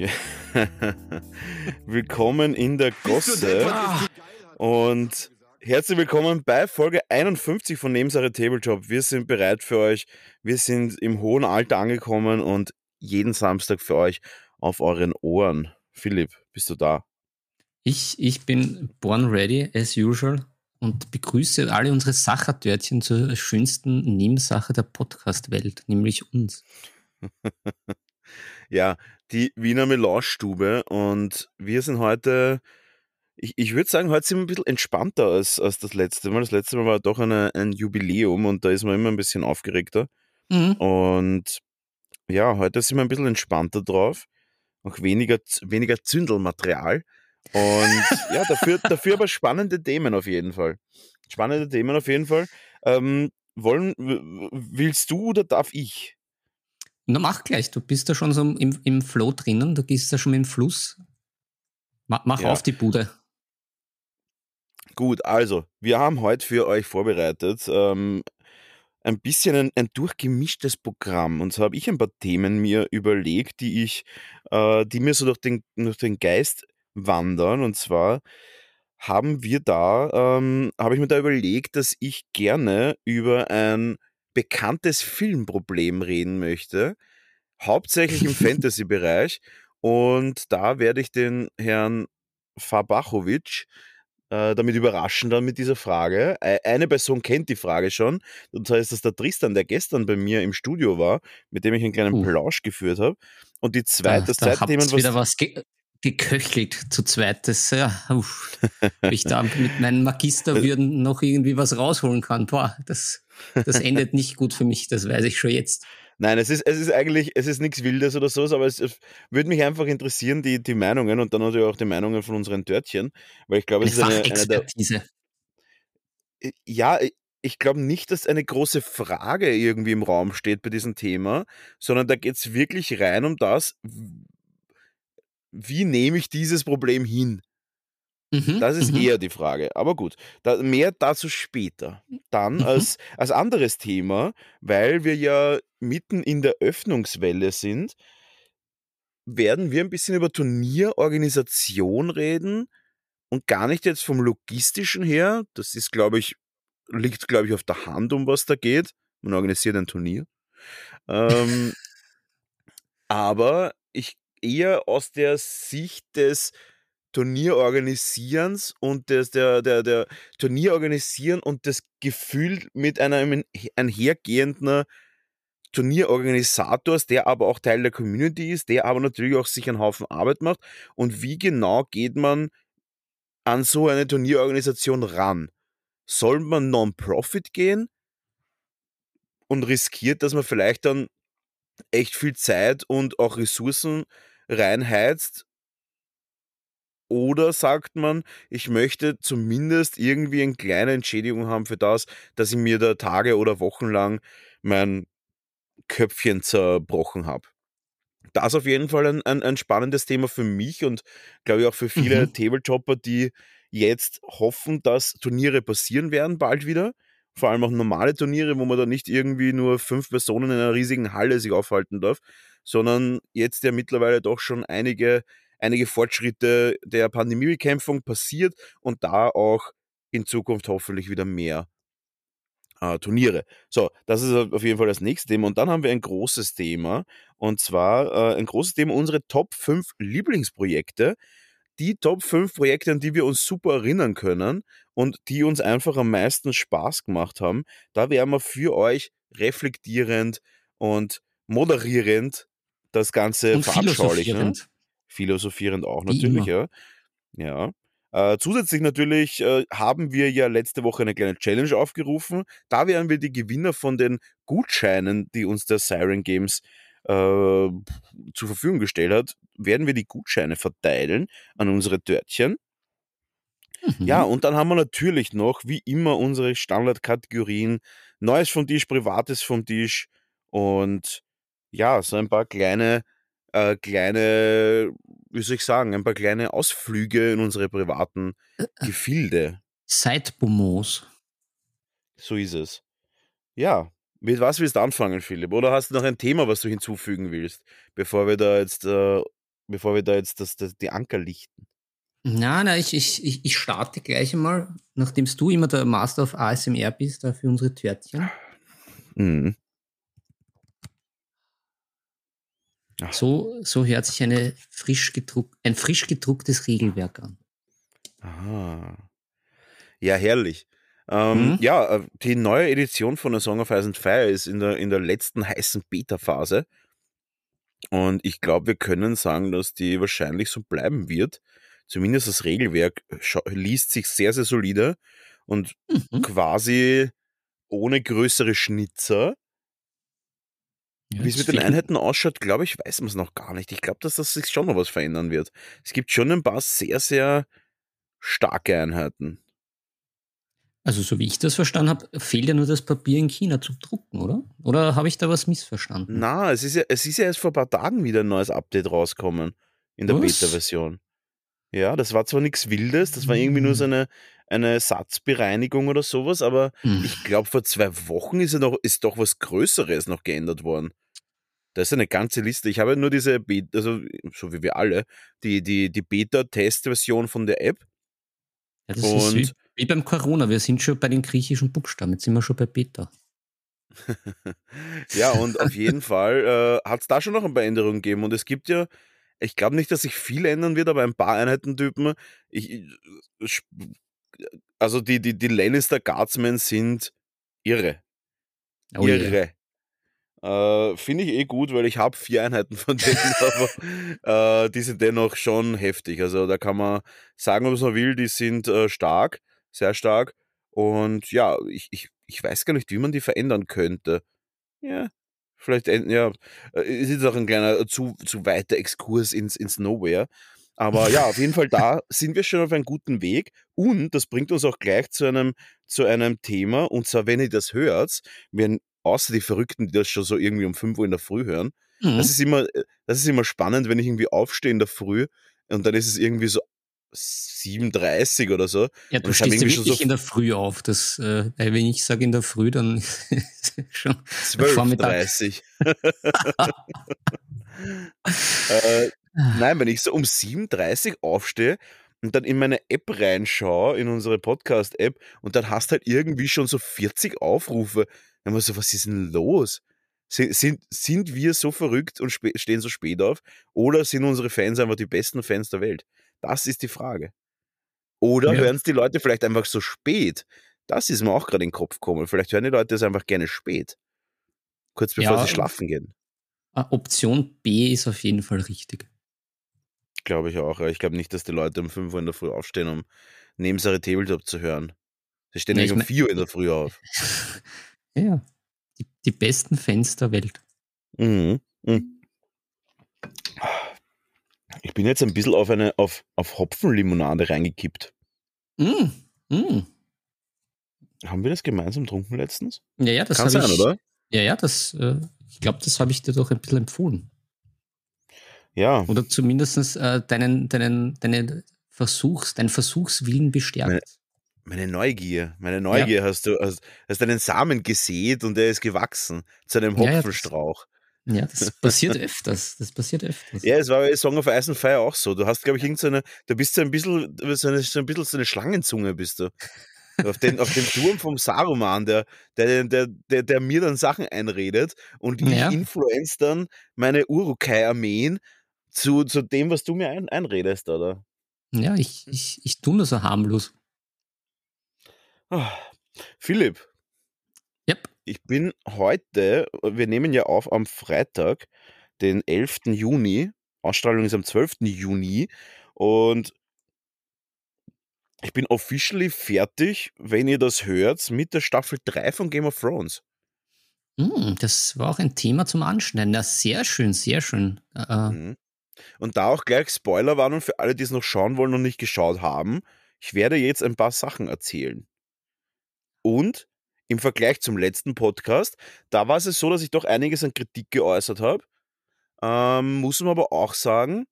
Willkommen in der Gosse und herzlich willkommen bei Folge 51 von Nebensache Tabletop. Wir sind bereit für euch. Wir sind im hohen Alter angekommen und jeden Samstag für euch auf euren Ohren. Philipp, bist du da? Ich, ich bin born ready as usual und begrüße alle unsere Sachertörtchen zur schönsten Nebensache der Podcast-Welt, nämlich uns. ja, die Wiener Melange-Stube und wir sind heute, ich, ich würde sagen, heute sind wir ein bisschen entspannter als, als das letzte Mal. Das letzte Mal war doch eine, ein Jubiläum und da ist man immer ein bisschen aufgeregter. Mhm. Und ja, heute sind wir ein bisschen entspannter drauf. Auch weniger, weniger Zündelmaterial. Und ja, dafür, dafür aber spannende Themen auf jeden Fall. Spannende Themen auf jeden Fall. Ähm, wollen, willst du oder darf ich? Na, mach gleich, du bist da schon so im, im Flow drinnen, du gehst da schon im Fluss. Mach, mach ja. auf die Bude. Gut, also, wir haben heute für euch vorbereitet ähm, ein bisschen ein, ein, durchgemischtes Programm. Und so habe ich ein paar Themen mir überlegt, die ich, äh, die mir so durch den, durch den Geist wandern. Und zwar haben wir da, ähm, habe ich mir da überlegt, dass ich gerne über ein bekanntes Filmproblem reden möchte, hauptsächlich im Fantasy-Bereich. Und da werde ich den Herrn Fabachowitsch äh, damit überraschen dann mit dieser Frage. Eine Person kennt die Frage schon, und zwar ist das der Tristan, der gestern bei mir im Studio war, mit dem ich einen kleinen uh. Plausch geführt habe. Und die zweite, da, das zweite da Thema, was wieder was geköchelt zu zweites. Ja, uff, ich da mit meinen Magisterwürden noch irgendwie was rausholen kann. Boah, das, das endet nicht gut für mich, das weiß ich schon jetzt. Nein, es ist, es ist eigentlich, es ist nichts Wildes oder so, aber es, es würde mich einfach interessieren, die, die Meinungen und dann natürlich auch die Meinungen von unseren Törtchen, weil ich glaube, es ist eine, eine der, äh, Ja, ich glaube nicht, dass eine große Frage irgendwie im Raum steht bei diesem Thema, sondern da geht es wirklich rein um das, wie nehme ich dieses Problem hin? Mhm, das ist mhm. eher die Frage. Aber gut, da, mehr dazu später. Dann mhm. als, als anderes Thema, weil wir ja mitten in der Öffnungswelle sind, werden wir ein bisschen über Turnierorganisation reden und gar nicht jetzt vom logistischen her. Das ist, glaube ich, liegt, glaube ich, auf der Hand, um was da geht. Man organisiert ein Turnier. Ähm, aber ich eher aus der Sicht des Turnierorganisierens und des, der, der, der Turnierorganisieren und das Gefühl mit einem einhergehenden Turnierorganisators, der aber auch Teil der Community ist, der aber natürlich auch sich einen Haufen Arbeit macht. Und wie genau geht man an so eine Turnierorganisation ran? Soll man Non-Profit gehen und riskiert, dass man vielleicht dann echt viel Zeit und auch Ressourcen reinheizt oder sagt man, ich möchte zumindest irgendwie eine kleine Entschädigung haben für das, dass ich mir da Tage oder Wochen lang mein Köpfchen zerbrochen habe. Das ist auf jeden Fall ein, ein, ein, spannendes Thema für mich und glaube ich auch für viele mhm. Tabletopper, die jetzt hoffen, dass Turniere passieren werden bald wieder. Vor allem auch normale Turniere, wo man da nicht irgendwie nur fünf Personen in einer riesigen Halle sich aufhalten darf, sondern jetzt ja mittlerweile doch schon einige einige Fortschritte der Pandemiebekämpfung passiert und da auch in Zukunft hoffentlich wieder mehr äh, Turniere. So, das ist auf jeden Fall das nächste Thema. Und dann haben wir ein großes Thema. Und zwar äh, ein großes Thema, unsere Top 5 Lieblingsprojekte. Die Top 5 Projekte, an die wir uns super erinnern können und die uns einfach am meisten Spaß gemacht haben. Da werden wir für euch reflektierend und moderierend das Ganze und veranschaulichen philosophierend auch natürlich, ja. Ja. Äh, zusätzlich natürlich äh, haben wir ja letzte Woche eine kleine Challenge aufgerufen. Da werden wir die Gewinner von den Gutscheinen, die uns der Siren Games äh, zur Verfügung gestellt hat, werden wir die Gutscheine verteilen an unsere Törtchen. Mhm. Ja, und dann haben wir natürlich noch, wie immer, unsere Standardkategorien. Neues vom Tisch, Privates vom Tisch und ja, so ein paar kleine, äh, kleine, wie soll ich sagen, ein paar kleine Ausflüge in unsere privaten Gefilde. Seitbomos. So ist es. Ja, mit was willst du anfangen, Philipp? Oder hast du noch ein Thema, was du hinzufügen willst, bevor wir da jetzt, äh, bevor wir da jetzt das, das, die Anker lichten? Na, na, ich, ich, ich, ich starte gleich einmal, nachdem du immer der Master of ASMR bist, da für unsere Törtchen. Mhm. So, so hört sich eine frisch gedruck, ein frisch gedrucktes Regelwerk an. Ah. Ja, herrlich. Ähm, Mhm. Ja, äh, die neue Edition von A Song of Ice and Fire ist in der, in der letzten heißen Beta-Phase. Und ich glaube, wir können sagen, dass die wahrscheinlich so bleiben wird. Zumindest das Regelwerk scha- liest sich sehr, sehr solide und Mhm. quasi ohne größere Schnitzer. Ja, Wie es mit den Einheiten ausschaut, glaube ich, weiß man es noch gar nicht. Ich glaube, dass das sich schon noch was verändern wird. Es gibt schon ein paar sehr, sehr starke Einheiten. Also, so wie ich das verstanden habe, fehlt ja nur das Papier in China zum Drucken, oder? Oder habe ich da was missverstanden? Na, es ist ja, es ist ja erst vor ein paar Tagen wieder ein neues Update rausgekommen in der? Beta-Version. Ja, das war zwar nichts Wildes, das war irgendwie nur so eine, eine Satzbereinigung oder sowas, aber Hm. ich glaube, vor zwei Wochen ist, ja noch, ist doch was Größeres noch geändert worden. Da ist eine ganze Liste. Ich habe nur diese Beta, also so wie wir alle, die, die, die Beta-Test-Version von der App. Ja, das ist wie, Und wie beim Corona. Wir sind schon bei den griechischen Buchstaben. Jetzt sind wir schon bei Beta. ja, und auf jeden Fall äh, hat es da schon noch ein paar Änderungen gegeben. Und es gibt ja, ich glaube nicht, dass sich viel ändern wird, aber ein paar Einheitentypen. Ich, also die, die, die Lannister Guardsmen sind irre. Oh irre. Äh, Finde ich eh gut, weil ich habe vier Einheiten von denen, aber äh, die sind dennoch schon heftig. Also da kann man sagen, was man will, die sind äh, stark, sehr stark. Und ja, ich, ich, ich weiß gar nicht, wie man die verändern könnte. Ja, vielleicht, ja, äh, es ist auch ein kleiner äh, zu, zu weiter Exkurs ins, ins Nowhere. Aber ja, auf jeden Fall da sind wir schon auf einem guten Weg. Und das bringt uns auch gleich zu einem, zu einem Thema. Und zwar, wenn ihr das hört, wenn außer die Verrückten, die das schon so irgendwie um 5 Uhr in der Früh hören, Mhm. das ist immer, äh, das ist immer spannend, wenn ich irgendwie aufstehe in der Früh und dann ist es irgendwie so 7.30 oder so. Ja, du stehst wirklich so in der Früh auf. Das, äh, weil wenn ich sage in der Früh, dann ist es schon Vormittag. 12.30 äh, nein, wenn ich so um 7.30 aufstehe und dann in meine App reinschaue, in unsere Podcast-App, und dann hast halt irgendwie schon so 40 Aufrufe. Dann war so, was ist denn los? Sind, sind, sind wir so verrückt und stehen so spät auf? Oder sind unsere Fans einfach die besten Fans der Welt? Das ist die Frage. Oder Ja. hören es die Leute vielleicht einfach so spät? Das ist mir auch gerade in den Kopf gekommen. Vielleicht hören die Leute es einfach gerne spät. Kurz bevor Ja. sie schlafen gehen. Ah, Option B ist auf jeden Fall richtig. Glaube ich auch. Ich glaube nicht, dass die Leute um 5 Uhr in der Früh aufstehen, um neben ihre Tabletop zu hören. Sie stehen Ja, um mein- 4 Uhr in der Früh auf. Ja, die, die besten Fans der Welt. Mhm. Mhm. Ich bin jetzt ein bisschen auf eine auf, auf Hopfenlimonade reingekippt. Mm, mm. Haben wir das gemeinsam getrunken letztens? Ja, ja, das Kann habe sein, ich. oder? Ja, ja, das, äh, ich glaube, das habe ich dir doch ein bisschen empfohlen. Ja. Oder zumindest äh, deinen, deinen, deinen Versuchs, deinen Versuchswillen bestärkt. Meine Neugier, meine Neugier hast du, hast, hast einen Samen gesät und der ist gewachsen zu einem Ja, ja, das- Hopfenstrauch. Ja, das passiert öfters. Das passiert öfters. Ja, es war bei Song of Ice and Fire auch so. Du hast, glaube ich, irgend so eine, du bist so ein bisschen, so, eine, so ein bisschen so eine Schlangenzunge bist du. Auf, den, auf dem Turm vom Saruman, der, der, der, der, der mir dann Sachen einredet und ich Ja. influenz dann meine Urukai-Armeen zu, zu dem, was du mir ein, einredest, oder? Ja, ich, ich, ich tue nur so harmlos. Ah, Philipp, Yep. ich bin heute, wir nehmen ja auf am Freitag, den 11. Juni. Ausstrahlung ist am 12. Juni. Und ich bin officially fertig, wenn ihr das hört, mit der Staffel 3 von Game of Thrones. Hm, das war auch ein Thema zum Anschneiden. Ja, sehr schön, sehr schön. Äh, Mhm. Und da auch gleich Spoilerwarnung für alle, die es noch schauen wollen und nicht geschaut haben. Ich werde jetzt ein paar Sachen erzählen. Und im Vergleich zum letzten Podcast, da war es so, dass ich doch einiges an Kritik geäußert habe. Ähm, muss man aber auch sagen,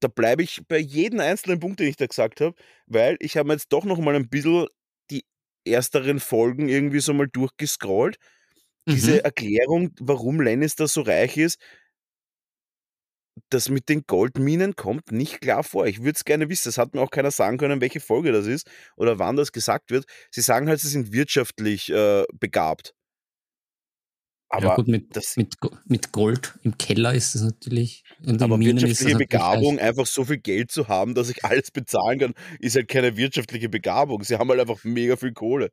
da bleibe ich bei jedem einzelnen Punkt, den ich da gesagt habe, weil ich habe jetzt doch noch mal ein bisschen die ersteren Folgen irgendwie so mal durchgescrollt. Diese mhm. Erklärung, warum Lannister so reich ist, das mit den Goldminen kommt nicht klar vor. Ich würde es gerne wissen. Es hat mir auch keiner sagen können, welche Folge das ist oder wann das gesagt wird. Sie sagen halt, sie sind wirtschaftlich äh, begabt. Ja Aber gut, mit, das mit, mit Gold im Keller ist das natürlich, und aber Minen das wirtschaftliche Begabung, leicht. einfach so viel Geld zu haben, dass ich alles bezahlen kann, ist halt keine wirtschaftliche Begabung. Sie haben halt einfach mega viel Kohle.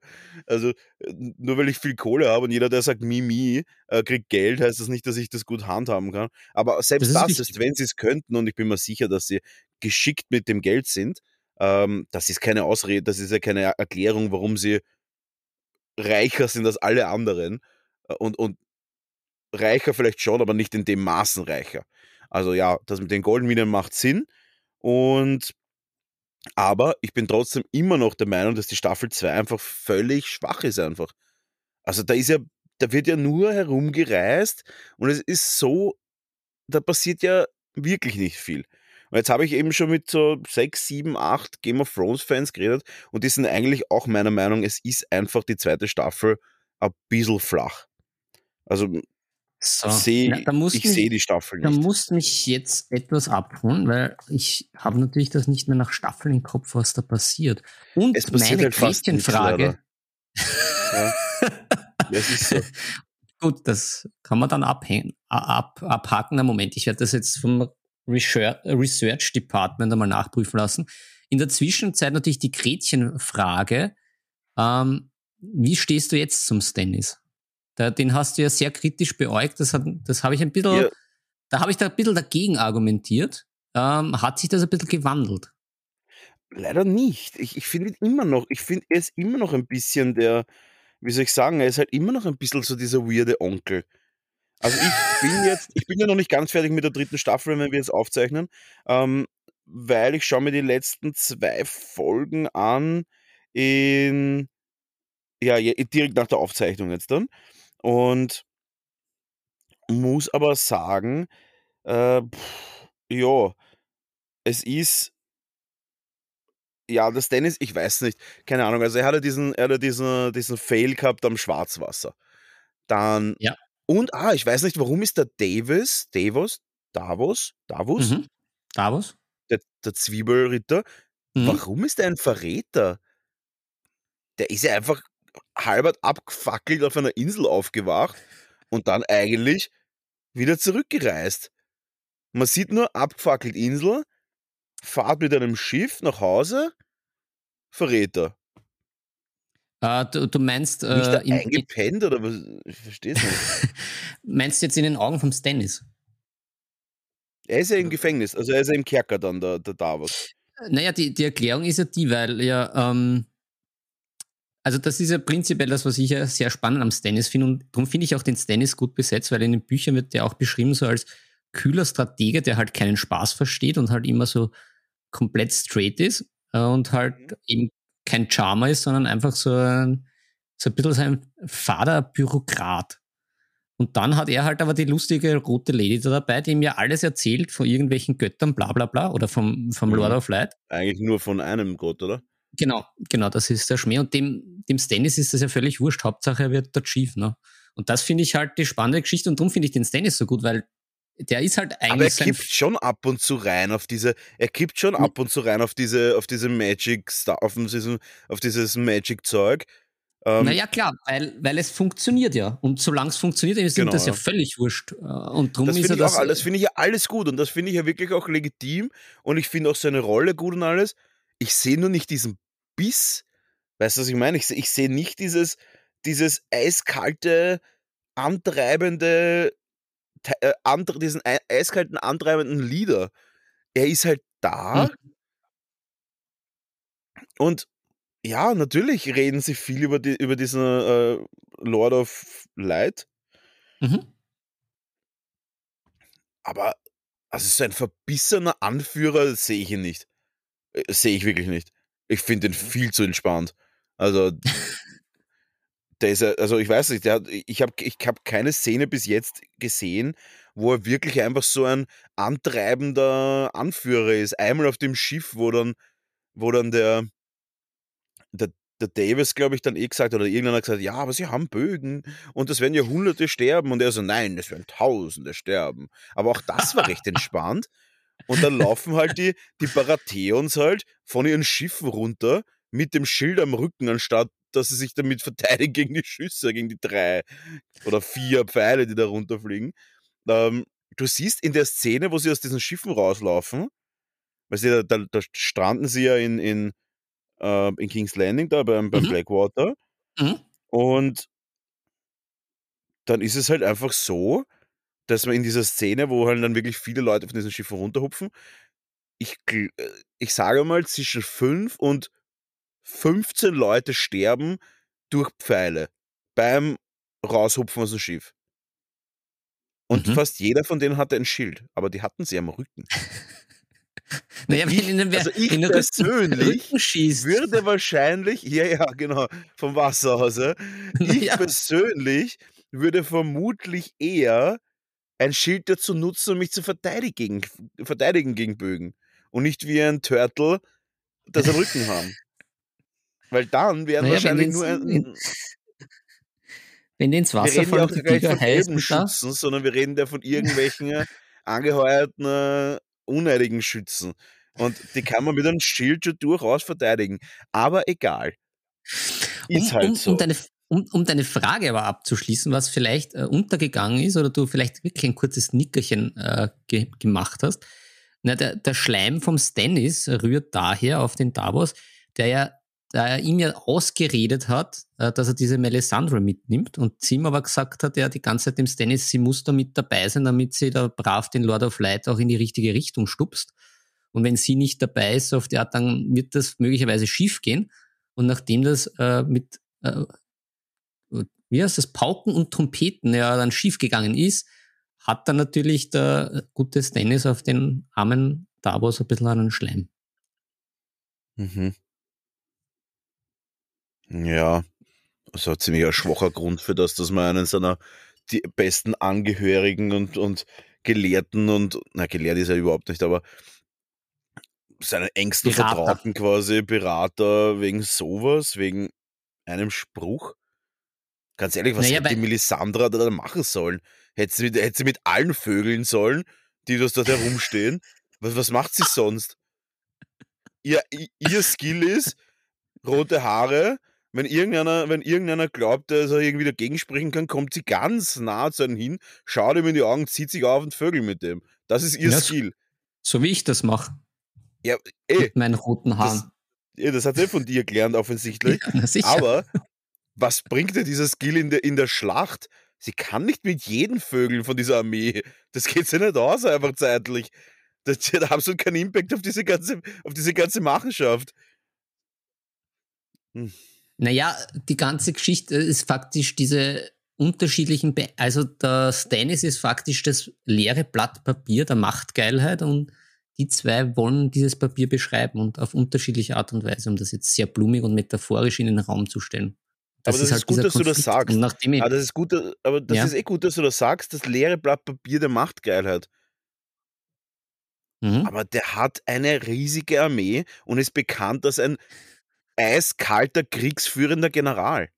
Also, äh, nur weil ich viel Kohle habe und jeder, der sagt Mimi, äh, kriegt Geld, heißt das nicht, dass ich das gut handhaben kann. Aber Das selbst ist das ist, wenn sie es könnten, und ich bin mir sicher, dass sie geschickt mit dem Geld sind, ähm, das ist keine Ausrede, das ist ja keine Erklärung, warum sie reicher sind als alle anderen. Äh, Und, und reicher vielleicht schon, aber nicht in dem Maßen reicher. Also ja, das mit den Goldminen macht Sinn. Und aber ich bin trotzdem immer noch der Meinung, dass die Staffel 2 einfach völlig schwach ist einfach. Also da ist ja, da wird ja nur herumgereist und es ist so, da passiert ja wirklich nicht viel. Und jetzt habe ich eben schon mit so 6, 7, 8 Game of Thrones Fans geredet und die sind eigentlich auch meiner Meinung, es ist einfach die zweite Staffel ein bisschen flach. Also So, da ich sehe die Staffel Da nicht. muss mich jetzt etwas abholen, weil ich habe natürlich das nicht mehr nach Staffeln im Kopf, was da passiert. Und Es passiert meine halt Gretchenfrage. Ja. Es ist so. Gut, das kann man dann abhängen, ab, abhaken. Na Moment, ich werde das jetzt vom Research, Research Department einmal nachprüfen lassen. In der Zwischenzeit natürlich die Gretchenfrage. Ähm, wie stehst du jetzt zum Stennis? Da, den hast du ja sehr kritisch beäugt. Das, hat- das habe ich ein bisschen, Ja. da habe ich da ein bisschen dagegen argumentiert. Ähm, hat sich das ein bisschen gewandelt? Leider nicht. Ich, ich finde ihn immer noch, ich finde, er ist immer noch ein bisschen der, wie soll ich sagen, er ist halt immer noch ein bisschen so dieser weirde Onkel. Also ich bin jetzt, ich bin ja noch nicht ganz fertig mit der dritten Staffel, wenn wir jetzt aufzeichnen, ähm, weil ich schaue mir die letzten zwei Folgen an in, ja, direkt nach der Aufzeichnung jetzt dann. Und muss aber sagen, äh, pff, ja, es ist, ja, das Dennis, ich weiß nicht, keine Ahnung. Also er hatte diesen, er hatte diesen, diesen Fail gehabt am Schwarzwasser. Dann, Ja. und, ah, ich weiß nicht, warum ist der Davis, Davos, Davos, Davos, Mhm. Davos? der, der Zwiebelritter, Mhm. warum ist er ein Verräter? Der ist ja einfach halbert abgefackelt auf einer Insel aufgewacht und dann eigentlich wieder zurückgereist. Man sieht nur abgefackelt Insel, fahrt mit einem Schiff nach Hause, Verräter. Äh, du, du meinst, Nicht äh, da in, in, eingepennt oder was? Ich verstehe es nicht. meinst jetzt in den Augen vom Stennis? Er ist ja im Gefängnis, also er ist ja im Kerker dann, der, der Davos. Naja, die, die Erklärung ist ja die, weil ja, ähm, also das ist ja prinzipiell das, was ich ja sehr spannend am Stennis finde und darum finde ich auch den Stennis gut besetzt, weil in den Büchern wird der auch beschrieben so als kühler Stratege, der halt keinen Spaß versteht und halt immer so komplett straight ist äh, und halt eben kein Charmer ist, sondern einfach so ein, so ein bisschen so ein fader Bürokrat. Und dann hat er halt aber die lustige rote Lady da dabei, die ihm ja alles erzählt von irgendwelchen Göttern, bla bla bla, oder vom, vom Mhm. Lord of Light. Eigentlich nur von einem Gott, oder? Genau, genau, das ist der Schmäh. Und dem, dem Stannis ist das ja völlig wurscht. Hauptsache, er wird der Chief, ne? Und das finde ich halt die spannende Geschichte und darum finde ich den Stannis so gut, weil der ist halt Aber er eigentlich kippt schon ab und zu rein auf diese, er kippt schon Hm. ab und zu rein auf diese, auf diese Magic, Star- auf dieses, auf dieses Magic-Zeug. Ähm, Naja, klar, weil, weil es funktioniert ja. Und solange es funktioniert, ist ihm Genau, das ja ja. völlig wurscht. Äh, Und darum Das ist er finde ich das. auch alles, finde ich ja alles gut und das finde ich ja wirklich auch legitim und ich finde auch seine Rolle gut und alles. Ich sehe nur nicht diesen Biss. Weißt du, was ich meine? Ich, ich sehe nicht dieses, dieses eiskalte, antreibende, äh, andre, diesen ei- eiskalten, antreibenden Leader. Er ist halt da Mhm. und Ja, natürlich reden sie viel über, die, über diesen äh, Lord of Light, Mhm. aber also so ein verbissener Anführer sehe ich ihn nicht. Sehe ich wirklich nicht. Ich finde ihn viel zu entspannt. Also, der ist ja, also ich weiß nicht, hat, ich habe ich hab keine Szene bis jetzt gesehen, wo er wirklich einfach so ein antreibender Anführer ist. Einmal auf dem Schiff, wo dann, wo dann der, der, der Davis, glaube ich, dann eh gesagt hat, oder irgendeiner hat gesagt, ja, aber sie haben Bögen und es werden ja Hunderte sterben. Und er so, nein, es werden Tausende sterben. Aber auch das war recht entspannt. Und dann laufen halt die, die Baratheons halt von ihren Schiffen runter mit dem Schild am Rücken, anstatt dass sie sich damit verteidigen gegen die Schüsse, gegen die drei oder vier Pfeile, die da runterfliegen. Ähm, du siehst in der Szene, wo sie aus diesen Schiffen rauslaufen, weil sie da, da, da stranden sie ja in, in, äh, in King's Landing, da beim, beim Mhm. Blackwater. Mhm. Und dann ist es halt einfach so, dass man in dieser Szene, wo halt dann wirklich viele Leute von diesen Schiffen runterhupfen, ich, äh, ich sage mal, zwischen 5 und 15 Leute sterben durch Pfeile beim Raushupfen aus dem Schiff. Und Mhm. fast jeder von denen hatte ein Schild, aber die hatten sie am Rücken. Naja, wenn Ich- ihnen wer also ich in den persönlich Rücken. Würde wahrscheinlich, ja, ja, genau, vom Wasser aus. Ja. Ich Naja. persönlich würde vermutlich eher ein Schild dazu nutzen, um mich zu verteidigen, verteidigen gegen Bögen. Und nicht wie ein Turtle das am Rücken haben. Weil dann wären Naja, wahrscheinlich nur ein, in- Wenn die ins wir Wasser fallen die von heißen, da, Elbenschützen, sondern wir reden ja von irgendwelchen äh, angeheuerten, äh, uneidigen Schützen. Und die kann man mit einem Schild schon durchaus verteidigen. Aber egal. Ist um, halt um, so. um, deine, um, um deine Frage aber abzuschließen, was vielleicht äh, untergegangen ist oder du vielleicht wirklich ein kurzes Nickerchen äh, ge gemacht hast. Na, der, der Schleim vom Stannis rührt daher auf den Davos, der ja, der er ihm ja ausgeredet hat, äh, dass er diese Melisandre mitnimmt und sie ihm aber gesagt hat, ja, die ganze Zeit dem Stannis, sie muss da mit dabei sein, damit sie da brav den Lord of Light auch in die richtige Richtung stupst. Und wenn sie nicht dabei ist, auf die Art, dann wird das möglicherweise schief gehen. Und nachdem das äh, mit, äh, wie heißt das, Pauken und Trompeten ja dann schiefgegangen ist, hat dann natürlich der gute Stannis auf den armen Davos ein bisschen einen Schleim. Mhm. Ja, also ziemlich ein schwacher Grund für das, dass man einen seiner die besten Angehörigen und, und Gelehrten und, na, gelehrt ist er überhaupt nicht, aber seinen engsten Berater. Vertrauten quasi, Berater, wegen sowas, wegen einem Spruch. Ganz ehrlich, was Naja, hätte die Melisandra da machen sollen? Hätte sie, mit, hätte sie mit allen Vögeln sollen, die das dort herumstehen? Was, was macht sie sonst? Ihr, ihr Skill ist, rote Haare. Wenn irgendeiner, wenn irgendeiner glaubt, dass er irgendwie dagegen sprechen kann, kommt sie ganz nah zu einem hin, schaut ihm in die Augen, zieht sich auf und vögelt mit dem. Das ist ihr Ja, Skill. So wie ich das mache Ja, eh, mit meinen roten das, Haaren. eh, das hat sie von dir gelernt, offensichtlich. Ja. Aber was bringt dir dieser Skill in der, in der Schlacht? Sie kann nicht mit jedem Vögeln von dieser Armee. Das geht sie nicht aus, einfach zeitlich. Das hat absolut keinen Impact auf diese ganze, auf diese ganze Machenschaft. Hm. Naja, die ganze Geschichte ist faktisch diese unterschiedlichen, Be also der Stannis ist faktisch das leere Blatt Papier der Machtgeilheit und die zwei wollen dieses Papier beschreiben und auf unterschiedliche Art und Weise, um das jetzt sehr blumig und metaphorisch in den Raum zu stellen. Aber das ist gut, dieser dass du das Konflikt. sagst. Nachdem ich, Aber das ist gut, dass- aber das Ja. ist eh gut, dass du das sagst, das leere Blatt Papier der Machtgeilheit. mhm. Aber der hat eine riesige Armee und ist bekannt als ein eiskalter, kriegsführender General.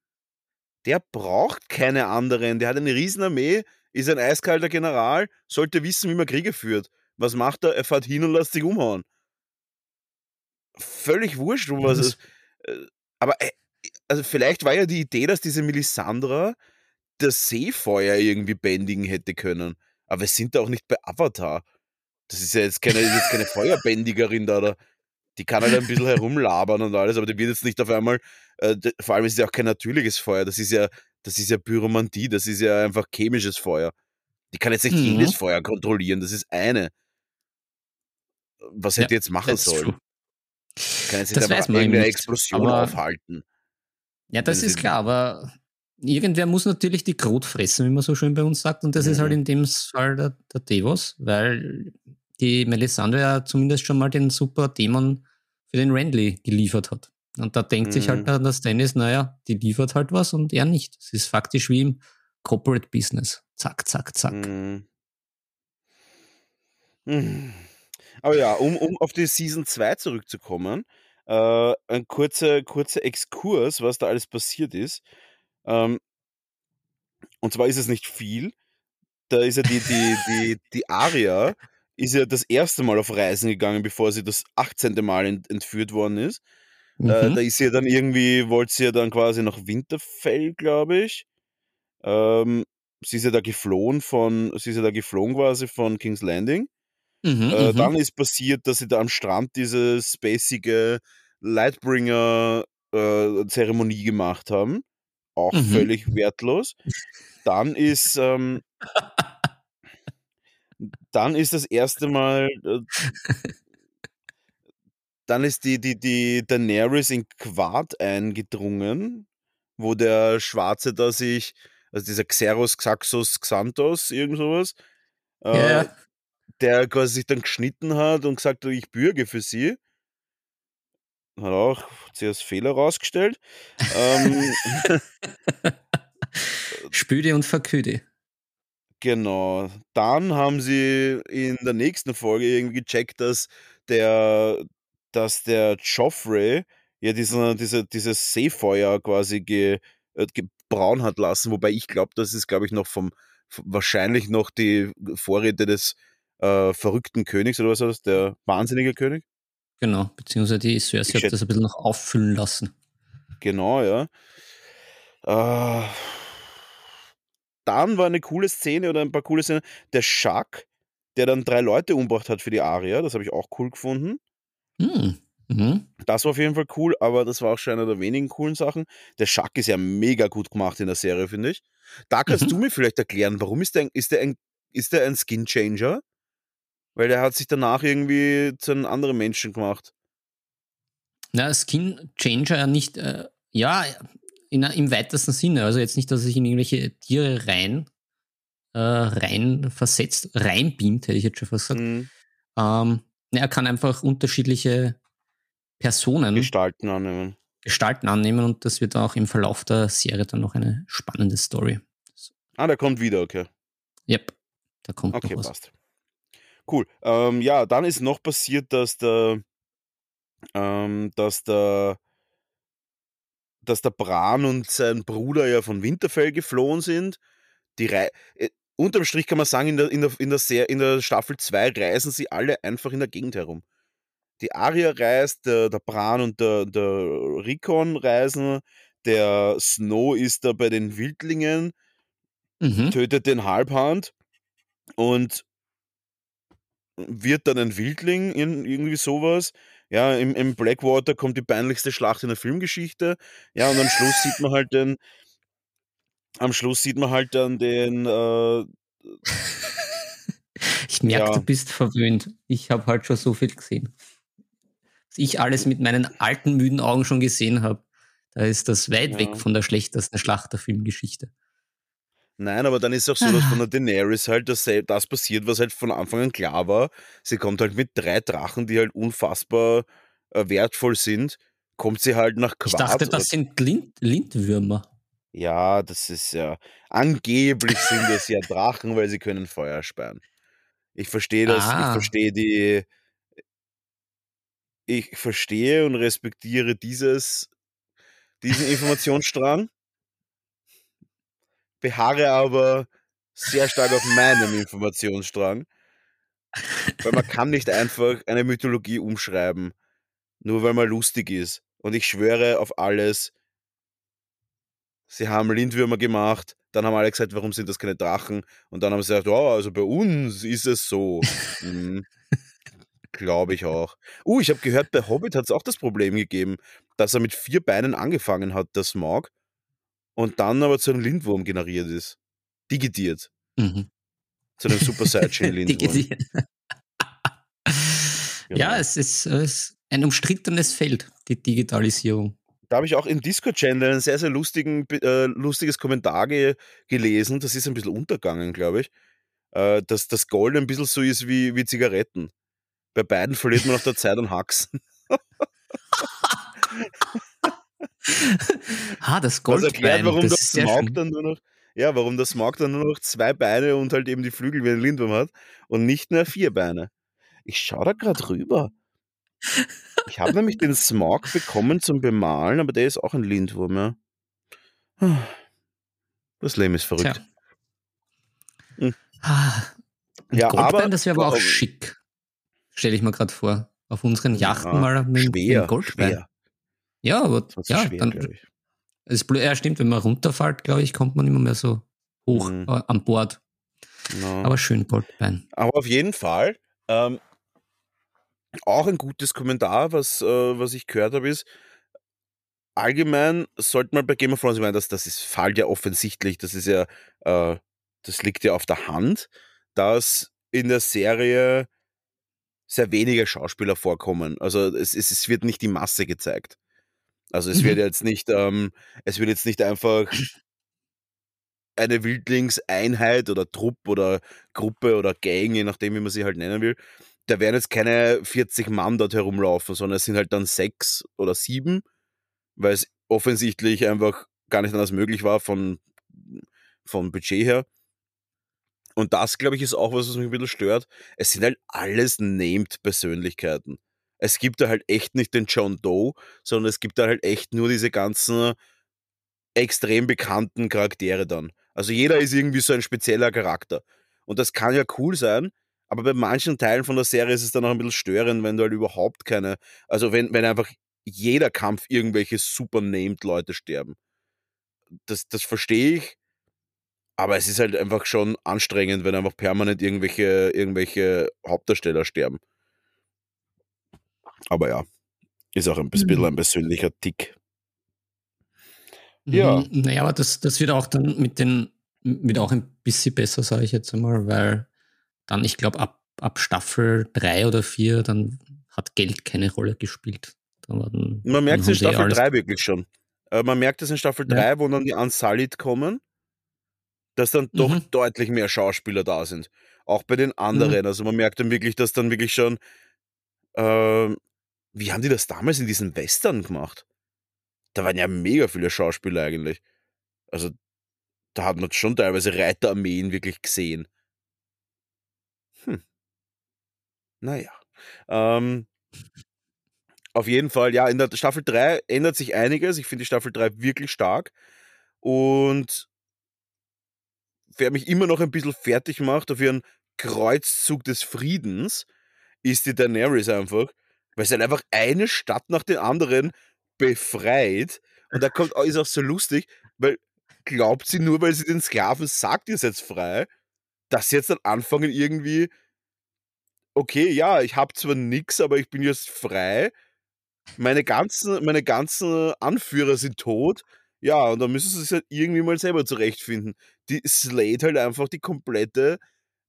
Der braucht keine anderen. Der hat eine Riesenarmee, ist ein eiskalter General, sollte wissen, wie man Kriege führt. Was macht er? Er fährt hin und lässt sich umhauen. Völlig wurscht, um was das- es. äh, Aber äh, also vielleicht war ja die Idee, dass diese Melisandra das Seefeuer irgendwie bändigen hätte können. Aber wir sind da auch nicht bei Avatar. Das ist ja jetzt keine, jetzt keine Feuerbändigerin da, da. Die kann halt ein bisschen herumlabern und alles, aber die wird jetzt nicht auf einmal, äh, vor allem ist es ja auch kein natürliches Feuer, das ist ja, das ist ja Pyromantie, das ist ja einfach chemisches Feuer. Die kann jetzt nicht Mhm. jedes Feuer kontrollieren, das ist eine. Was Ja, hätte die jetzt machen sollen? true. können sich Das da weiß mal man eben irgendeine nicht, Explosion aufhalten. Ja, das ist klar, aber irgendwer muss natürlich die Krot fressen, wie man so schön bei uns sagt. Und das ist Mhm. halt in dem Fall der, der Devos, weil die Melisandre ja zumindest schon mal den super Dämon für den Renly geliefert hat. Und da denkt sich Mhm. halt dann der Stannis, naja, die liefert halt was und er nicht. Es ist faktisch wie im Corporate Business. Zack, zack, zack. Mhm. Mhm. Aber ja, um, um auf die Season 2 zurückzukommen, äh, ein kurzer, kurzer Exkurs, was da alles passiert ist. Ähm, und zwar ist es nicht viel. Da ist ja die, die, die, die Aria ist ja das erste Mal auf Reisen gegangen, bevor sie das 18. Mal ent, entführt worden ist. Äh, Mhm. da ist sie ja dann irgendwie, wollte sie ja dann quasi nach Winterfell, glaube ich. Ähm, sie ist ja da geflohen von, sie ist ja da geflohen quasi von King's Landing. Mhm, Äh, mhm. dann ist passiert, dass sie da am Strand diese spacige Lightbringer-Zeremonie gemacht haben. Auch Mhm. völlig wertlos. Dann ist, ähm, dann ist das erste Mal, äh, dann ist die, die, die Daenerys in Quad eingedrungen, wo der Schwarze da sich, also dieser Xeros, Xaxos, Xanthos, irgend sowas, äh, ja. Der quasi sich dann geschnitten hat und gesagt hat, ich bürge für sie. Hat auch als Fehler rausgestellt. ähm, Spüde und Verküde. Genau. Dann haben sie in der nächsten Folge irgendwie gecheckt, dass der, dass der Joffrey ja diesen, diese, dieses Seefeuer quasi ge, äh, gebrauen hat lassen, wobei ich glaube, das ist, glaube ich, noch vom, wahrscheinlich noch die Vorräte des äh, verrückten Königs oder was war das? Der wahnsinnige König? Genau, beziehungsweise die Cersei Ich hat das ein bisschen noch auffüllen lassen. Genau, ja. Äh, dann war eine coole Szene oder ein paar coole Szenen. Der Schack, der dann drei Leute umgebracht hat für die Aria, das habe ich auch cool gefunden. Hm. Mhm. Das war auf jeden Fall cool, aber das war auch schon eine der wenigen coolen Sachen. Der Schack ist ja mega gut gemacht in der Serie, finde ich. Da kannst Mhm. du mir vielleicht erklären, warum ist der, ist der ein, ist der ein Skin Changer? Weil der hat sich danach irgendwie zu einem anderen Menschen gemacht. Na, Skin Changer ja nicht, äh, ja, in, im weitesten Sinne. Also jetzt nicht, dass er sich in irgendwelche Tiere rein, äh, rein versetzt, reinbeamt, hätte ich jetzt schon fast gesagt. Mhm. Ähm, na, er kann einfach unterschiedliche Personen, Gestalten annehmen. Gestalten annehmen und das wird auch im Verlauf der Serie dann noch eine spannende Story. Ah, der kommt wieder, okay. Yep, da kommt Okay, noch was. passt. Cool. Ähm, ja, dann ist noch passiert, dass der, ähm, dass der, dass der Bran und sein Bruder ja von Winterfell geflohen sind. Die Rei äh, unterm Strich kann man sagen, in der, in der, in der, Ser in der Staffel 2 reisen sie alle einfach in der Gegend herum. Die Arya reist, der, der Bran und der, der Rickon reisen, der Snow ist da bei den Wildlingen, Mhm. tötet den Halbhand und wird dann ein Wildling, in, irgendwie sowas. Ja, im, im Blackwater kommt die peinlichste Schlacht in der Filmgeschichte. Ja, und am Schluss sieht man halt den, am Schluss sieht man halt dann den, äh, Ich merke, Ja. du bist verwöhnt. Ich habe halt schon so viel gesehen. Was ich alles mit meinen alten, müden Augen schon gesehen habe, da ist das weit Ja. weg von der schlechtesten Schlacht der Filmgeschichte. Nein, aber dann ist auch so, dass von der Daenerys halt das, das passiert, was halt von Anfang an klar war. Sie kommt halt mit drei Drachen, die halt unfassbar äh, wertvoll sind, kommt sie halt nach Quad. Ich dachte, das sind Lind Lindwürmer. Ja, das ist ja. Angeblich sind es ja Drachen, weil sie können Feuer speien. Ich verstehe das, ich Ah. verstehe die. Ich verstehe und respektiere dieses, diesen Informationsstrang, beharre aber sehr stark auf meinem Informationsstrang. Weil man kann nicht einfach eine Mythologie umschreiben, nur weil man lustig ist. Und ich schwöre auf alles, sie haben Lindwürmer gemacht, dann haben alle gesagt, warum sind das keine Drachen? Und dann haben sie gesagt, ja, also bei uns ist es so. mhm. Glaube ich auch. Uh, ich habe gehört, bei Hobbit hat es auch das Problem gegeben, dass er mit vier Beinen angefangen hat, der Smog, und dann aber zu einem Lindwurm generiert ist. Digitiert. Mhm. Zu einem Super Saiyan Lindwurm. Genau. Ja, es ist, es ein umstrittenes Feld, die Digitalisierung. Da habe ich auch im Discord-Channel ein sehr, sehr lustigen, äh, lustiges Kommentar ge gelesen. Das ist ein bisschen untergegangen, glaube ich. Äh, dass das Gold ein bisschen so ist wie, wie Zigaretten. Bei beiden verliert man nach der Zeit an Haxen. ah, das Was Goldbein. erklärt, warum das das Smaug dann nur noch, ja, warum das Smaug dann nur noch zwei Beine und halt eben die Flügel wie ein Lindwurm hat und nicht mehr vier Beine. Ich schaue da gerade rüber. Ich habe nämlich den Smaug bekommen zum Bemalen, aber der ist auch ein Lindwurm, ja. Das Leben ist verrückt. Hm. Ah, Ja, Goldbein, aber- das wäre aber auch schick. Stelle ich mir gerade vor. Auf unseren Yachten Ja, mal mit, mit Schwer, dem Goldbein. schwer. Ja, aber ja, schwer, dann, es ja, stimmt, wenn man runterfällt, glaube ich, kommt man immer mehr so hoch Mhm. äh, an Bord. Ja. Aber schön Goldbein. Aber auf jeden Fall, ähm, auch ein gutes Kommentar, was, äh, was ich gehört habe, ist, allgemein sollte man bei Game of Thrones, ich meine, das, das ist Fall ja offensichtlich, das ist ja, äh, das liegt ja auf der Hand, dass in der Serie sehr wenige Schauspieler vorkommen. Also es, es, es wird nicht die Masse gezeigt. Also es Mhm. wird jetzt nicht, ähm, es wird jetzt nicht einfach eine Wildlingseinheit oder Trupp oder Gruppe oder Gang, je nachdem, wie man sie halt nennen will. Da werden jetzt keine 40 Mann dort herumlaufen, sondern es sind halt dann sechs oder sieben, weil es offensichtlich einfach gar nicht anders möglich war von, vom Budget her. Und das, glaube ich, ist auch was, was mich ein bisschen stört. Es sind halt alles named Persönlichkeiten. Es gibt da halt echt nicht den John Doe, sondern es gibt da halt echt nur diese ganzen extrem bekannten Charaktere dann. Also jeder ist irgendwie so ein spezieller Charakter. Und das kann ja cool sein, aber bei manchen Teilen von der Serie ist es dann auch ein bisschen störend, wenn du halt überhaupt keine, also wenn, wenn einfach jeder Kampf irgendwelche super named Leute sterben. Das, das verstehe ich, aber es ist halt einfach schon anstrengend, wenn einfach permanent irgendwelche, irgendwelche Hauptdarsteller sterben. Aber ja, ist auch ein bisschen Mhm. ein persönlicher Tick. Ja. Mhm, Naja, aber das, das wird auch dann mit den, wird auch ein bisschen besser, sage ich jetzt einmal, weil dann, ich glaube, ab, ab Staffel 3 oder 4, dann hat Geld keine Rolle gespielt. Dann waren, Man merkt es dann in Staffel alles- 3 wirklich schon. Äh, man merkt es in Staffel Ja. 3, wo dann die Unsullied kommen, dass dann doch Mhm. deutlich mehr Schauspieler da sind. Auch bei den anderen. Also man merkt dann wirklich, dass dann wirklich schon. ähm, wie haben die das damals in diesen Western gemacht? Da waren ja mega viele Schauspieler eigentlich. Also da hat man schon teilweise Reiterarmeen wirklich gesehen. Hm. Naja. Ähm, auf jeden Fall, ja, in der Staffel 3 ändert sich einiges. Ich finde die Staffel 3 wirklich stark. Und wer mich immer noch ein bisschen fertig macht auf ihren Kreuzzug des Friedens, ist die Daenerys einfach, weil sie halt einfach eine Stadt nach den anderen befreit. Und da kommt, ist auch so lustig, weil glaubt sie nur, weil sie den Sklaven sagt, ihr seid frei, dass sie jetzt dann anfangen irgendwie, okay, ja, ich habe zwar nix, aber ich bin jetzt frei. Meine ganzen, meine ganzen Anführer sind tot. Ja, und dann müssen sie sich halt irgendwie mal selber zurechtfinden. Die slate halt einfach die komplette,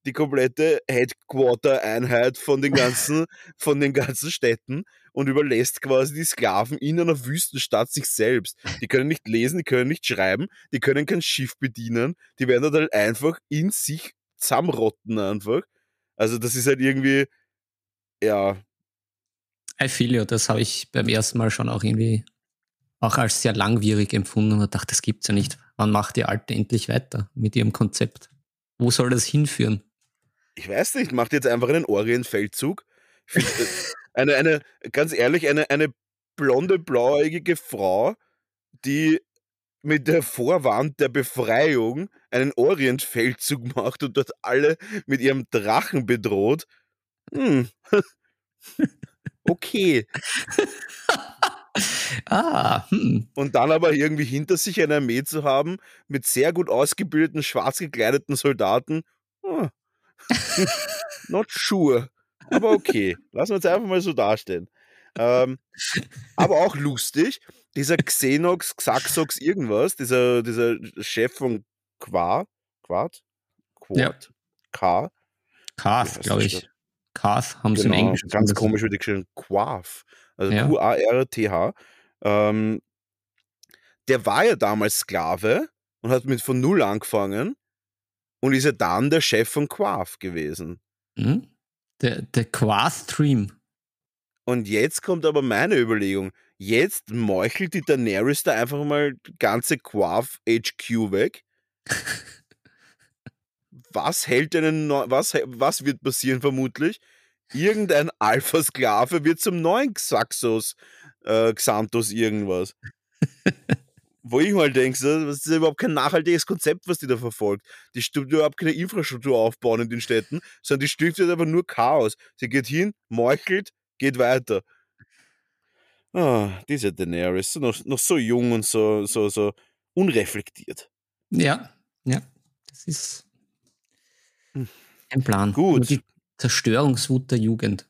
die komplette Headquarter-Einheit von den ganzen, von den ganzen Städten und überlässt quasi die Sklaven in einer Wüstenstadt sich selbst. Die können nicht lesen, die können nicht schreiben, die können kein Schiff bedienen, die werden dort halt einfach in sich zusammenrotten einfach. Also das ist halt irgendwie, ja, I feel you, das habe ich beim ersten Mal schon auch irgendwie auch als sehr langwierig empfunden und dachte, das gibt's ja nicht. Wann macht die Alte endlich weiter mit ihrem Konzept? Wo soll das hinführen? Ich weiß nicht, macht jetzt einfach einen Orientfeldzug. Äh, eine, eine, ganz ehrlich, eine, eine blonde, blauäugige Frau, die mit der Vorwand der Befreiung einen Orientfeldzug macht und dort alle mit ihrem Drachen bedroht. Hm. Okay. Ah, hm. Und dann aber irgendwie hinter sich eine Armee zu haben mit sehr gut ausgebildeten, schwarz gekleideten Soldaten. Not sure. Aber okay. Lassen wir uns einfach mal so dastehen. Ähm, aber auch lustig, dieser Xenox, Xaxox, irgendwas, dieser, dieser Chef von Qua, Quad? Quad? Ja. K? K, Wie heißt glaube ich. Kath haben sie im Genau, Englischen. ganz komisch wird geschrieben. Quaff. Also Ja. Q-A-R-T-H. Ähm, der war ja damals Sklave und hat mit von Null angefangen und ist ja dann der Chef von Quaff gewesen. Hm? Der, der Quath Stream. Und jetzt kommt aber meine Überlegung. Jetzt meuchelt die Daenerys da einfach mal ganze Quaff HQ weg. Was hält einen neu- was, was wird passieren vermutlich? Irgendein Alpha-Sklave wird zum neuen Xaxos, äh, Xantos irgendwas. Wo ich mal denke, so, das ist ja überhaupt kein nachhaltiges Konzept, was die da verfolgt. Die stimmt überhaupt keine Infrastruktur aufbauen in den Städten, sondern die stiftet einfach nur Chaos. Sie geht hin, meuchelt, geht weiter. Ah, diese Daenerys, noch, noch so jung und so, so, so unreflektiert. Ja, ja. Das ist Hm. ein Plan. Gut. Nur Die Zerstörungswut der Jugend.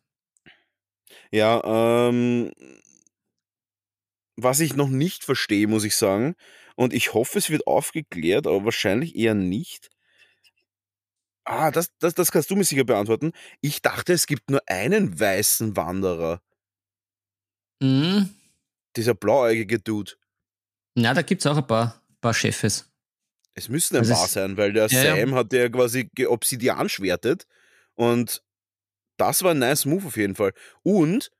Ja, ähm, was ich noch nicht verstehe, muss ich sagen, und ich hoffe, es wird aufgeklärt, aber wahrscheinlich eher nicht. Ah, das, das, das kannst du mir sicher beantworten. Ich dachte, es gibt nur einen weißen Wanderer, Mhm. dieser blauäugige Dude. Na, da gibt es auch ein paar, paar Chefes. Es müsste ein Also paar sein, weil der Ja, ja. Sam hat ja quasi Obsidian schwertet und das war ein nice Move auf jeden Fall. Und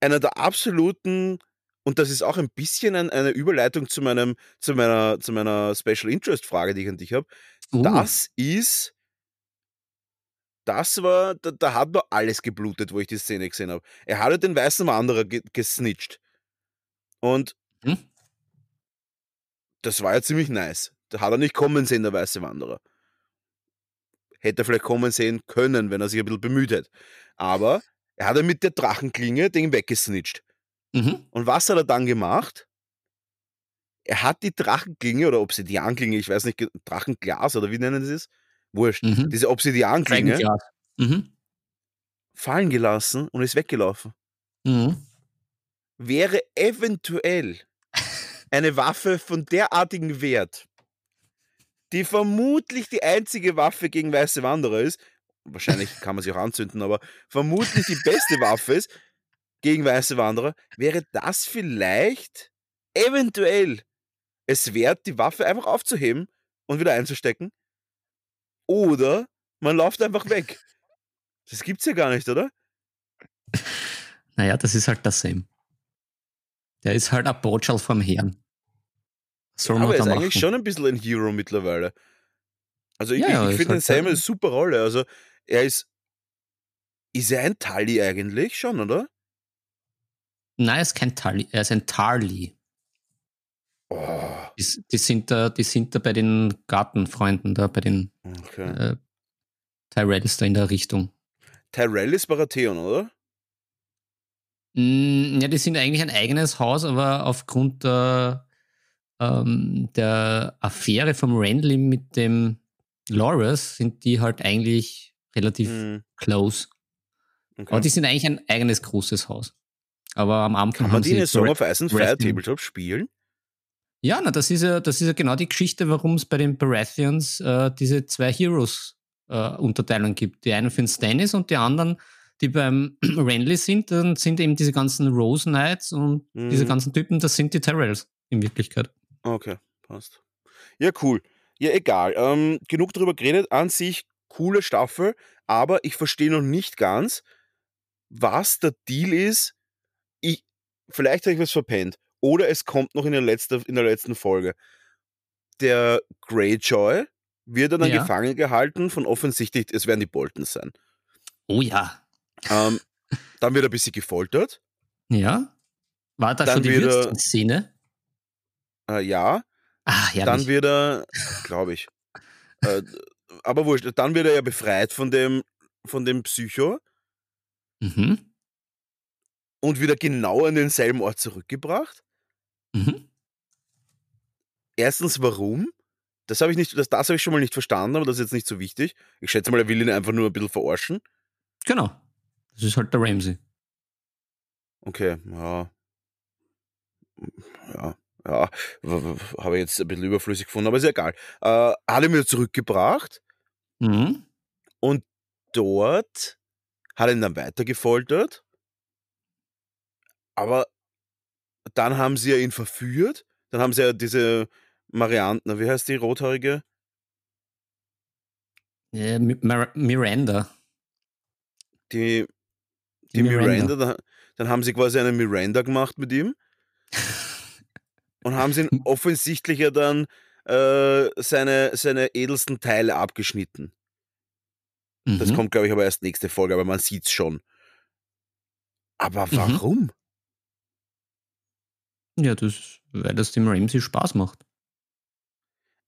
einer der absoluten, und das ist auch ein bisschen ein, eine Überleitung zu, meinem, zu, meiner, zu meiner Special Interest Frage, die ich an dich habe. Uh, Das ist, das war, da, da hat noch alles geblutet, wo ich die Szene gesehen habe. Er hatte den weißen Wanderer ge gesnitcht. Und Hm? das war ja ziemlich nice. Da hat er nicht kommen sehen, der weiße Wanderer. Hätte er vielleicht kommen sehen können, wenn er sich ein bisschen bemüht hätte. Aber er hat ja mit der Drachenklinge den weggesnitcht. Mhm. Und was hat er dann gemacht? Er hat die Drachenklinge oder Obsidianklinge, ich weiß nicht, Drachenglas oder wie nennen sie es? Wurscht. Mhm. Diese Obsidianklinge. Mhm. fallen gelassen und ist weggelaufen. Mhm. Wäre eventuell eine Waffe von derartigem Wert, die vermutlich die einzige Waffe gegen weiße Wanderer ist, wahrscheinlich kann man sie auch anzünden, aber vermutlich die beste Waffe ist gegen weiße Wanderer, wäre das vielleicht eventuell es wert, die Waffe einfach aufzuheben und wieder einzustecken. Oder man läuft einfach weg. Das gibt's ja gar nicht, oder? Naja, das ist halt das Sam. Der ist halt ein Botschal vom Herrn. Soll man Aber er ist machen? eigentlich schon ein bisschen ein Hero mittlerweile. Also ich, Ja, ja, ich, ich finde den halt Sam eine super Rolle. Also er ist. Ist er ein Tully eigentlich schon, oder? Nein, er ist kein Tully, er ist ein Tarly. Oh, Die, die, sind da, die sind da bei den Gartenfreunden, da bei den okay. äh, Tyrells da in der Richtung. Tyrell ist Baratheon, oder? Mm, Ja, die sind eigentlich ein eigenes Haus, aber aufgrund der, ähm, der Affäre vom Renly mit dem Loras sind die halt eigentlich relativ Hm, close. okay. Aber die sind eigentlich ein eigenes großes Haus. Aber am Anfang Kann haben man die Bre- of Ice and Fire. Tabletop spielen? Ja, na, das ist ja, das ist ja genau die Geschichte, warum es bei den Baratheons äh, diese zwei Heroes-Unterteilungen gibt. Die einen für den Stannis und die anderen, die beim Renly sind, dann sind eben diese ganzen Rose Knights und diese Mhm. ganzen Typen, das sind die Tyrells in Wirklichkeit. Okay, passt. Ja, cool. Ja, egal. Ähm, genug darüber geredet. An sich coole Staffel, aber ich verstehe noch nicht ganz, was der Deal ist. Ich, vielleicht habe ich was verpennt. Oder es kommt noch in der, letzte, in der letzten Folge. Der Greyjoy wird dann Ja. gefangen gehalten von offensichtlich, es werden die Boltons sein. Oh ja. Ähm, dann wird er ein bisschen gefoltert. Ja. War da Dann schon die Würstchen-Szene? Äh, ja, Ah, ja. dann wird er, glaube ich. äh, aber wurscht, dann wird er ja befreit von dem, von dem Psycho mhm. Und wieder genau an denselben Ort zurückgebracht. Mhm. Erstens, warum? Das habe ich nicht, das, das habe ich schon mal nicht verstanden, aber das ist jetzt nicht so wichtig. Ich schätze mal, er will ihn einfach nur ein bisschen verarschen. Genau. Das ist halt der Ramsey. Okay, ja. Ja, ja, habe ich jetzt ein bisschen überflüssig gefunden, aber ist ja egal. Äh, hat ihn wieder zurückgebracht Mhm. und dort hat ihn dann weiter gefoltert. Aber dann haben sie ja ihn verführt. Dann haben sie ja diese Marianne, wie heißt die rothaarige? Ja, Mi- Mar Miranda. Die, Die die Miranda. Miranda. dann, dann haben sie quasi eine Miranda gemacht mit ihm und haben sie ihn offensichtlich ja dann äh, seine, seine edelsten Teile abgeschnitten. Das Mhm. kommt, glaube ich, aber erst nächste Folge, aber man sieht's schon. Aber Mhm. Ja, das, weil das dem Ramsey Spaß macht.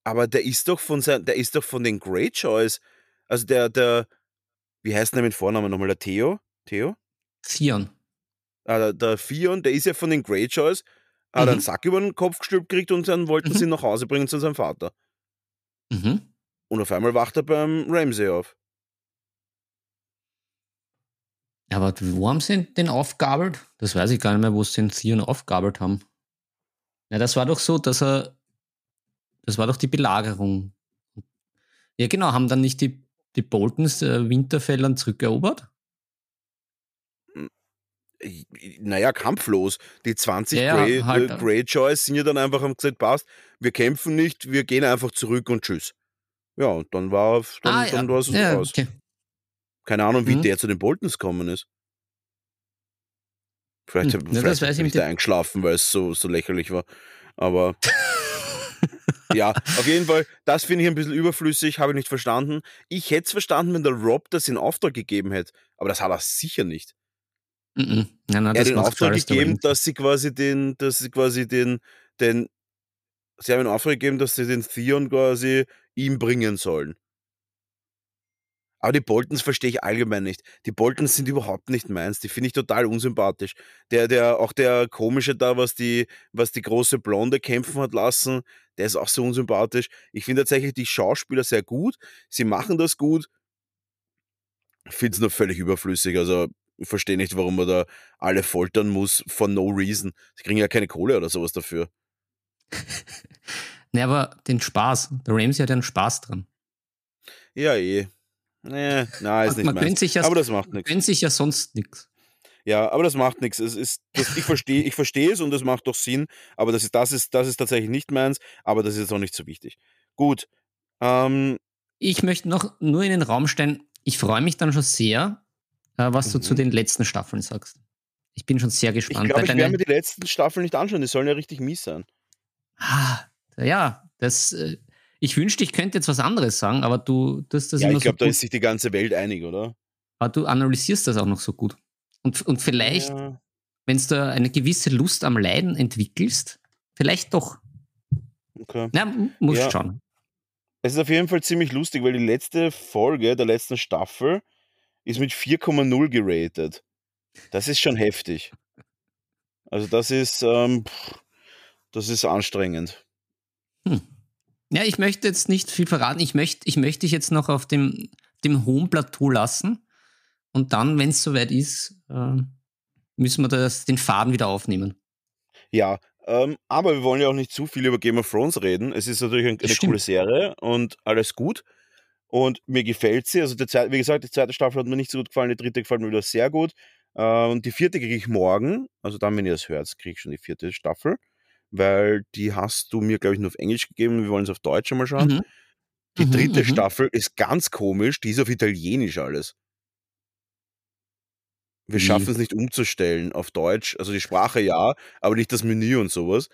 Aber der ist doch von sein, der ist doch von den Greyjoys. Also der, der, wie heißt der mit Vornamen nochmal? Der Theo? Theo? Theon. Ah, der, der Fion, der ist ja von den Greyjoys, hat Mhm. einen Sack über den Kopf gestülpt gekriegt und dann wollten Mhm. sie ihn nach Hause bringen zu seinem Vater. Mhm. Und auf einmal wacht er beim Ramsay auf. Aber wo haben sie den aufgabelt? Das weiß ich gar nicht mehr, wo sie den Theon aufgabelt haben. Ja, das war doch so, dass er. Das war doch die Belagerung. Ja, genau, haben dann nicht die, die Boltons äh, Winterfell dann zurückerobert? I- Naja, kampflos. Die 20 Ja, Grey, halt. äh, Greyjoys sind ja dann einfach haben gesagt, passt, wir kämpfen nicht, wir gehen einfach zurück und tschüss. Ja, und dann war dann, ah, dann ja. war es ja, aus. okay. Keine Ahnung, wie Mhm. der zu den Boltons gekommen ist. Vielleicht, Hm, ja, das vielleicht weiß ich ich da eingeschlafen, weil es so, so lächerlich war. Aber ja, auf jeden Fall, das finde ich ein bisschen überflüssig, habe ich nicht verstanden. Ich hätte es verstanden, wenn der Rob das in Auftrag gegeben hätte, aber das hat er sicher nicht. Mhm. Nein, nein, er hat macht Auftrag gegeben, dass sie quasi den, dass sie quasi den, den, sie haben in Auftrag gegeben, dass sie den Theon quasi ihm bringen sollen. Aber die Boltons verstehe ich allgemein nicht. Die Boltons sind überhaupt nicht meins. Die finde ich total unsympathisch. Der, der, auch der komische da, was die, was die große Blonde kämpfen hat lassen, der ist auch so unsympathisch. Ich finde tatsächlich die Schauspieler sehr gut. Sie machen das gut. Ich finde es nur völlig überflüssig. Also, ich verstehe nicht, warum man da alle foltern muss for no reason. Sie kriegen ja keine Kohle oder sowas dafür. Nee, aber den Spaß. Der Ramsey hat ja einen Spaß dran. Ja, eh. Nee, na, ist nicht Man meins. sich ja, Aber das macht man nichts. gönnt sich ja sonst nichts. Ja, aber das macht nichts. Es ist, das, ich verstehe ich verstehe es und es macht doch Sinn, aber das ist, das, ist, das ist tatsächlich nicht meins, aber das ist jetzt auch nicht so wichtig. Gut. Ähm, Ich möchte noch nur in den Raum stellen, ich freue mich dann schon sehr, äh, was du zu Mhm. den letzten Staffeln sagst. Ich bin schon sehr ich gespannt. glaube, weil ich werde mir die letzten Staffeln nicht anschauen, die sollen ja richtig mies sein. Ah, ja, das, äh, ich wünschte, ich könnte jetzt was anderes sagen, aber du, das, das ja, ich glaube, so da ist sich die ganze Welt einig, oder? aber du analysierst das auch noch so gut. Und, und vielleicht, Ja. wenn du eine gewisse Lust am Leiden entwickelst, vielleicht doch. Okay. Na, musst Ja. schauen. Es ist auf jeden Fall ziemlich lustig, weil die letzte Folge der letzten Staffel ist mit 4,0 geratet. Das ist schon heftig. Also das ist, ähm, das ist anstrengend. Hm. Ja, ich möchte jetzt nicht viel verraten. Ich möchte, ich möchte dich jetzt noch auf dem, dem hohen Plateau lassen. Und dann, wenn es soweit ist, äh, müssen wir das, den Faden wieder aufnehmen. Ja, ähm, aber wir wollen ja auch nicht zu viel über Game of Thrones reden. Es ist natürlich ein, eine stimmt. coole Serie und alles gut. Und mir gefällt sie. Also, zweite, wie gesagt, die zweite Staffel hat mir nicht so gut gefallen, die dritte gefällt mir wieder sehr gut. Äh, und die vierte kriege ich morgen. Also, dann, wenn ihr das hört, kriege ich schon die vierte Staffel. Weil die hast du mir, glaube ich, nur auf Englisch gegeben. Wir wollen es auf Deutsch einmal schauen. Mhm. Die Mhm, dritte mhm. Staffel ist ganz komisch, die ist auf Italienisch alles. Wir schaffen es nicht umzustellen auf Deutsch. Also die Sprache ja, aber nicht das Menü und sowas.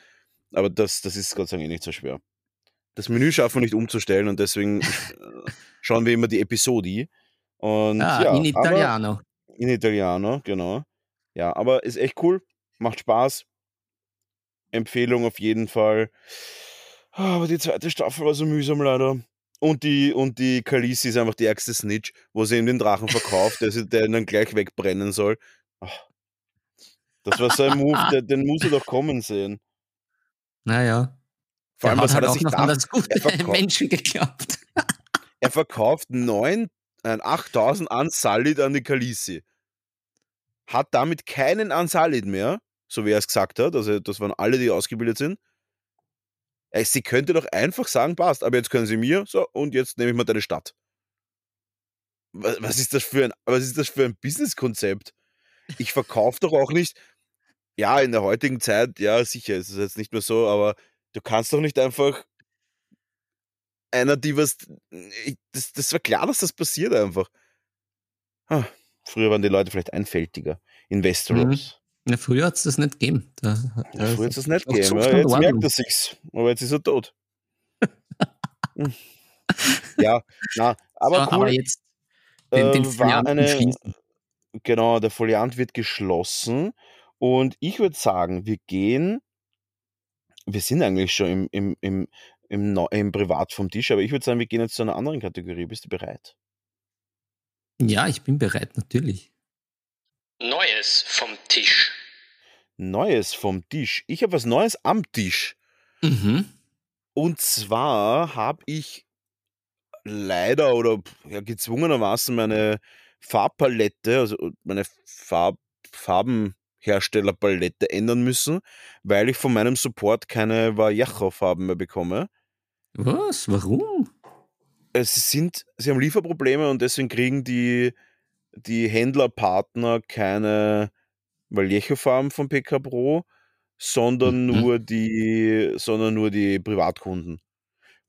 Aber das, das ist Gott sei Dank eh nicht so schwer. Das Menü schaffen wir nicht umzustellen und deswegen äh, schauen wir immer die Episodi. Und Ah, ja, in Italiano. in Italiano, genau. Ja, aber ist echt cool, macht Spaß. Empfehlung auf jeden Fall. Ah, Aber die zweite Staffel war so mühsam leider. Und die, und die Khaleesi ist einfach die ärgste Snitch, wo sie ihm den Drachen verkauft, der, sie, der ihn dann gleich wegbrennen soll. Ach, das war so ein Move, der, den muss er doch kommen sehen. Naja. Vor allem, Der was hat halt er sich noch an gedacht? das gute Er verkauft- Menschen geglaubt. Er verkauft 9, äh, 8000 Unsullied an die Khaleesi. Hat damit keinen Unsullied mehr, so wie er es gesagt hat. Also, das waren alle, die ausgebildet sind. Sie könnte doch einfach sagen, passt, aber jetzt können Sie mir, so, und jetzt nehme ich mal deine Stadt. was, was ist das für ein, was ist das für ein Businesskonzept? Ich verkaufe doch auch nicht, ja, in der heutigen Zeit, ja, sicher, ist es jetzt nicht mehr so, aber du kannst doch nicht einfach einer, die was, ich, das, das war klar, dass das passiert einfach. Ah, früher waren die Leute vielleicht einfältiger in Westeros. Ja, früher hat es das nicht gegeben. Da, Ja, früher hat es das nicht gegeben. Ja, jetzt merkt er sich's. Aber jetzt ist er tot. Hm. ja, na, aber So, cool. aber jetzt den, den äh, war Folianten eine, genau, der Foliant wird geschlossen. Und ich würde sagen, wir gehen, wir sind eigentlich schon im, im, im, im, im Privat vom Tisch, aber ich würde sagen, wir gehen jetzt zu einer anderen Kategorie. Bist du bereit? Ja, ich bin bereit, natürlich. Neues vom Tisch. Neues vom Tisch. Ich habe was Neues am Tisch. Mhm. Und zwar habe ich leider oder ja, gezwungenermaßen meine Farbpalette, also meine Farb, Farbenherstellerpalette ändern müssen, weil ich von meinem Support keine Vallejo-Farben mehr bekomme. Was? Warum? Es sind, sie haben Lieferprobleme und deswegen kriegen die, die Händlerpartner keine Vallejo-Farben von PK Pro, sondern Mhm. nur die, sondern nur die Privatkunden.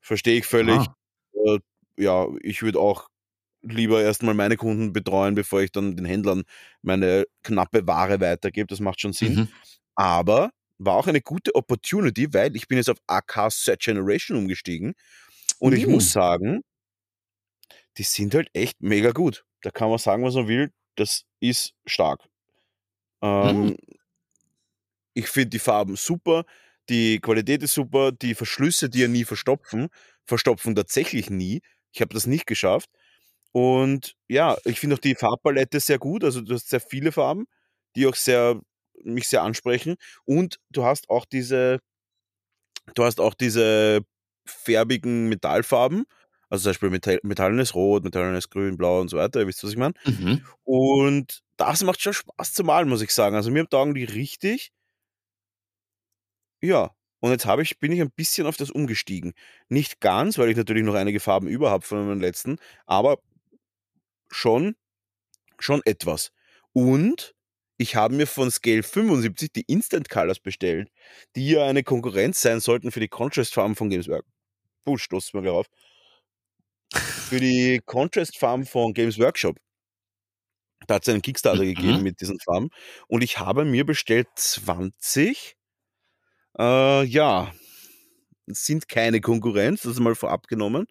Verstehe ich völlig. Ah. Äh, ja, ich würde auch lieber erstmal meine Kunden betreuen, bevor ich dann den Händlern meine knappe Ware weitergebe. Das macht schon Sinn. Mhm. Aber war auch eine gute Opportunity, weil ich bin jetzt auf AK Third Generation umgestiegen und ich Uh. muss sagen, die sind halt echt mega gut. Da kann man sagen, was man will. Das ist stark. Ähm, Hm. Ich finde die Farben super, die Qualität ist super, die Verschlüsse, die ja nie verstopfen, verstopfen tatsächlich nie. Ich habe das nicht geschafft. Und ja, ich finde auch die Farbpalette sehr gut. Also du hast sehr viele Farben, die auch sehr mich sehr ansprechen. Und du hast auch diese, du hast auch diese färbigen Metallfarben. Also zum Beispiel Metall, metallenes Rot, metallenes Grün, Blau und so weiter. Ihr wisst, was ich meine. Mhm. Und das macht schon Spaß zu malen, muss ich sagen. Also mir taugen die richtig. Ja. Und jetzt habe ich, bin ich ein bisschen auf das umgestiegen. Nicht ganz, weil ich natürlich noch einige Farben über habe von meinem letzten, aber schon, schon etwas. Und ich habe mir von Scale 75 die Instant Colors bestellt, die ja eine Konkurrenz sein sollten für die Contrast-Farben von Games Workshop. Puh, stoßt mir gleich auf. Für die Contrast-Farben von Games Workshop. Da hat es einen Kickstarter Mhm. gegeben mit diesen Farben. Und ich habe mir bestellt 20. Äh, ja, sind keine Konkurrenz, das ist mal vorab genommen.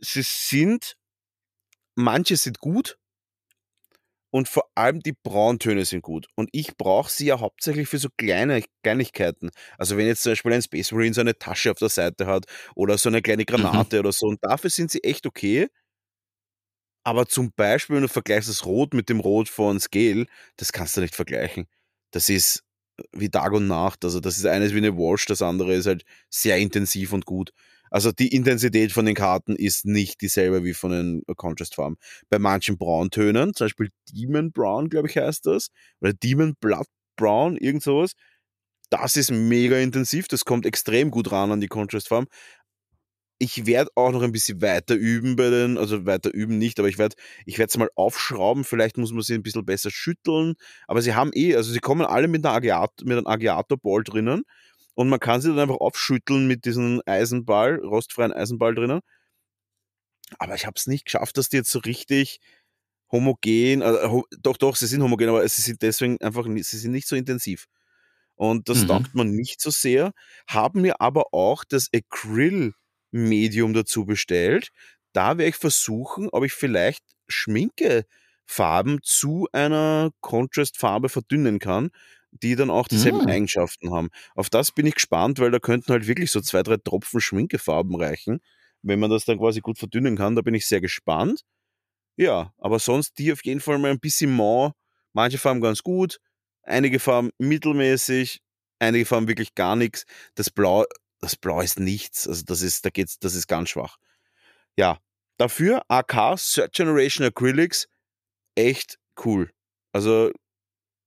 Sie sind, manche sind gut und vor allem die Brauntöne sind gut. Und ich brauche sie ja hauptsächlich für so kleine Kleinigkeiten. Also wenn jetzt zum Beispiel ein Space Marine so eine Tasche auf der Seite hat oder so eine kleine Granate oder so. Und dafür sind sie echt okay. Aber zum Beispiel, wenn du vergleichst das Rot mit dem Rot von Scale, das kannst du nicht vergleichen. Das ist wie Tag und Nacht. Also das ist eines wie eine Wash, das andere ist halt sehr intensiv und gut. Also die Intensität von den Karten ist nicht dieselbe wie von den Contrast-Farben. Bei manchen Brauntönen, zum Beispiel Demon Brown, glaube ich, heißt das, oder Demon Blood Brown, irgend sowas, das ist mega intensiv, das kommt extrem gut ran an die Contrast-Farben. Ich werde auch noch ein bisschen weiter üben bei den, also weiter üben nicht, aber ich werde ich werde es mal aufschrauben, vielleicht muss man sie ein bisschen besser schütteln, aber sie haben eh, also sie kommen alle mit, einer Agiat, mit einem Agiator-Ball drinnen und man kann sie dann einfach aufschütteln mit diesem Eisenball, rostfreien Eisenball drinnen. Aber ich habe es nicht geschafft, dass die jetzt so richtig homogen, ho doch, doch, sie sind homogen, aber sie sind deswegen einfach, sie sind nicht so intensiv. Und das Mhm. taugt man nicht so sehr. Haben mir aber auch das Acryl-Medium dazu bestellt. Da werde ich versuchen, ob ich vielleicht Schminkefarben zu einer Contrast-Farbe verdünnen kann, die dann auch dieselben Mhm. Eigenschaften haben. Auf das bin ich gespannt, weil da könnten halt wirklich so zwei, drei Tropfen Schminkefarben reichen, wenn man das dann quasi gut verdünnen kann. Da bin ich sehr gespannt. Ja, aber sonst die auf jeden Fall mal ein bisschen mau. Manche Farben ganz gut, einige Farben mittelmäßig, einige Farben wirklich gar nichts. Das Blau, das Blau ist nichts. Also das ist, da geht's, das ist ganz schwach. Ja, dafür AK Third Generation Acrylics echt cool. Also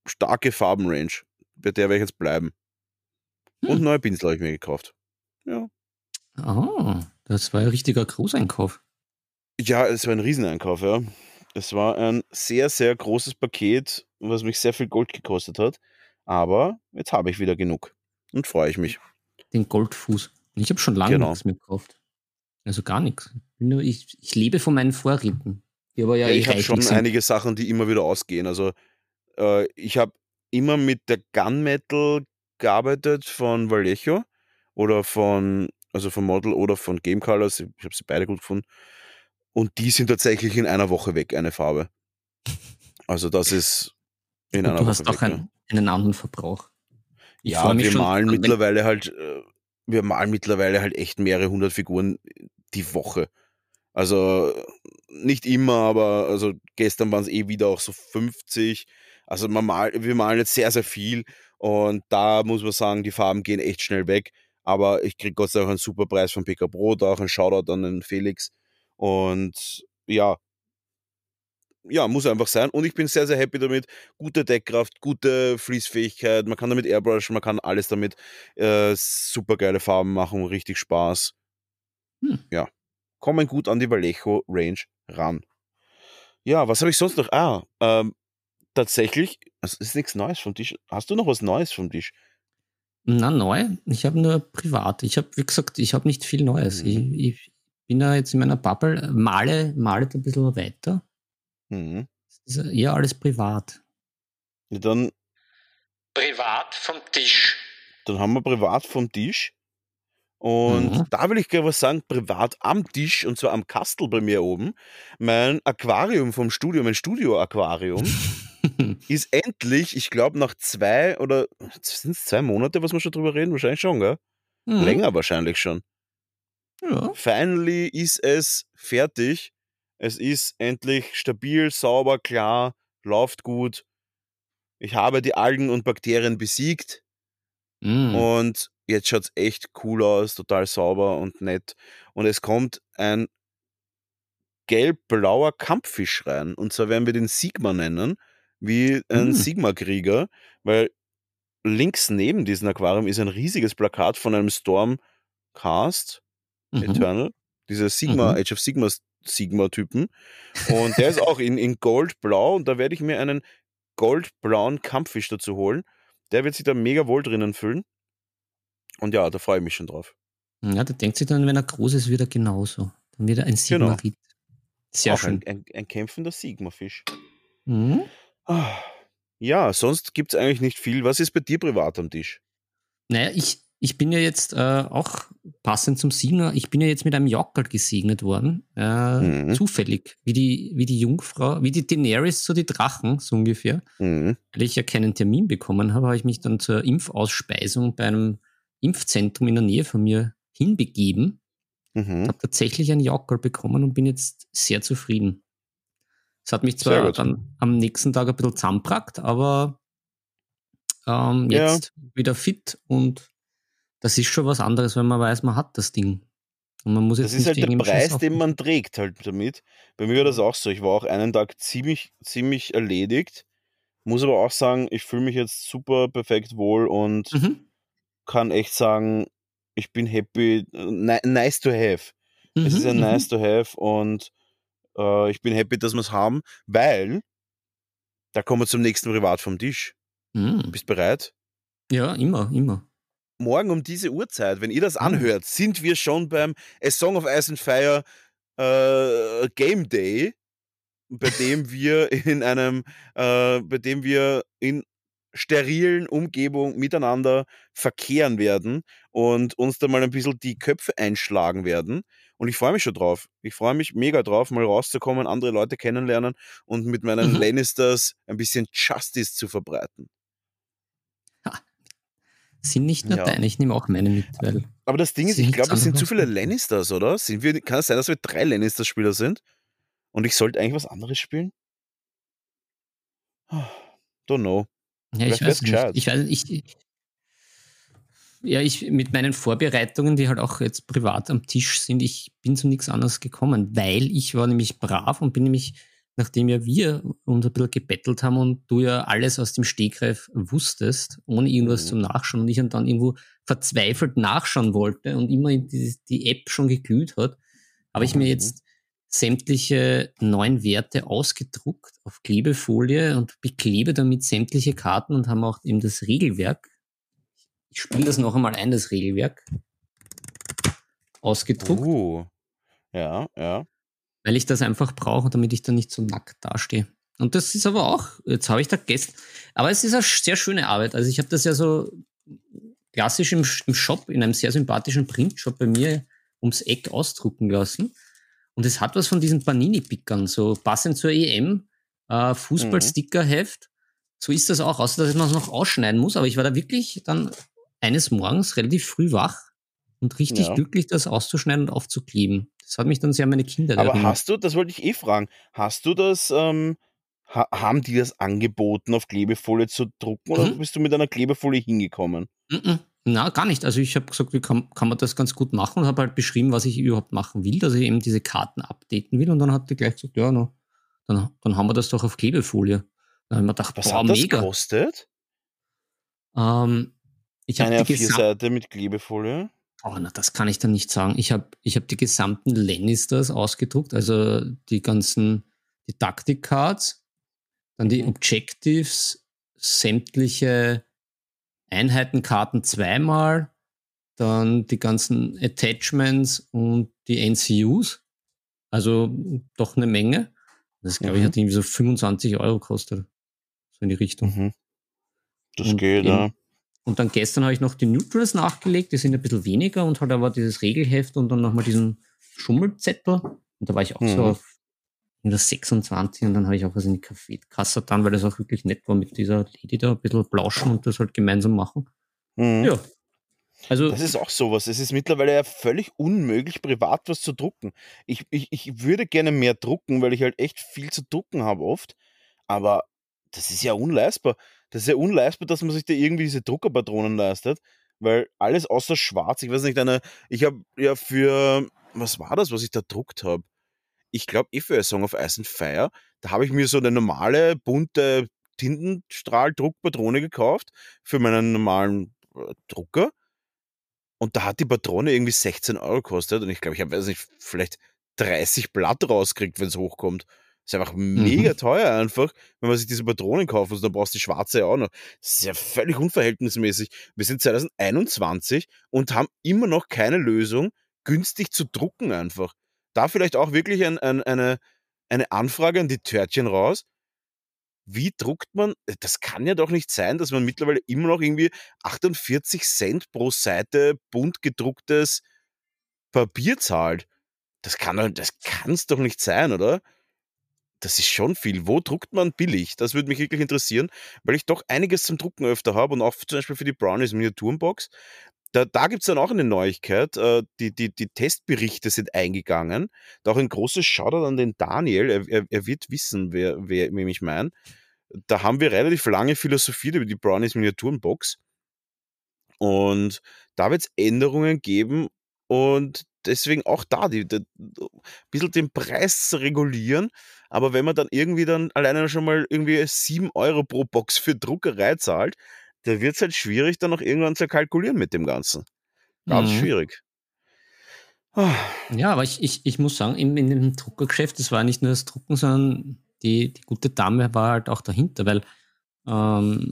starke Farbenrange. Bei der werde ich jetzt bleiben. Und Hm. neue Pinsel habe ich mir gekauft. Ja. Oh, das war ein richtiger Großeinkauf. Ja, es war ein Rieseneinkauf, ja. Es war ein sehr, sehr großes Paket, was mich sehr viel Gold gekostet hat. Aber jetzt habe ich wieder genug und freue ich mich. Den Goldfuß. Ich habe schon lange Genau. nichts mehr gekauft. Also gar nichts. Nur Ich, ich lebe von meinen Vorräten. Ja, Ja, eh ich habe schon sind. einige Sachen, die immer wieder ausgehen. Also äh, ich habe immer mit der Gunmetal gearbeitet von Vallejo oder von, also von Model oder von Game Colors. Ich habe sie beide gut gefunden. Und die sind tatsächlich in einer Woche weg, eine Farbe. Also das ist in Und einer du Woche hast auch weg. ja. einen, einen anderen Verbrauch. Ich Ja, wir schon malen an, mittlerweile halt, äh, wir malen mittlerweile halt echt mehrere hundert Figuren die Woche. Also nicht immer, aber also gestern waren es eh wieder auch so 50. Also man mal, wir malen jetzt sehr, sehr viel und da muss man sagen, die Farben gehen echt schnell weg. Aber ich kriege Gott sei Dank einen super Preis von PK Brot, auch einen Shoutout an den Felix. Und ja, ja, muss einfach sein. Und ich bin sehr, sehr happy damit. Gute Deckkraft, gute Fließfähigkeit. Man kann damit airbrushen, man kann alles damit. Äh, super geile Farben machen, richtig Spaß. Hm. Ja, kommen gut an die Vallejo Range ran. Ja, was habe ich sonst noch? Ah, ähm, tatsächlich, es ist nichts Neues vom Tisch. Hast du noch was Neues vom Tisch? Na, neu. Ich habe nur privat. Ich habe, wie gesagt, ich habe nicht viel Neues. Mhm. Ich, ich bin da jetzt in meiner Bubble, male, male ein bisschen weiter. Mhm. Das ist eher alles privat. Ja, dann, Privat vom Tisch. dann haben wir privat vom Tisch. Und Mhm. da will ich gerne was sagen, privat am Tisch, und zwar am Kastel bei mir oben. Mein Aquarium vom Studio, mein Studio-Aquarium, ist endlich, ich glaube, nach zwei oder sind es zwei Monate, was wir schon drüber reden? Wahrscheinlich schon, gell? Mhm. Länger wahrscheinlich schon. Ja. Finally ist es fertig. Es ist endlich stabil, sauber, klar, läuft gut. Ich habe die Algen und Bakterien besiegt Mhm. und jetzt schaut es echt cool aus, total sauber und nett. Und es kommt ein gelb-blauer Kampffisch rein. Und zwar werden wir den Sigma nennen, wie ein Mhm. Sigma-Krieger, weil links neben diesem Aquarium ist ein riesiges Plakat von einem Stormcast. Mhm. Eternal, diese Sigma, Mhm. Age of Sigma Sigma-Typen. Und der ist auch in, in Gold-Blau und da werde ich mir einen goldblauen Kampffisch dazu holen. Der wird sich da mega wohl drinnen fühlen. Und ja, da freue ich mich schon drauf. Ja, der denkt sich dann, wenn er groß ist, wieder genauso. Dann wird er ein Genau. Sigmarit. Sehr auch schön. Ein, ein, ein kämpfender Sigma-Fisch. Mhm. Ah, Ja, sonst gibt es eigentlich nicht viel. Was ist bei dir privat am Tisch? Naja, ich, ich bin ja jetzt äh, auch passend zum Signer, ich bin ja jetzt mit einem Jockel gesegnet worden. Äh, Mhm. Zufällig. Wie die, wie die Jungfrau, wie die Daenerys zu die Drachen, so ungefähr. Mhm. Weil ich ja keinen Termin bekommen habe, habe ich mich dann zur Impfausspeisung bei einem Impfzentrum in der Nähe von mir hinbegeben. Mhm. Habe tatsächlich einen Jockel bekommen und bin jetzt sehr zufrieden. Es hat mich zwar dann am nächsten Tag ein bisschen zusammengebrackt, aber ähm, Ja. jetzt wieder fit und das ist schon was anderes, wenn man weiß, man hat das Ding. Und man muss jetzt Das ist halt der Preis, den man trägt halt damit. Bei mir war das auch so. Ich war auch einen Tag ziemlich, ziemlich erledigt. Muss aber auch sagen, ich fühle mich jetzt super perfekt wohl und Mhm. kann echt sagen, ich bin happy. Ni- Nice to have. Es ist Mhm, ein mhm. nice to have und äh, ich bin happy, dass wir es haben, weil da kommen wir zum nächsten Privat vom Tisch. Mhm. Bist bereit? Ja, immer, immer. Morgen um diese Uhrzeit, wenn ihr das Mhm. anhört, sind wir schon beim A Song of Ice and Fire äh, Game Day, bei dem wir in einem, äh, bei dem wir in sterilen Umgebung miteinander verkehren werden und uns da mal ein bisschen die Köpfe einschlagen werden. Und ich freue mich schon drauf. Ich freue mich mega drauf, mal rauszukommen, andere Leute kennenlernen und mit meinen Mhm. Lannisters ein bisschen Justice zu verbreiten. Sind nicht nur Ja. deine, ich nehme auch meine mit, weil Aber das Ding ist, ich glaube, es sind zu viele Lannisters, oder? Sind wir, kann es sein, dass wir drei Lannister-Spieler sind? Und ich sollte eigentlich was anderes spielen? Don't know. Ja, ich Vielleicht weiß nicht. Ich weiß ich, ich, ja, ich mit meinen Vorbereitungen, die halt auch jetzt privat am Tisch sind, ich bin zu nichts anderes gekommen, weil ich war nämlich brav und bin nämlich, nachdem ja wir uns ein bisschen gebettelt haben und du ja alles aus dem Stegreif wusstest, ohne irgendwas Mhm. zum Nachschauen und ich dann irgendwo verzweifelt nachschauen wollte und immer die, die App schon geglüht hat, habe ich mir Mhm. jetzt sämtliche neuen Werte ausgedruckt auf Klebefolie und beklebe damit sämtliche Karten und haben auch eben das Regelwerk. Ich spiele das noch einmal ein, das Regelwerk. Ausgedruckt. Uh. Ja, ja. Weil ich das einfach brauche, damit ich da nicht so nackt dastehe. Und das ist aber auch, jetzt habe ich da gestern, aber es ist eine sehr schöne Arbeit. Also ich habe das ja so klassisch im, im Shop, in einem sehr sympathischen Printshop bei mir ums Eck ausdrucken lassen. Und es hat was von diesen Panini-Pickern, so passend zur EM, äh, Fußballstickerheft. So ist das auch, außer dass man es noch ausschneiden muss. Aber ich war da wirklich dann eines Morgens relativ früh wach und richtig Ja. glücklich, das auszuschneiden und aufzukleben. Das hat mich dann sehr meine Kinder Aber erinnert. hast du, das wollte ich eh fragen, hast du das, ähm, ha haben die das angeboten, auf Klebefolie zu drucken oder Mhm. bist du mit einer Klebefolie hingekommen? Mhm. Na, gar nicht. Also ich habe gesagt, wie kann, kann man das ganz gut machen und habe halt beschrieben, was ich überhaupt machen will, dass ich eben diese Karten updaten will. Und dann hat die gleich gesagt, ja, no, dann, dann haben wir das doch auf Klebefolie. Dann habe ich mir gedacht, Was boah, hat das mega. gekostet? Ähm, ich habe Eine die gesam- A4-Seite mit Klebefolie? Oh, na, das kann ich dann nicht sagen. Ich habe ich hab die gesamten Lannisters ausgedruckt, also die ganzen Didaktik-Cards, dann die Objectives, sämtliche Einheitenkarten zweimal, dann die ganzen Attachments und die NCUs. Also doch eine Menge. Das, glaube ich, Mhm. hat irgendwie so 25 Euro gekostet. So in die Richtung. Mhm. Das Und geht, ja. Und dann gestern habe ich noch die Neutrals nachgelegt, die sind ein bisschen weniger und halt aber dieses Regelheft und dann nochmal diesen Schummelzettel. Und da war ich auch so Mhm. auf in der 26 und dann habe ich auch was in die Kaffeekasse dann, weil das auch wirklich nett war mit dieser Lady da, ein bisschen plauschen und das halt gemeinsam machen. Mhm. Ja. Also, Das ist auch sowas. Es ist mittlerweile ja völlig unmöglich, privat was zu drucken. Ich, ich, ich würde gerne mehr drucken, weil ich halt echt viel zu drucken habe oft. Aber das ist ja unleistbar. Das ist ja unleistbar, dass man sich da irgendwie diese Druckerpatronen leistet. Weil alles außer schwarz, ich weiß nicht, eine, ich habe ja für, was war das, was ich da druckt habe? Ich glaube, eh für A Song of Ice and Fire, da habe ich mir so eine normale, bunte Tintenstrahldruckpatrone gekauft für meinen normalen äh, Drucker. Und da hat die Patrone irgendwie 16 Euro gekostet. Und ich glaube, ich habe, weiß nicht, vielleicht 30 Blatt rausgekriegt, wenn es hochkommt. Ist einfach mega teuer einfach, wenn man sich diese Patronen kaufen muss. Dann brauchst du die schwarze ja auch noch. Das ist ja völlig unverhältnismäßig. Wir sind 2021 und haben immer noch keine Lösung, günstig zu drucken einfach. Da vielleicht auch wirklich ein, ein, eine, eine Anfrage an die Törtchen raus. Wie druckt man? Das kann ja doch nicht sein, dass man mittlerweile immer noch irgendwie 48 Cent pro Seite bunt gedrucktes Papier zahlt. Das kann doch, das kann's doch nicht sein, oder? Das ist schon viel. Wo druckt man billig? Das würde mich wirklich interessieren, weil ich doch einiges zum Drucken öfter habe und auch zum Beispiel für die Brownies Miniaturenbox. Da, da gibt es dann auch eine Neuigkeit. äh, Die, die, die Testberichte sind eingegangen. Da auch ein großes Shoutout an den Daniel. Er, er, er wird wissen, wer, wer, wem ich meine. Da haben wir relativ lange philosophiert über die Brownies Miniaturenbox. Und da wird es Änderungen geben und deswegen auch da die, die, ein bisschen den Preis zu regulieren. Aber wenn man dann irgendwie dann alleine schon mal irgendwie 7 Euro pro Box für Druckerei zahlt, da wird es halt schwierig, dann noch irgendwann zu kalkulieren mit dem Ganzen. Ganz Mhm. schwierig. Ah, Ja, aber ich, ich, ich muss sagen, in, in dem Druckergeschäft, das war nicht nur das Drucken, sondern die, die gute Dame war halt auch dahinter, weil ähm,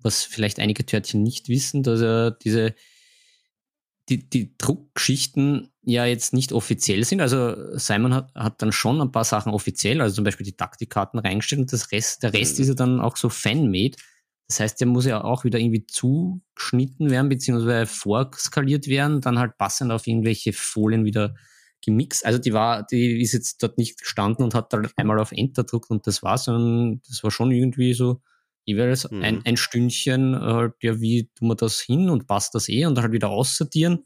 was vielleicht einige Törtchen nicht wissen, dass er diese die, die Druckschichten ja jetzt nicht offiziell sind. Also Simon hat, hat dann schon ein paar Sachen offiziell, also zum Beispiel die Taktikkarten reingestellt und das Rest, der Rest Mhm. ist ja dann auch so fan-made. Das heißt, der muss ja auch wieder irgendwie zugeschnitten werden, beziehungsweise vorskaliert werden, dann halt passend auf irgendwelche Folien wieder gemixt. Also die war, die ist jetzt dort nicht gestanden und hat dann einmal auf Enter gedrückt und das war's, sondern das war schon irgendwie so jeweils Mhm. ein, ein Stündchen halt, ja, wie tun wir das hin und passt das eh und dann halt wieder aussortieren.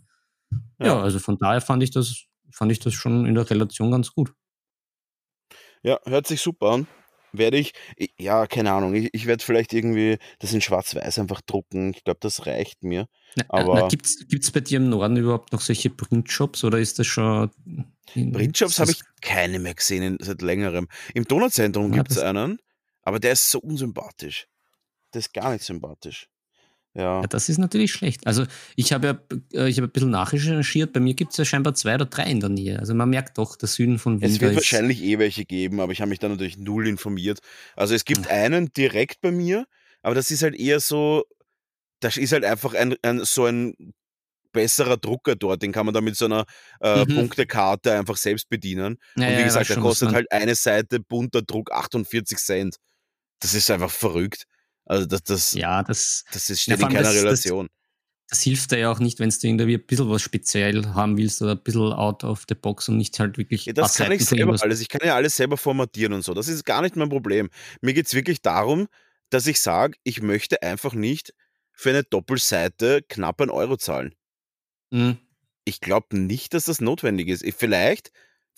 Ja. Ja. also von daher fand ich das, fand ich das schon in der Relation ganz gut. Ja, hört sich super an. Werde ich, ja, keine Ahnung, ich, ich werde vielleicht irgendwie das in Schwarz-Weiß einfach drucken. Ich glaube, das reicht mir. Na, Aber- gibt's, gibt's bei dir im Norden überhaupt noch solche Printshops oder ist das schon. Printshops habe ich keine mehr gesehen in, seit längerem. Im Donauzentrum gibt es einen, aber der ist so unsympathisch. Der ist gar nicht sympathisch. Ja. Ja, das ist natürlich schlecht. Also ich habe ja äh, ich habe ein bisschen nachrecherchiert, bei mir gibt es ja scheinbar zwei oder drei in der Nähe. Also man merkt doch, der Süden von Wien Es wird wahrscheinlich eh welche geben, aber ich habe mich da natürlich null informiert. Also es gibt einen direkt bei mir, aber das ist halt eher so, das ist halt einfach ein, ein so ein besserer Drucker dort. Den kann man da mit so einer äh, Mhm. Punktekarte einfach selbst bedienen. Ja, Und wie gesagt, der kostet halt eine Seite bunter Druck 48 Cent. Das ist einfach verrückt. Also das, das, Ja, das, das ist, vor in keiner das- das- Relation. das hilft dir ja auch nicht, wenn du irgendwie ein bisschen was speziell haben willst oder ein bisschen out of the box und nicht halt wirklich Ja, das kann ich selber alles. Ich kann ja alles selber formatieren und so. Das ist gar nicht mein Problem. Mir geht es wirklich darum, dass ich sage, ich möchte einfach nicht für eine Doppelseite knapp ein Euro zahlen. Mhm. Ich glaube nicht, dass das notwendig ist. Ich- Vielleicht,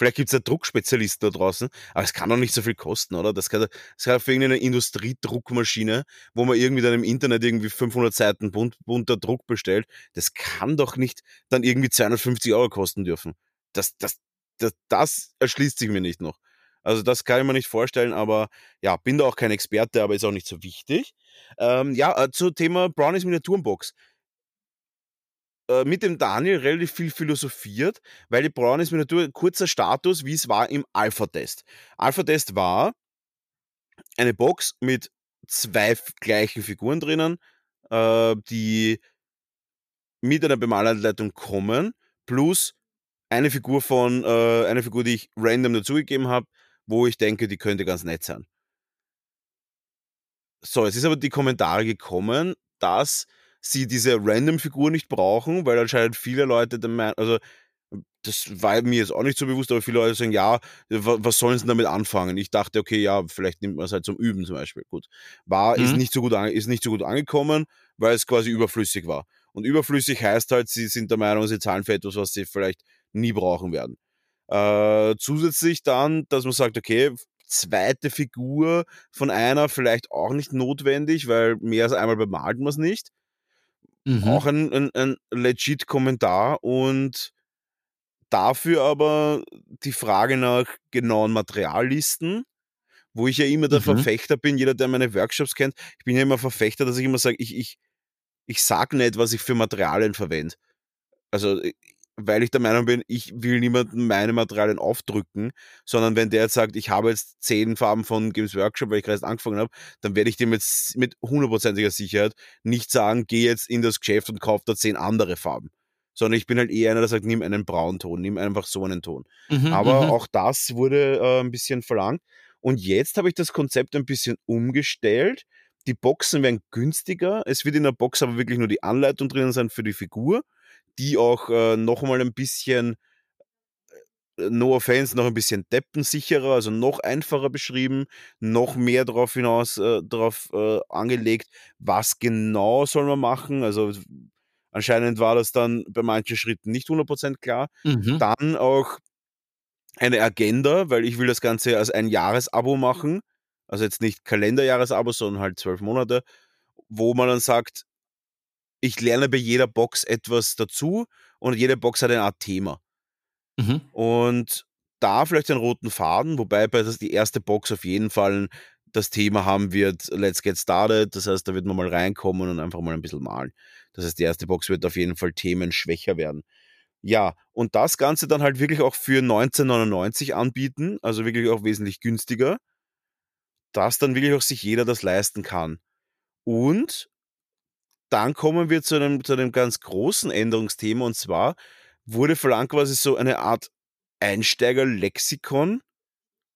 vielleicht gibt es ja Druckspezialisten da draußen, aber es kann doch nicht so viel kosten, oder? Das kann, das kann für irgendeine Industriedruckmaschine, wo man irgendwie dann im Internet irgendwie 500 Seiten bunt, bunter Druck bestellt, das kann doch nicht dann irgendwie 250 Euro kosten dürfen. Das, das, das, das erschließt sich mir nicht noch. Also das kann ich mir nicht vorstellen, aber ja, bin da auch kein Experte, aber ist auch nicht so wichtig. Ähm, ja, äh, zu Thema Brownies Miniaturenbox äh, mit dem Daniel relativ viel philosophiert, weil die Brownies Miniatur, kurzer Status, wie es war im Alpha-Test. Alpha-Test war eine Box mit zwei gleichen Figuren drinnen, äh, die mit einer Bemalanleitung kommen, plus eine Figur von, äh, eine Figur, die ich random dazugegeben habe, wo ich denke, die könnte ganz nett sein. So, es ist aber die Kommentare gekommen, dass sie diese Random-Figur nicht brauchen, weil anscheinend viele Leute der Meinung, also das war mir jetzt auch nicht so bewusst, aber viele Leute sagen, ja, wa- was sollen sie damit anfangen? Ich dachte, okay, ja, vielleicht nimmt man es halt zum Üben zum Beispiel. Gut. War, ist, Mhm. nicht so gut an, ist nicht so gut angekommen, weil es quasi überflüssig war. Und überflüssig heißt halt, sie sind der Meinung, sie zahlen für etwas, was sie vielleicht nie brauchen werden. Äh, zusätzlich dann, dass man sagt, okay, zweite Figur von einer vielleicht auch nicht notwendig, weil mehr als einmal bemalt man es nicht. Mhm. Auch ein, ein, ein legit Kommentar und dafür aber die Frage nach genauen Materiallisten, wo ich ja immer der Mhm. Verfechter bin, jeder, der meine Workshops kennt, ich bin ja immer Verfechter, dass ich immer sage, ich, ich, ich sag nicht, was ich für Materialien verwende. Also, weil ich der Meinung bin, ich will niemandem meine Materialien aufdrücken, sondern wenn der jetzt sagt, ich habe jetzt zehn Farben von Games Workshop, weil ich gerade erst angefangen habe, dann werde ich dem jetzt mit hundertprozentiger Sicherheit nicht sagen, geh jetzt in das Geschäft und kauf da zehn andere Farben. Sondern ich bin halt eher einer, der sagt, nimm einen Braunton, nimm einfach so einen Ton. Mhm, Aber mhm. auch das wurde äh, ein bisschen verlangt. Und jetzt habe ich das Konzept ein bisschen umgestellt. Die Boxen werden günstiger. Es wird in der Box aber wirklich nur die Anleitung drinnen sein für die Figur, die auch äh, nochmal ein bisschen, äh, no offense, noch ein bisschen deppensicherer, also noch einfacher beschrieben, noch mehr darauf hinaus, äh, darauf äh, angelegt, was genau soll man machen. Also anscheinend war das dann bei manchen Schritten nicht 100% klar. Mhm. Dann auch eine Agenda, weil ich will das Ganze als ein Jahresabo machen. Also jetzt nicht Kalenderjahresabo, sondern halt zwölf Monate, wo man dann sagt, ich lerne bei jeder Box etwas dazu und jede Box hat eine Art Thema. Mhm. Und da vielleicht einen roten Faden, wobei bei das die erste Box auf jeden Fall das Thema haben wird, Let's Get Started. Das heißt, da wird man mal reinkommen und einfach mal ein bisschen malen. Das heißt, die erste Box wird auf jeden Fall themenschwächer werden. Ja, und das Ganze dann halt wirklich auch für 1999 anbieten, also wirklich auch wesentlich günstiger, dass dann wirklich auch sich jeder das leisten kann. Und dann kommen wir zu einem, zu einem ganz großen Änderungsthema und zwar wurde verlangt quasi so eine Art Einsteiger-Lexikon.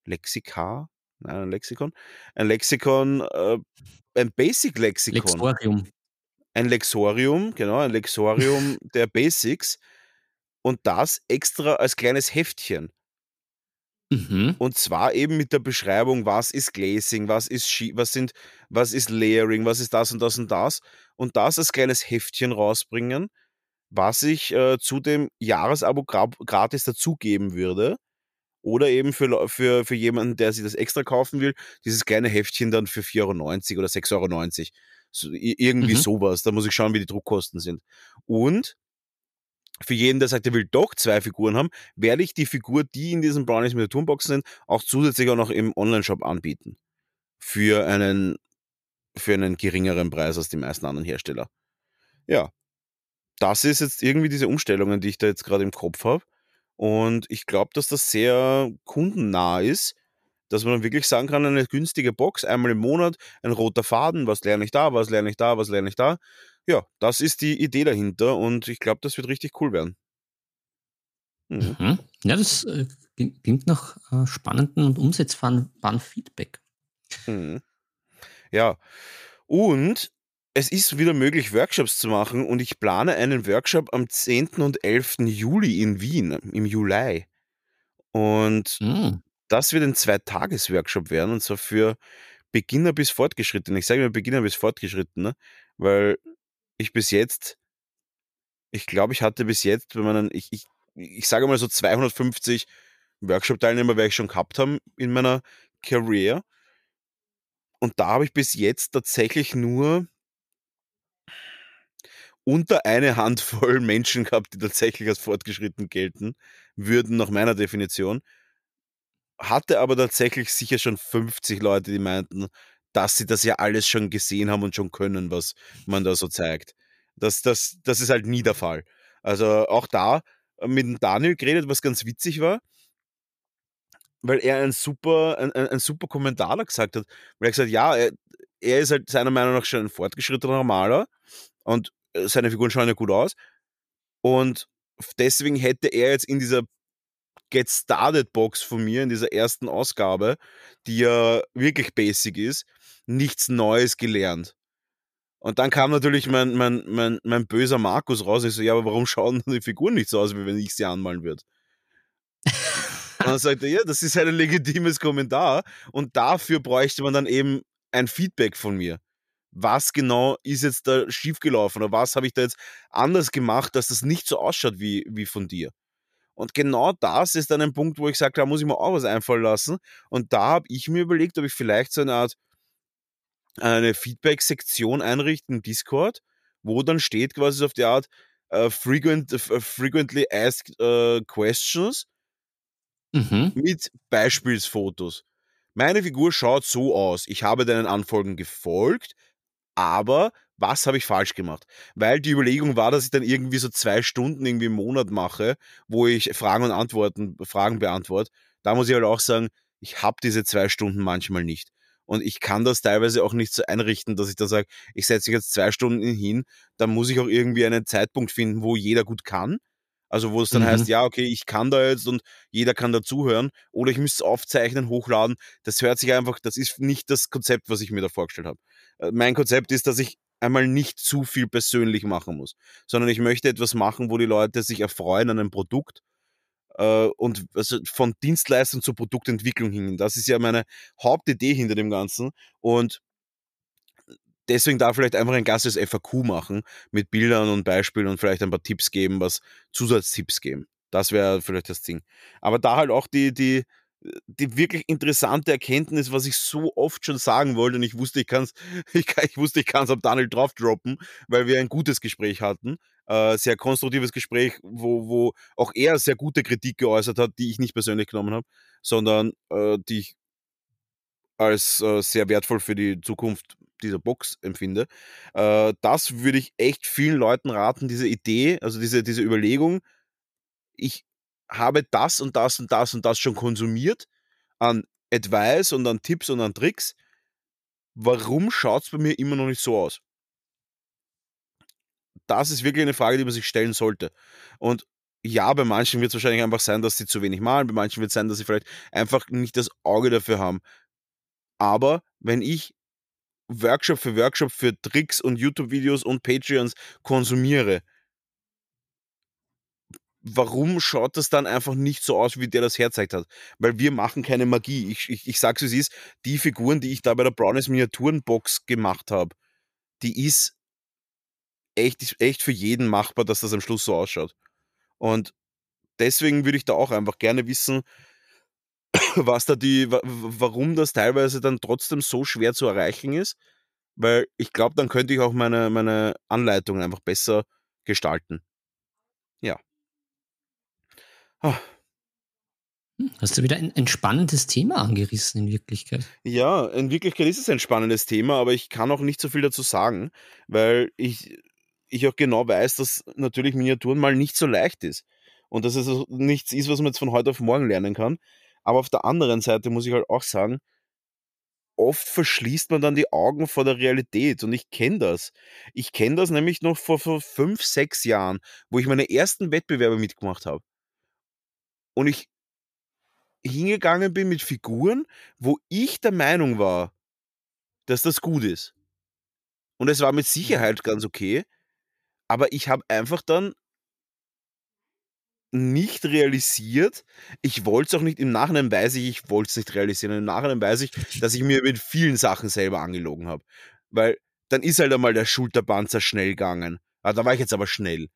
Lexika? Nein, ein Lexikon. Ein Lexikon, äh, ein Basic-Lexikon. Lexorium. Ein Lexorium, genau, ein Lexorium der Basics. Und das extra als kleines Heftchen. Mhm. Und zwar eben mit der Beschreibung, was ist Glazing, was ist, was sind, was ist Layering, was ist das und das und das. Und das als kleines Heftchen rausbringen, was ich äh, zu dem Jahresabo gra gratis dazugeben würde. Oder eben für, für, für jemanden, der sich das extra kaufen will, dieses kleine Heftchen dann für 4,90 Euro oder 6,90 Euro. So, irgendwie Mhm. sowas. Da muss ich schauen, wie die Druckkosten sind. Und für jeden, der sagt, er will doch zwei Figuren haben, werde ich die Figur, die in diesen Brownies Miniaturenboxen sind, auch zusätzlich auch noch im Online-Shop anbieten. Für einen, für einen geringeren Preis als die meisten anderen Hersteller. Ja, das ist jetzt irgendwie diese Umstellungen, die ich da jetzt gerade im Kopf habe. Und ich glaube, dass das sehr kundennah ist, dass man dann wirklich sagen kann, eine günstige Box, einmal im Monat, ein roter Faden, was lerne ich da, was lerne ich da, was lerne ich da. Ja, das ist die Idee dahinter und ich glaube, das wird richtig cool werden. Mhm. Mhm. Ja, das äh, klingt nach äh, spannenden und umsetzbaren Feedback. Mhm. Ja, und es ist wieder möglich, Workshops zu machen und ich plane einen Workshop am 10. und 11. Juli in Wien, im Juli. Und Mhm. das wird ein Zwei-Tages-Workshop werden und zwar für Beginner bis Fortgeschrittene. Ich sage immer Beginner bis Fortgeschrittene, weil ich bis jetzt ich glaube, ich hatte bis jetzt bei meinen ich ich ich sage mal so 250 Workshop-Teilnehmer werde ich schon gehabt haben in meiner Career. Und da habe ich bis jetzt tatsächlich nur unter eine Handvoll Menschen gehabt, die tatsächlich als fortgeschritten gelten würden nach meiner Definition. Hatte aber tatsächlich sicher schon 50 Leute, die meinten, dass sie das ja alles schon gesehen haben und schon können, was man da so zeigt. Das das das ist halt nie der Fall. Also, auch da mit dem Daniel geredet, was ganz witzig war weil er ein super ein ein super Kommentar gesagt hat. Weil er gesagt hat, ja, er er ist halt seiner Meinung nach schon ein fortgeschrittener Maler und, äh, seine Figuren schauen ja gut aus. Und deswegen hätte er jetzt in dieser Get Started Box von mir, in dieser ersten Ausgabe, die ja wirklich basic ist, nichts Neues gelernt. Und dann kam natürlich mein mein mein mein böser Markus raus. Ich so: „Ja, aber warum schauen die Figuren nicht so aus, wie wenn ich sie anmalen würde?“ Und dann sagt er: „Ja, das ist halt ein legitimes Kommentar und dafür bräuchte man dann eben ein Feedback von mir. Was genau ist jetzt da schiefgelaufen oder was habe ich da jetzt anders gemacht, dass das nicht so ausschaut wie wie von dir?“ Und genau das ist dann ein Punkt, wo ich sage, da muss ich mir auch was einfallen lassen. Und da habe ich mir überlegt, ob ich vielleicht so eine Art eine Feedback-Sektion einrichte im Discord, wo dann steht quasi auf die Art, äh, frequent f frequently asked, äh, questions Mhm. mit Beispielsfotos. Meine Figur schaut so aus. Ich habe deinen Anfolgen gefolgt, aber was habe ich falsch gemacht? Weil die Überlegung war, dass ich dann irgendwie so 2 Stunden irgendwie im Monat mache, wo ich Fragen und Antworten Fragen beantworte. Da muss ich halt auch sagen, ich habe diese 2 Stunden manchmal nicht. Und ich kann das teilweise auch nicht so einrichten, dass ich da sage, ich setze mich jetzt 2 Stunden hin, dann muss ich auch irgendwie einen Zeitpunkt finden, wo jeder gut kann. Also, wo es dann heißt, Mhm. ja, okay, ich kann da jetzt und jeder kann dazuhören oder ich müsste es aufzeichnen, hochladen. Das hört sich einfach das ist nicht das Konzept, was ich mir da vorgestellt habe. Äh, mein Konzept ist, dass ich einmal nicht zu viel persönlich machen muss, sondern ich möchte etwas machen, wo die Leute sich erfreuen an einem Produkt, äh, und also von Dienstleistung zur Produktentwicklung hin. Das ist ja meine Hauptidee hinter dem Ganzen und deswegen da vielleicht einfach ein ganzes FAQ machen mit Bildern und Beispielen und vielleicht ein paar Tipps geben, was Zusatztipps geben. Das wäre vielleicht das Ding. Aber da halt auch die die die wirklich interessante Erkenntnis, was ich so oft schon sagen wollte und ich wusste, ich kann's ich ka ich wusste, ich kann's am Daniel drauf droppen, weil wir ein gutes Gespräch hatten. Äh, sehr konstruktives Gespräch, wo wo auch er sehr gute Kritik geäußert hat, die ich nicht persönlich genommen habe, sondern, äh, die ich als, äh, sehr wertvoll für die Zukunft dieser Box empfinde. Äh, das würde ich echt vielen Leuten raten, diese Idee, also diese diese Überlegung: „Ich habe das und das und das und das schon konsumiert an Advice und an Tipps und an Tricks. Warum schaut's bei mir immer noch nicht so aus?“ Das ist wirklich eine Frage, die man sich stellen sollte. Und ja, bei manchen wird's wahrscheinlich einfach sein, dass sie zu wenig malen, bei manchen wird's sein, dass sie vielleicht einfach nicht das Auge dafür haben. Aber wenn ich Workshop für Workshop für Tricks und YouTube-Videos und Patreons konsumiere warum schaut das dann einfach nicht so aus, wie der das hergezeigt hat? Weil wir machen keine Magie. Ich ich ich sage es, wie's ist, die Figuren, die ich da bei der Brownies Miniaturenbox gemacht habe, die ist echt echt für jeden machbar, dass das am Schluss so ausschaut. Und deswegen würde ich da auch einfach gerne wissen was da die warum das teilweise dann trotzdem so schwer zu erreichen ist, weil ich glaube, dann könnte ich auch meine meine Anleitungen einfach besser gestalten. Ja. Hm, hast du wieder ein ein spannendes Thema angerissen in Wirklichkeit. Ja, in Wirklichkeit ist es ein spannendes Thema, aber ich kann auch nicht so viel dazu sagen, weil ich ich auch genau weiß, dass natürlich Miniaturen mal nicht so leicht ist. Und dass es nichts ist, was man jetzt von heute auf morgen lernen kann. Aber auf der anderen Seite muss ich halt auch sagen, oft verschließt man dann die Augen vor der Realität. Und ich kenne das. Ich kenne das nämlich noch vor, vor fünf, sechs Jahren, wo ich meine ersten Wettbewerbe mitgemacht habe. Und ich hingegangen bin mit Figuren, wo ich der Meinung war, dass das gut ist. Und es war mit Sicherheit ganz okay. Aber ich habe einfach dann nicht realisiert. Ich wollte es auch nicht, im Nachhinein weiß ich, ich wollte es nicht realisieren. Im Nachhinein weiß ich, dass ich mir mit vielen Sachen selber angelogen habe. Weil dann ist halt einmal der Schulterpanzer schnell gegangen. Ah, da war ich jetzt aber schnell.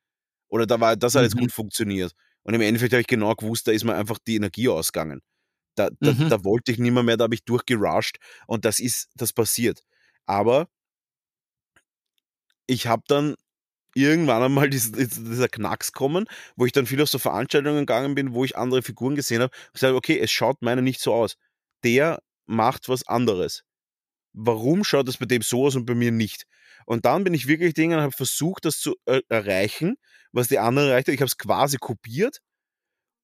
Oder da war, das hat jetzt Mhm. gut funktioniert. Und im Endeffekt habe ich genau gewusst, da ist mir einfach die Energie ausgegangen. Da, da, Mhm. da wollte ich nimmer mehr, da habe ich durchgerusht und das ist, das passiert. Aber ich habe dann irgendwann einmal dies, dies- dieser Knacks kommen, wo ich dann viel auf so Veranstaltungen gegangen bin, wo ich andere Figuren gesehen habe und gesagt, okay, es schaut meine nicht so aus. Der macht was anderes. Warum schaut es bei dem so aus und bei mir nicht? Und dann bin ich wirklich Dinge und habe versucht, das zu äh, erreichen, was die anderen erreicht haben. Ich habe es quasi kopiert,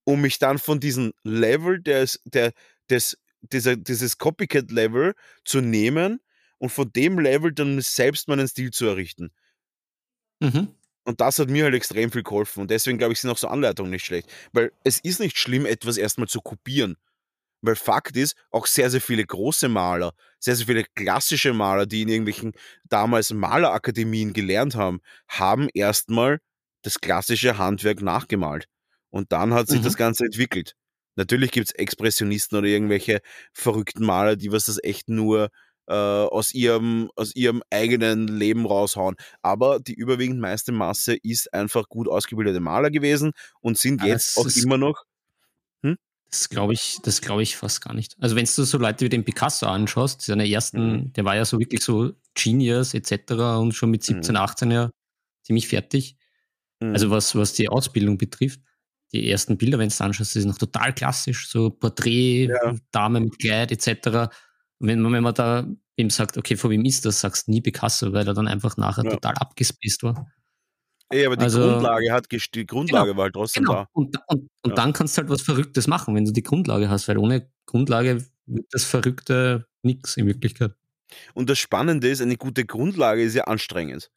um mich dann von diesem Level des, der, des, dieser, dieses Copycat-Level zu nehmen und von dem Level dann selbst meinen Stil zu errichten. Mhm. Und das hat mir halt extrem viel geholfen. Und deswegen glaube ich, sind auch so Anleitungen nicht schlecht. Weil es ist nicht schlimm, etwas erstmal zu kopieren. Weil Fakt ist, auch sehr, sehr viele große Maler, sehr, sehr viele klassische Maler, die in irgendwelchen damals Malerakademien gelernt haben, haben erstmal das klassische Handwerk nachgemalt. Und dann hat sich Mhm. das Ganze entwickelt. Natürlich gibt es Expressionisten oder irgendwelche verrückten Maler, die was das echt nur äh, aus, ihrem, aus ihrem eigenen Leben raushauen. Aber die überwiegend meiste Masse ist einfach gut ausgebildete Maler gewesen und sind Ja, jetzt das auch immer noch. Das glaube ich, das glaube ich fast gar nicht. Also wenn du so Leute wie den Picasso anschaust, seine ersten, Mhm. der war ja so wirklich so Genius etc. und schon mit 17, 18 ja ziemlich fertig. Mhm. Also was, was die Ausbildung betrifft. Die ersten Bilder, wenn du anschaust, das ist noch total klassisch, so Porträt, Ja. Dame mit Kleid etc. Und wenn man, wenn man da ihm sagt, okay, von wem ist das, sagst du nie Picasso, weil er dann einfach nachher Ja. total abgespaced war. Ey, aber die also- Grundlage hat die Grundlage war halt trotzdem Genau. da. Und, und, und Ja. dann kannst du halt was Verrücktes machen, wenn du die Grundlage hast, weil ohne Grundlage wird das Verrückte nichts in Wirklichkeit. Und das Spannende ist, eine gute Grundlage ist ja anstrengend.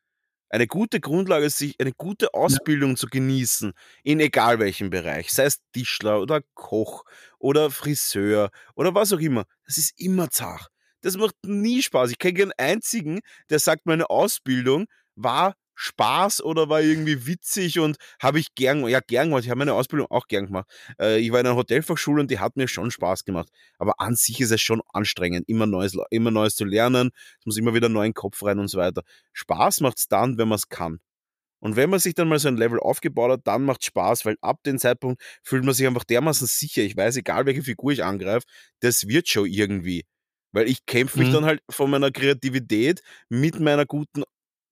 Eine gute Grundlage ist, sich eine gute Ausbildung zu genießen, in egal welchem Bereich, sei es Tischler oder Koch oder Friseur oder was auch immer. Das ist immer zart. Das macht nie Spaß. Ich kenne keinen einzigen, der sagt, meine Ausbildung war Spaß oder war irgendwie witzig und habe ich gern, ja gern gemacht. Ich habe meine Ausbildung auch gern gemacht. Äh, ich war in einer Hotelfachschule und die hat mir schon Spaß gemacht. Aber an sich ist es schon anstrengend, immer Neues, immer Neues zu lernen. Es muss immer wieder einen neuen Kopf rein und so weiter. Spaß macht's dann, wenn man es kann. Und wenn man sich dann mal so ein Level aufgebaut hat, dann macht Spaß, weil ab dem Zeitpunkt fühlt man sich einfach dermaßen sicher. Ich weiß, egal welche Figur ich angreife, das wird schon irgendwie. Weil ich kämpfe mich Mhm. dann halt von meiner Kreativität mit meiner guten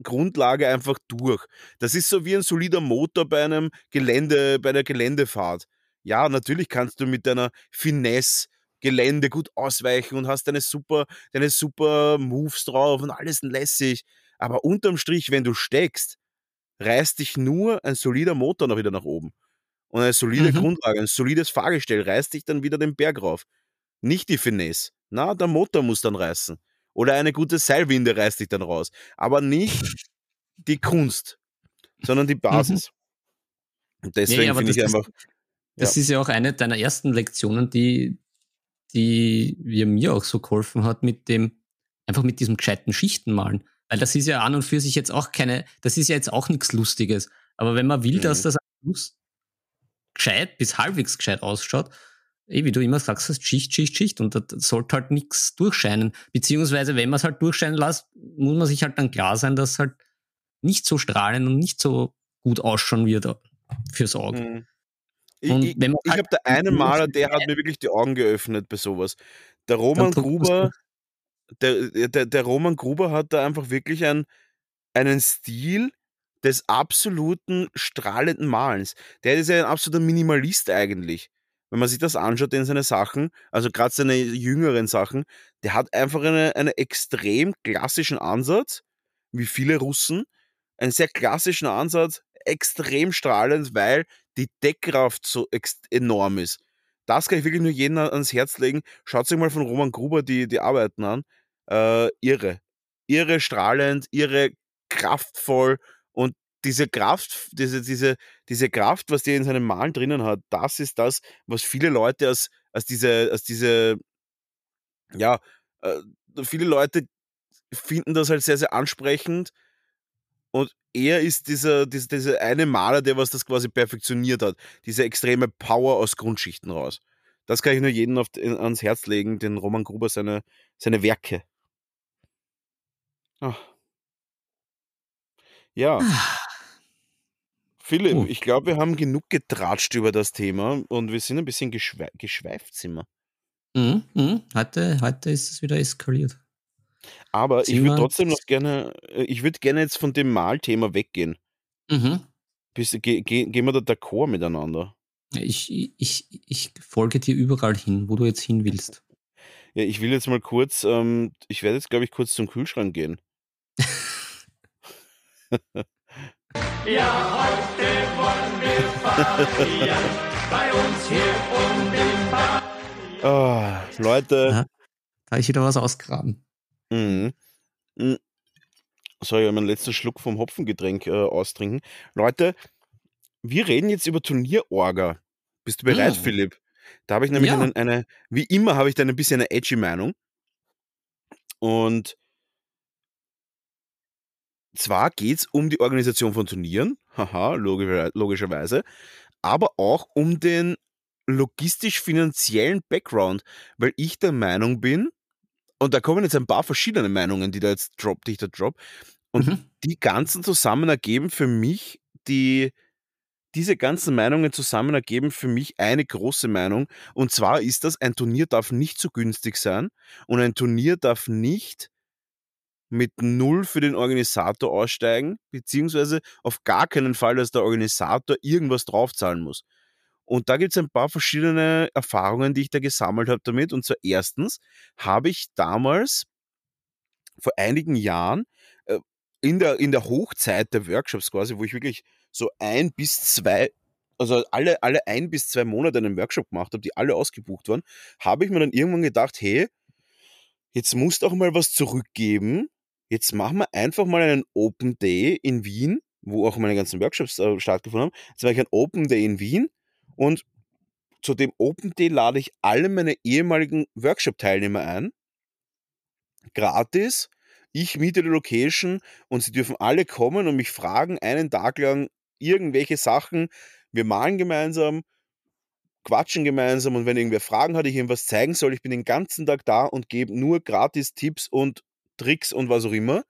Grundlage einfach durch. Das ist so wie ein solider Motor bei einem Gelände, bei einer Geländefahrt. Ja, natürlich kannst du mit deiner Finesse Gelände gut ausweichen und hast deine super, deine super Moves drauf und alles lässig. Aber unterm Strich, wenn du steckst, reißt dich nur ein solider Motor noch wieder nach oben. Und eine solide Mhm. Grundlage, ein solides Fahrgestell reißt dich dann wieder den Berg rauf. Nicht die Finesse. Na, der Motor muss dann reißen. Oder eine gute Seilwinde reißt dich dann raus. Aber nicht die Kunst, sondern die Basis. Und deswegen Mhm. ja, finde ich das ist- einfach. Das Ja. ist ja auch eine deiner ersten Lektionen, die, die mir auch so geholfen hat, mit dem, einfach mit diesem gescheiten Schichtenmalen. Weil das ist ja an und für sich jetzt auch keine, das ist ja jetzt auch nichts Lustiges. Aber wenn man will, dass Mhm. das am Schluss gescheit bis halbwegs gescheit ausschaut, eh, wie du immer sagst, das ist Schicht, Schicht, Schicht und da sollte halt nichts durchscheinen. Beziehungsweise, wenn man es halt durchscheinen lässt, muss man sich halt dann klar sein, dass halt nicht so strahlend und nicht so gut ausschauen wird fürs Auge. Mhm. Ich, ich, ich halt habe da einen Maler, der hat mir wirklich die Augen geöffnet bei sowas. Der Roman Gruber, der, der, der Roman Gruber hat da einfach wirklich ein, einen Stil des absoluten strahlenden Malens. Der ist ja ein absoluter Minimalist eigentlich. Wenn man sich das anschaut in seine Sachen, also gerade seine jüngeren Sachen, der hat einfach eine, einen extrem klassischen Ansatz, wie viele Russen, einen sehr klassischen Ansatz, extrem strahlend, weil die Deckkraft so enorm ist. Das kann ich wirklich nur jedem ans Herz legen. Schaut sich mal von Roman Gruber die, die Arbeiten an. Äh, irre. Irre strahlend, irre kraftvoll diese Kraft, diese, diese, diese Kraft, was der in seinem Malen drinnen hat, das ist das, was viele Leute als, als diese, als diese, ja, äh, viele Leute finden das halt sehr, sehr ansprechend. Und er ist dieser, dieser, dieser eine Maler, der was das quasi perfektioniert hat. Diese extreme Power aus Grundschichten raus. Das kann ich nur jedem auf, ans Herz legen, den Roman Gruber seine, seine Werke. Ach. Ja. Philipp, Oh. ich glaube, wir haben genug getratscht über das Thema und wir sind ein bisschen geschwe geschweift, sind wir. Mhm, mhm. Heute, heute ist es wieder eskaliert. Aber ich Sind würde wir trotzdem noch gerne, äh, ich würde gerne jetzt von dem Malthema weggehen. Mhm. Bis, ge, ge, gehen wir da d'accord miteinander? Ich, ich, ich folge dir überall hin, wo du jetzt hin willst. Ja, ich will jetzt mal kurz, ähm, ich werde jetzt, glaube ich, kurz zum Kühlschrank gehen. Ja, heute wollen wir feiern, bei uns hier um den Bar. Ah, Leute. Da habe ich wieder was ausgraben. Mhm. Mhm. Soll ich meinen letzten Schluck vom Hopfengetränk äh, austrinken? Leute, wir reden jetzt über Turnierorga. Bist du bereit, Mm. Philipp? Da habe ich nämlich Ja. einen, eine, wie immer habe ich da ein bisschen eine edgy Meinung. Und zwar geht es um die Organisation von Turnieren, haha, logischer, logischerweise, aber auch um den logistisch-finanziellen Background, weil ich der Meinung bin, und da kommen jetzt ein paar verschiedene Meinungen, die da jetzt drop, die ich da drop, und Mhm. die ganzen zusammen ergeben für mich die, diese ganzen Meinungen zusammen ergeben für mich eine große Meinung. Und zwar ist das, ein Turnier darf nicht zu günstig sein und ein Turnier darf nicht mit null für den Organisator aussteigen, beziehungsweise auf gar keinen Fall, dass der Organisator irgendwas draufzahlen muss. Und da gibt es ein paar verschiedene Erfahrungen, die ich da gesammelt habe damit. Und zwar erstens habe ich damals vor einigen Jahren äh, in der, in der Hochzeit der Workshops quasi, wo ich wirklich so ein bis zwei, also alle, alle ein bis zwei Monate einen Workshop gemacht habe, die alle ausgebucht waren, habe ich mir dann irgendwann gedacht, hey, jetzt musst du auch mal was zurückgeben. Jetzt machen wir einfach mal einen Open Day in Wien, wo auch meine ganzen Workshops äh, stattgefunden haben. Jetzt mache ich einen Open Day in Wien und zu dem Open Day lade ich alle meine ehemaligen Workshop-Teilnehmer ein. Gratis. Ich miete die Location und sie dürfen alle kommen und mich fragen einen Tag lang irgendwelche Sachen. Wir malen gemeinsam, quatschen gemeinsam und wenn irgendwer Fragen hat, ich ihm was zeigen soll, ich bin den ganzen Tag da und gebe nur gratis Tipps und Tricks und was auch immer.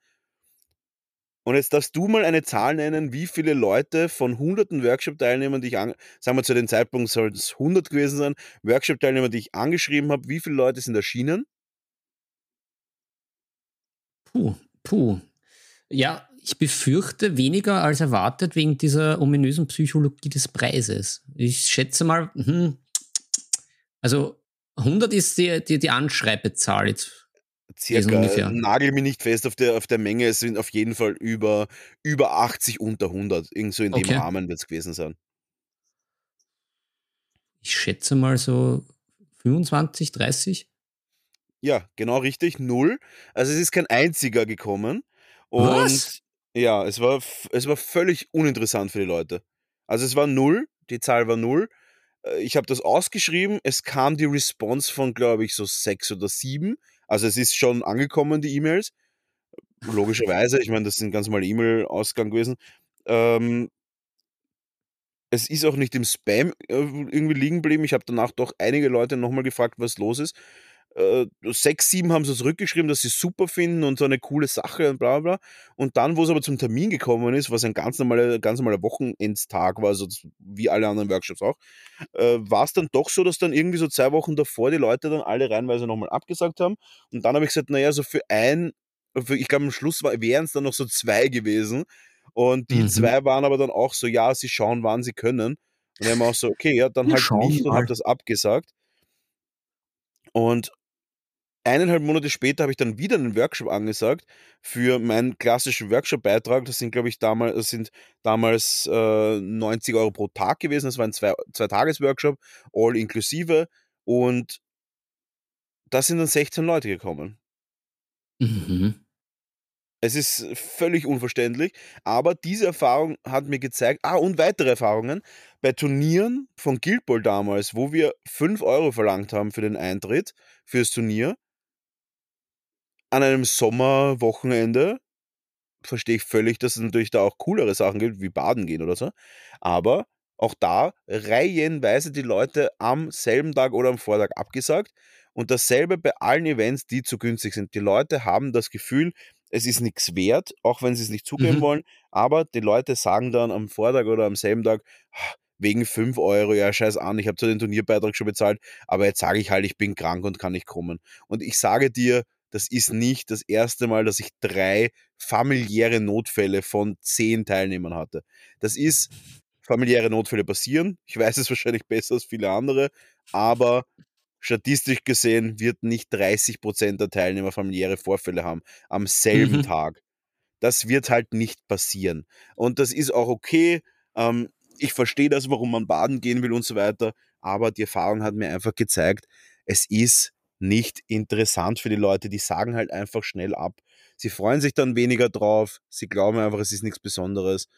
Und jetzt darfst du mal eine Zahl nennen, wie viele Leute von hunderten Workshop-Teilnehmern, die ich, an, sagen wir zu dem Zeitpunkt soll es 100 gewesen sein, Workshop-Teilnehmer, die ich angeschrieben habe, wie viele Leute sind erschienen? Puh, puh. Ja, ich befürchte weniger als erwartet wegen dieser ominösen Psychologie des Preises. Ich schätze mal, hm, also 100 ist die, die, die Anschreibezahl jetzt. Circa, ungefähr. nagel mich nicht fest auf der, auf der Menge, es sind auf jeden Fall über, über 80 unter 100. Irgend so in dem Okay. Rahmen wird es gewesen sein. Ich schätze mal so 25, 30. Ja, genau richtig, null. Also es ist kein einziger gekommen. Und Was? ja, es war, es war völlig uninteressant für die Leute. Also es war null, die Zahl war null. Äh, Ich habe das ausgeschrieben, es kam die Response von, glaube ich, so sechs oder sieben. Also es ist schon angekommen, die E-Mails. Logischerweise, ich meine, das sind ganz normale E-Mail-Ausgang gewesen. Ähm, es ist auch nicht im Spam äh, irgendwie liegen geblieben. Ich habe danach doch einige Leute nochmal gefragt, was los ist. Äh, sechs, sieben haben so zurückgeschrieben, dass sie es super finden und so eine coole Sache und bla bla. Und dann, wo es aber zum Termin gekommen ist, was ein ganz normaler, ganz normaler Wochenendstag war, also wie alle anderen Workshops auch, äh, war es dann doch so, dass dann irgendwie so zwei Wochen davor die Leute dann alle reihenweise nochmal abgesagt haben. Und dann habe ich gesagt, naja, so für ein, für, ich glaube am Schluss wären es dann noch so zwei gewesen. Und die Mhm. zwei waren aber dann auch so, ja, sie schauen, wann sie können. Und dann haben wir auch so, okay, ja, dann Wir halt nicht und mal. habe das abgesagt. Und eineinhalb Monate später habe ich dann wieder einen Workshop angesagt für meinen klassischen Workshop-Beitrag. Das sind, glaube ich, damals, das sind damals äh, 90 Euro pro Tag gewesen. Das war ein zwei, zwei Tages-Workshop, all inklusive. Und da sind dann 16 Leute gekommen. Mhm. Es ist völlig unverständlich, aber diese Erfahrung hat mir gezeigt, ah, und weitere Erfahrungen bei Turnieren von Guild Ball damals, wo wir 5 Euro verlangt haben für den Eintritt fürs Turnier, an einem Sommerwochenende, verstehe ich völlig, dass es natürlich da auch coolere Sachen gibt, wie Baden gehen oder so, aber auch da reihenweise die Leute am selben Tag oder am Vortag abgesagt und dasselbe bei allen Events, die zu günstig sind. Die Leute haben das Gefühl, es ist nichts wert, auch wenn sie es nicht zugeben Mhm. wollen, aber die Leute sagen dann am Vortag oder am selben Tag, "Ah, wegen 5 Euro, ja, scheiß an, ich habe zwar den Turnierbeitrag schon bezahlt, aber jetzt sage ich halt, ich bin krank und kann nicht kommen. Und ich sage dir, das ist nicht das erste Mal, dass ich drei familiäre Notfälle von zehn Teilnehmern hatte. Das ist, familiäre Notfälle passieren. Ich weiß es wahrscheinlich besser als viele andere, aber statistisch gesehen wird nicht 30% der Teilnehmer familiäre Vorfälle haben am selben Mhm. Tag. Das wird halt nicht passieren. Und das ist auch okay. Ähm, ich verstehe das, warum man baden gehen will und so weiter. Aber die Erfahrung hat mir einfach gezeigt, es ist nicht interessant für die Leute. Die sagen halt einfach schnell ab. Sie freuen sich dann weniger drauf. Sie glauben einfach, es ist nichts Besonderes.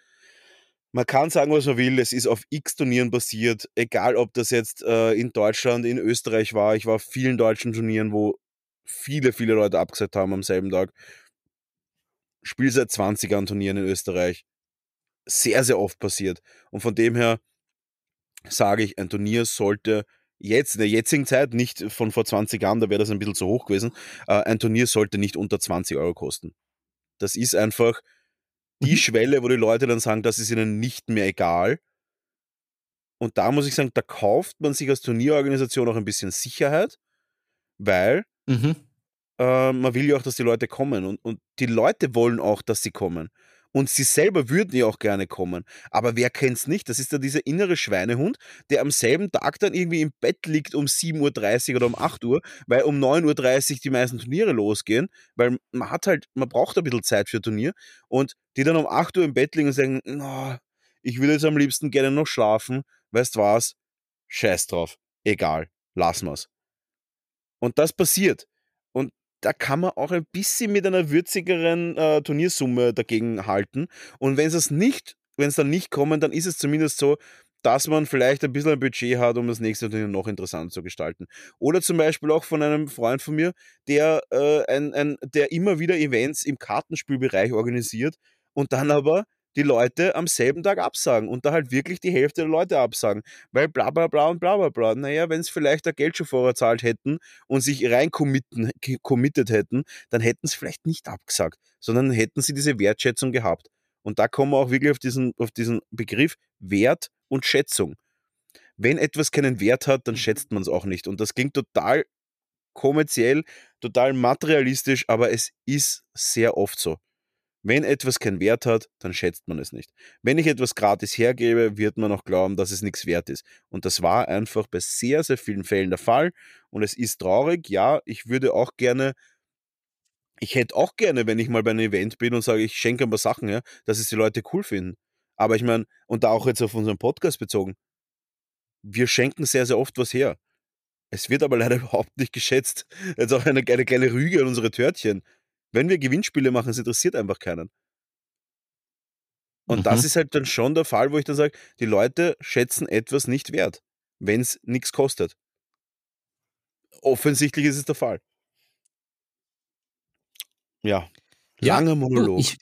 Man kann sagen, was man will. Es ist auf x Turnieren passiert. Egal, ob das jetzt äh, in Deutschland, in Österreich war. Ich war auf vielen deutschen Turnieren, wo viele, viele Leute abgesagt haben am selben Tag. Spiel seit 20 Jahren Turnieren in Österreich. Sehr, sehr oft passiert. Und von dem her sage ich, ein Turnier sollte jetzt, in der jetzigen Zeit, nicht von vor 20 Jahren, da wäre das ein bisschen zu hoch gewesen, äh, ein Turnier sollte nicht unter 20 Euro kosten. Das ist einfach die Schwelle, wo die Leute dann sagen, das ist ihnen nicht mehr egal. Und da muss ich sagen, da kauft man sich als Turnierorganisation auch ein bisschen Sicherheit, weil Mhm. äh, man will ja auch, dass die Leute kommen. Und, und die Leute wollen auch, dass sie kommen. Und sie selber würden ja auch gerne kommen. Aber wer kennt's nicht? Das ist ja dieser innere Schweinehund, der am selben Tag dann irgendwie im Bett liegt um 7.30 Uhr oder um 8 Uhr, weil um 9.30 Uhr die meisten Turniere losgehen, weil man hat halt, man braucht ein bisschen Zeit für Turnier und die dann um 8 Uhr im Bett liegen und sagen, "Na, ich würde jetzt am liebsten gerne noch schlafen, weißt was? Scheiß drauf. Egal. Lassen wir's. Und das passiert. Da kann man auch ein bisschen mit einer würzigeren äh, Turniersumme dagegen halten. Und wenn es nicht, wenn es dann nicht kommen, dann ist es zumindest so, dass man vielleicht ein bisschen ein Budget hat, um das nächste Turnier noch interessanter zu gestalten. Oder zum Beispiel auch von einem Freund von mir, der, äh, ein, ein, der immer wieder Events im Kartenspielbereich organisiert und dann aber die Leute am selben Tag absagen und da halt wirklich die Hälfte der Leute absagen, weil bla bla bla und bla bla bla. Naja, wenn es vielleicht der Geld schon vorher zahlt hätten und sich rein committed hätten, dann hätten sie vielleicht nicht abgesagt, sondern hätten sie diese Wertschätzung gehabt. Und da kommen wir auch wirklich auf diesen, auf diesen Begriff Wert und Schätzung. Wenn etwas keinen Wert hat, dann schätzt man es auch nicht. Und das klingt total kommerziell, total materialistisch, aber es ist sehr oft so. Wenn etwas keinen Wert hat, dann schätzt man es nicht. Wenn ich etwas gratis hergebe, wird man auch glauben, dass es nichts wert ist. Und das war einfach bei sehr, sehr vielen Fällen der Fall. Und es ist traurig. Ja, ich würde auch gerne, ich hätte auch gerne, wenn ich mal bei einem Event bin und sage, ich schenke ein paar Sachen her, dass es die Leute cool finden. Aber ich meine, und da auch jetzt auf unseren Podcast bezogen, wir schenken sehr, sehr oft was her. Es wird aber leider überhaupt nicht geschätzt. Jetzt auch eine, eine kleine Rüge an unsere Törtchen. Wenn wir Gewinnspiele machen, es interessiert einfach keinen. Und das Mhm. ist halt dann schon der Fall, wo ich dann sage, die Leute schätzen etwas nicht wert, wenn es nichts kostet. Offensichtlich ist es der Fall. Ja, Ja, langer Monolog. ich,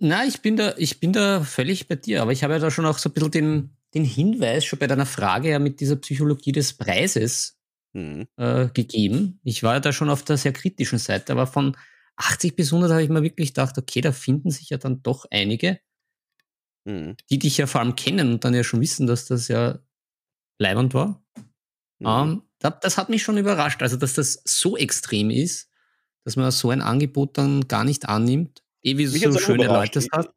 na, ich bin da, ich bin da völlig bei dir, aber ich habe ja da schon auch so ein bisschen den, den Hinweis schon bei deiner Frage ja mit dieser Psychologie des Preises Mhm. äh, gegeben. Ich war ja da schon auf der sehr kritischen Seite, aber von 80 bis 100 habe ich mir wirklich gedacht, okay, da finden sich ja dann doch einige, Mhm. die dich ja vor allem kennen und dann ja schon wissen, dass das ja leibend war. Mhm. Ähm, da, das hat mich schon überrascht, also dass das so extrem ist, dass man so ein Angebot dann gar nicht annimmt. Eh, wie Mich so. Leute es hat.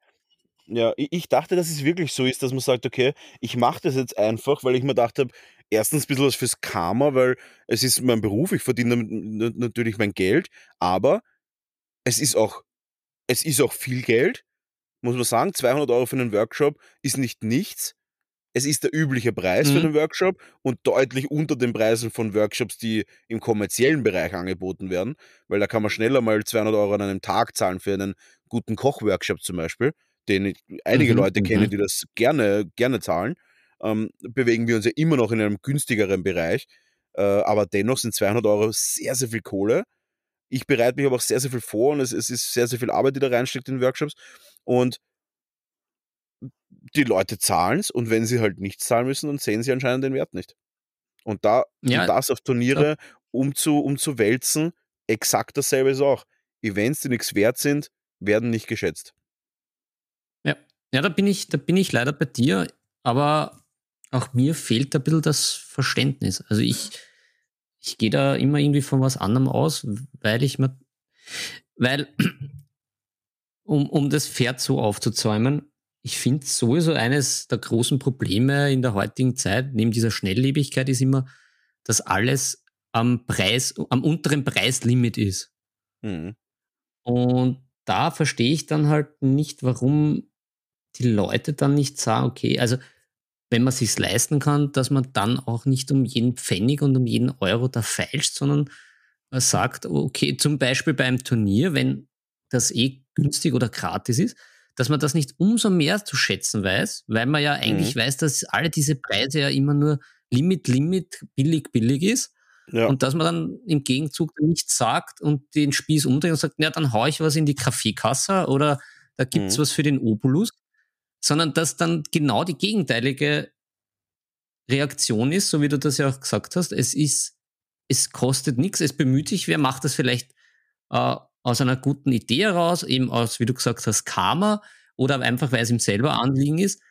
Ja, ich, dachte, dass es wirklich so ist, dass man sagt, okay, ich mache das jetzt einfach, weil ich mir gedacht habe, erstens ein bisschen was fürs Karma, weil es ist mein Beruf, ich verdiene natürlich mein Geld, aber es ist auch, es ist auch viel Geld, muss man sagen. 200 Euro für einen Workshop ist nicht nichts. Es ist der übliche Preis für Mhm. einen Workshop und deutlich unter den Preisen von Workshops, die im kommerziellen Bereich angeboten werden, weil da kann man schneller mal 200 Euro an einem Tag zahlen für einen guten Kochworkshop zum Beispiel, den ich- einige Mhm, Leute kennen, mhm. die das gerne, gerne zahlen. Ähm, bewegen wir uns ja immer noch in einem günstigeren Bereich, äh, aber dennoch sind 200 Euro sehr, sehr viel Kohle. Ich bereite mich aber auch sehr, sehr viel vor und es, es ist sehr, sehr viel Arbeit, die da reinsteckt in Workshops. Und die Leute zahlen es und wenn sie halt nicht zahlen müssen, dann sehen sie anscheinend den Wert nicht. Und da Ja, und das auf Turniere umzu, umzuwälzen, exakt dasselbe ist auch. Events, die nichts wert sind, werden nicht geschätzt. Ja, ja da, bin ich, da bin ich leider bei dir, aber auch mir fehlt ein bisschen das Verständnis. Also ich, ich gehe da immer irgendwie von was anderem aus, weil ich mir, weil, um, um das Pferd so aufzuzäumen, ich finde sowieso eines der großen Probleme in der heutigen Zeit, neben dieser Schnelllebigkeit, ist immer, dass alles am Preis, am unteren Preislimit ist. Mhm. Und da verstehe ich dann halt nicht, warum die Leute dann nicht sagen, okay, also wenn man sich's leisten kann, dass man dann auch nicht um jeden Pfennig und um jeden Euro da feilscht, sondern sagt, okay, zum Beispiel beim Turnier, wenn das eh günstig oder gratis ist, dass man das nicht umso mehr zu schätzen weiß, weil man ja eigentlich weiß, dass alle diese Preise ja immer nur Limit, Limit, billig, billig ist. Ja. Und dass man dann im Gegenzug nichts sagt und den Spieß umdreht und sagt, ja, dann hau ich was in die Kaffeekasse oder da gibt's Mhm. was für den Obolus, sondern dass dann genau die gegenteilige Reaktion ist, so wie du das ja auch gesagt hast. Es ist, es kostet nichts, es bemüht sich, wer macht das vielleicht äh, aus einer guten Idee heraus, eben aus, wie du gesagt hast, Karma oder einfach, weil es ihm selber Anliegen ist.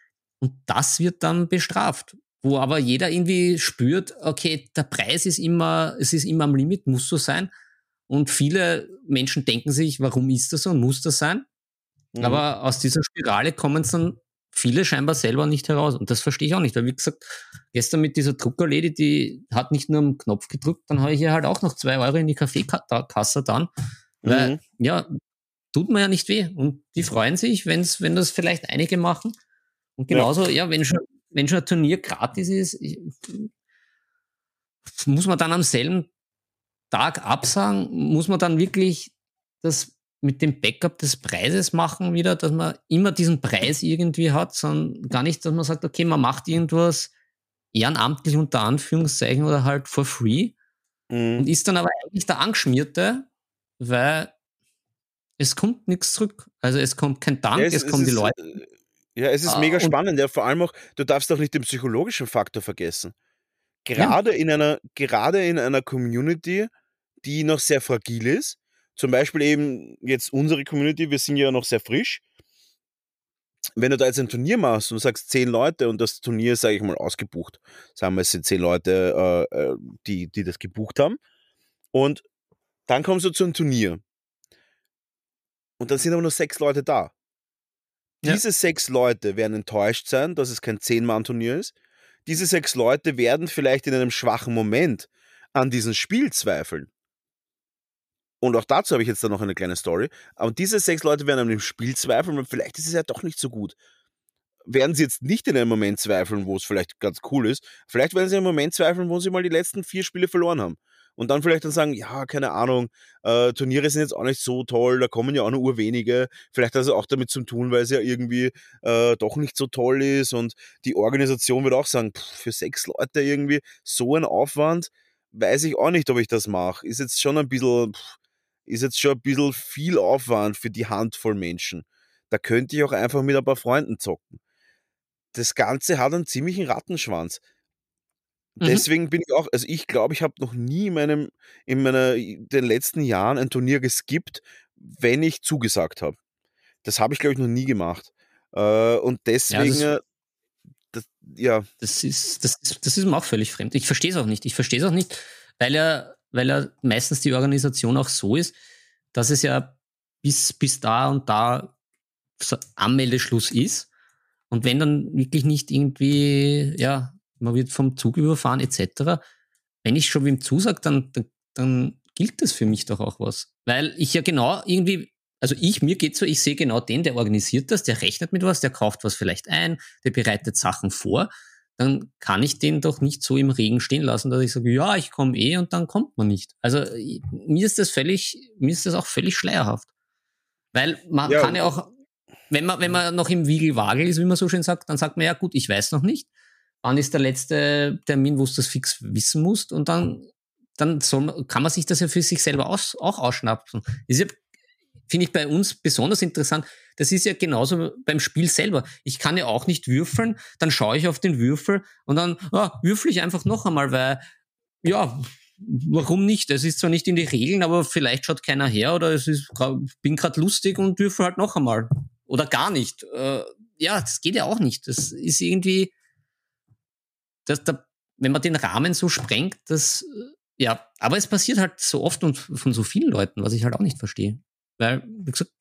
Und das wird dann bestraft. Wo aber jeder irgendwie spürt, okay, der Preis ist immer, es ist immer am Limit, muss so sein. Und viele Menschen denken sich, warum ist das so und muss das sein? Mhm. Aber aus dieser Spirale kommen es dann viele scheinbar selber nicht heraus. Und das verstehe ich auch nicht. Weil, wie gesagt, gestern mit dieser Druckerlady, die hat nicht nur am Knopf gedrückt, dann habe ich ihr halt auch noch zwei Euro in die Kaffeekasse dann. Weil, Mhm. ja, tut mir ja nicht weh. Und die freuen sich, wenn's, wenn das vielleicht einige machen. Und genauso, ja, wenn schon, wenn schon ein Turnier gratis ist, ich, muss man dann am selben Tag absagen, muss man dann wirklich das mit dem Backup des Preises machen wieder, dass man immer diesen Preis irgendwie hat, sondern gar nicht, dass man sagt, okay, man macht irgendwas ehrenamtlich unter Anführungszeichen oder halt for free Mhm. und ist dann aber eigentlich der Angeschmierte, weil es kommt nichts zurück. Also es kommt kein Dank, Ja, es, kommen die ist, Leute. äh, Ja, es ist Ah, mega spannend. Ja, vor allem auch, du darfst auch nicht den psychologischen Faktor vergessen. Gerade, in einer, gerade in einer Community, die noch sehr fragil ist, zum Beispiel eben jetzt unsere Community, wir sind ja noch sehr frisch. Wenn du da jetzt ein Turnier machst und sagst zehn Leute und das Turnier ist, sage ich mal, ausgebucht, sagen wir, es sind zehn Leute, äh, äh, die, die das gebucht haben, und dann kommst du zu einem Turnier und dann sind aber nur sechs Leute da. Ja. Diese sechs Leute werden enttäuscht sein, dass es kein Zehn-Mann-Turnier ist. Diese sechs Leute werden vielleicht in einem schwachen Moment an diesem Spiel zweifeln. Und auch dazu habe ich jetzt dann noch eine kleine Story. Aber diese sechs Leute werden an dem Spiel zweifeln, und vielleicht ist es ja doch nicht so gut. Werden sie jetzt nicht in einem Moment zweifeln, wo es vielleicht ganz cool ist. Vielleicht werden sie einem Moment zweifeln, wo sie mal die letzten vier Spiele verloren haben. Und dann vielleicht dann sagen, ja, keine Ahnung, äh, Turniere sind jetzt auch nicht so toll, da kommen ja auch nur urwenige. Vielleicht hat es auch damit zu tun, weil es ja irgendwie äh, doch nicht so toll ist. Und die Organisation wird auch sagen, pff, für sechs Leute irgendwie so ein Aufwand, weiß ich auch nicht, ob ich das mache. Ist jetzt schon ein bisschen, pff, ist jetzt schon ein bisschen viel Aufwand für die Handvoll Menschen. Da könnte ich auch einfach mit ein paar Freunden zocken. Das Ganze hat einen ziemlichen Rattenschwanz. Mhm. Deswegen bin ich auch, also ich glaube, ich habe noch nie in meinem, in meiner, den letzten Jahren ein Turnier geskippt, wenn ich zugesagt habe. Das habe ich, glaube ich, noch nie gemacht. Äh, und deswegen, das- äh, das, ja, Das ist, das, ist, das ist mir auch völlig fremd. Ich verstehe es auch nicht. Ich verstehe es auch nicht, weil ja, weil ja meistens die Organisation auch so ist, dass es ja bis, bis da und da Anmeldeschluss ist. Und wenn dann wirklich nicht irgendwie, ja, man wird vom Zug überfahren etc., wenn ich schon wem zusage, dann, dann, dann gilt das für mich doch auch was. Weil ich ja genau irgendwie, also ich, mir geht so, ich sehe genau den, der organisiert das, der rechnet mit was, der kauft was vielleicht ein, der bereitet Sachen vor. Dann kann ich den doch nicht so im Regen stehen lassen, dass ich sage, ja, ich komme eh und dann kommt man nicht. Also mir ist das völlig, mir ist das auch völlig schleierhaft. Weil man Ja. kann ja auch, wenn man, wenn man noch im Wiegelwagel ist, wie man so schön sagt, dann sagt man ja gut, ich weiß noch nicht. Wann ist der letzte Termin, wo du das fix wissen musst? Und dann, dann soll, kann man sich das ja für sich selber aus, auch ausschnappen. Ist ja, finde ich bei uns besonders interessant. Das ist ja genauso beim Spiel selber. Ich kann ja auch nicht würfeln, dann schaue ich auf den Würfel und dann ah, würfel ich einfach noch einmal, weil ja, warum nicht? Es ist zwar nicht in die Regeln, aber vielleicht schaut keiner her oder es ist, bin gerade lustig und würfel halt noch einmal. Oder gar nicht. Äh, ja, das geht ja auch nicht. Das ist irgendwie, das, da, wenn man den Rahmen so sprengt, das, äh, ja, aber es passiert halt so oft und von so vielen Leuten, was ich halt auch nicht verstehe. Weil, wie gesagt,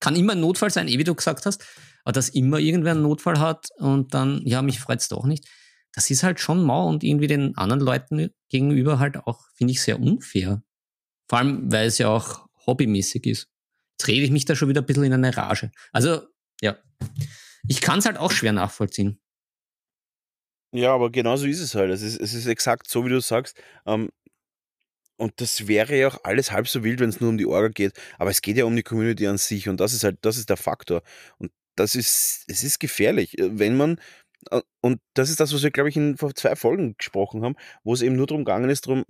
kann immer ein Notfall sein, eh wie du gesagt hast, aber dass immer irgendwer einen Notfall hat und dann, ja, mich freut's doch nicht, das ist halt schon mau und irgendwie den anderen Leuten gegenüber halt auch, finde ich, sehr unfair. Vor allem, weil es ja auch hobbymäßig ist. Jetzt rede ich mich da schon wieder ein bisschen in eine Rage. Also, ja. Ich kann es halt auch schwer nachvollziehen. Ja, aber genauso ist es halt. Es ist, es ist exakt so, wie du sagst. Ähm, und das wäre ja auch alles halb so wild, wenn es nur um die Orga geht. Aber es geht ja um die Community an sich und das ist halt, das ist der Faktor. Und das ist, es ist gefährlich, äh, wenn man, äh, und das ist das, was wir, glaube ich, in vor zwei Folgen gesprochen haben, wo es eben nur darum gegangen ist, darum,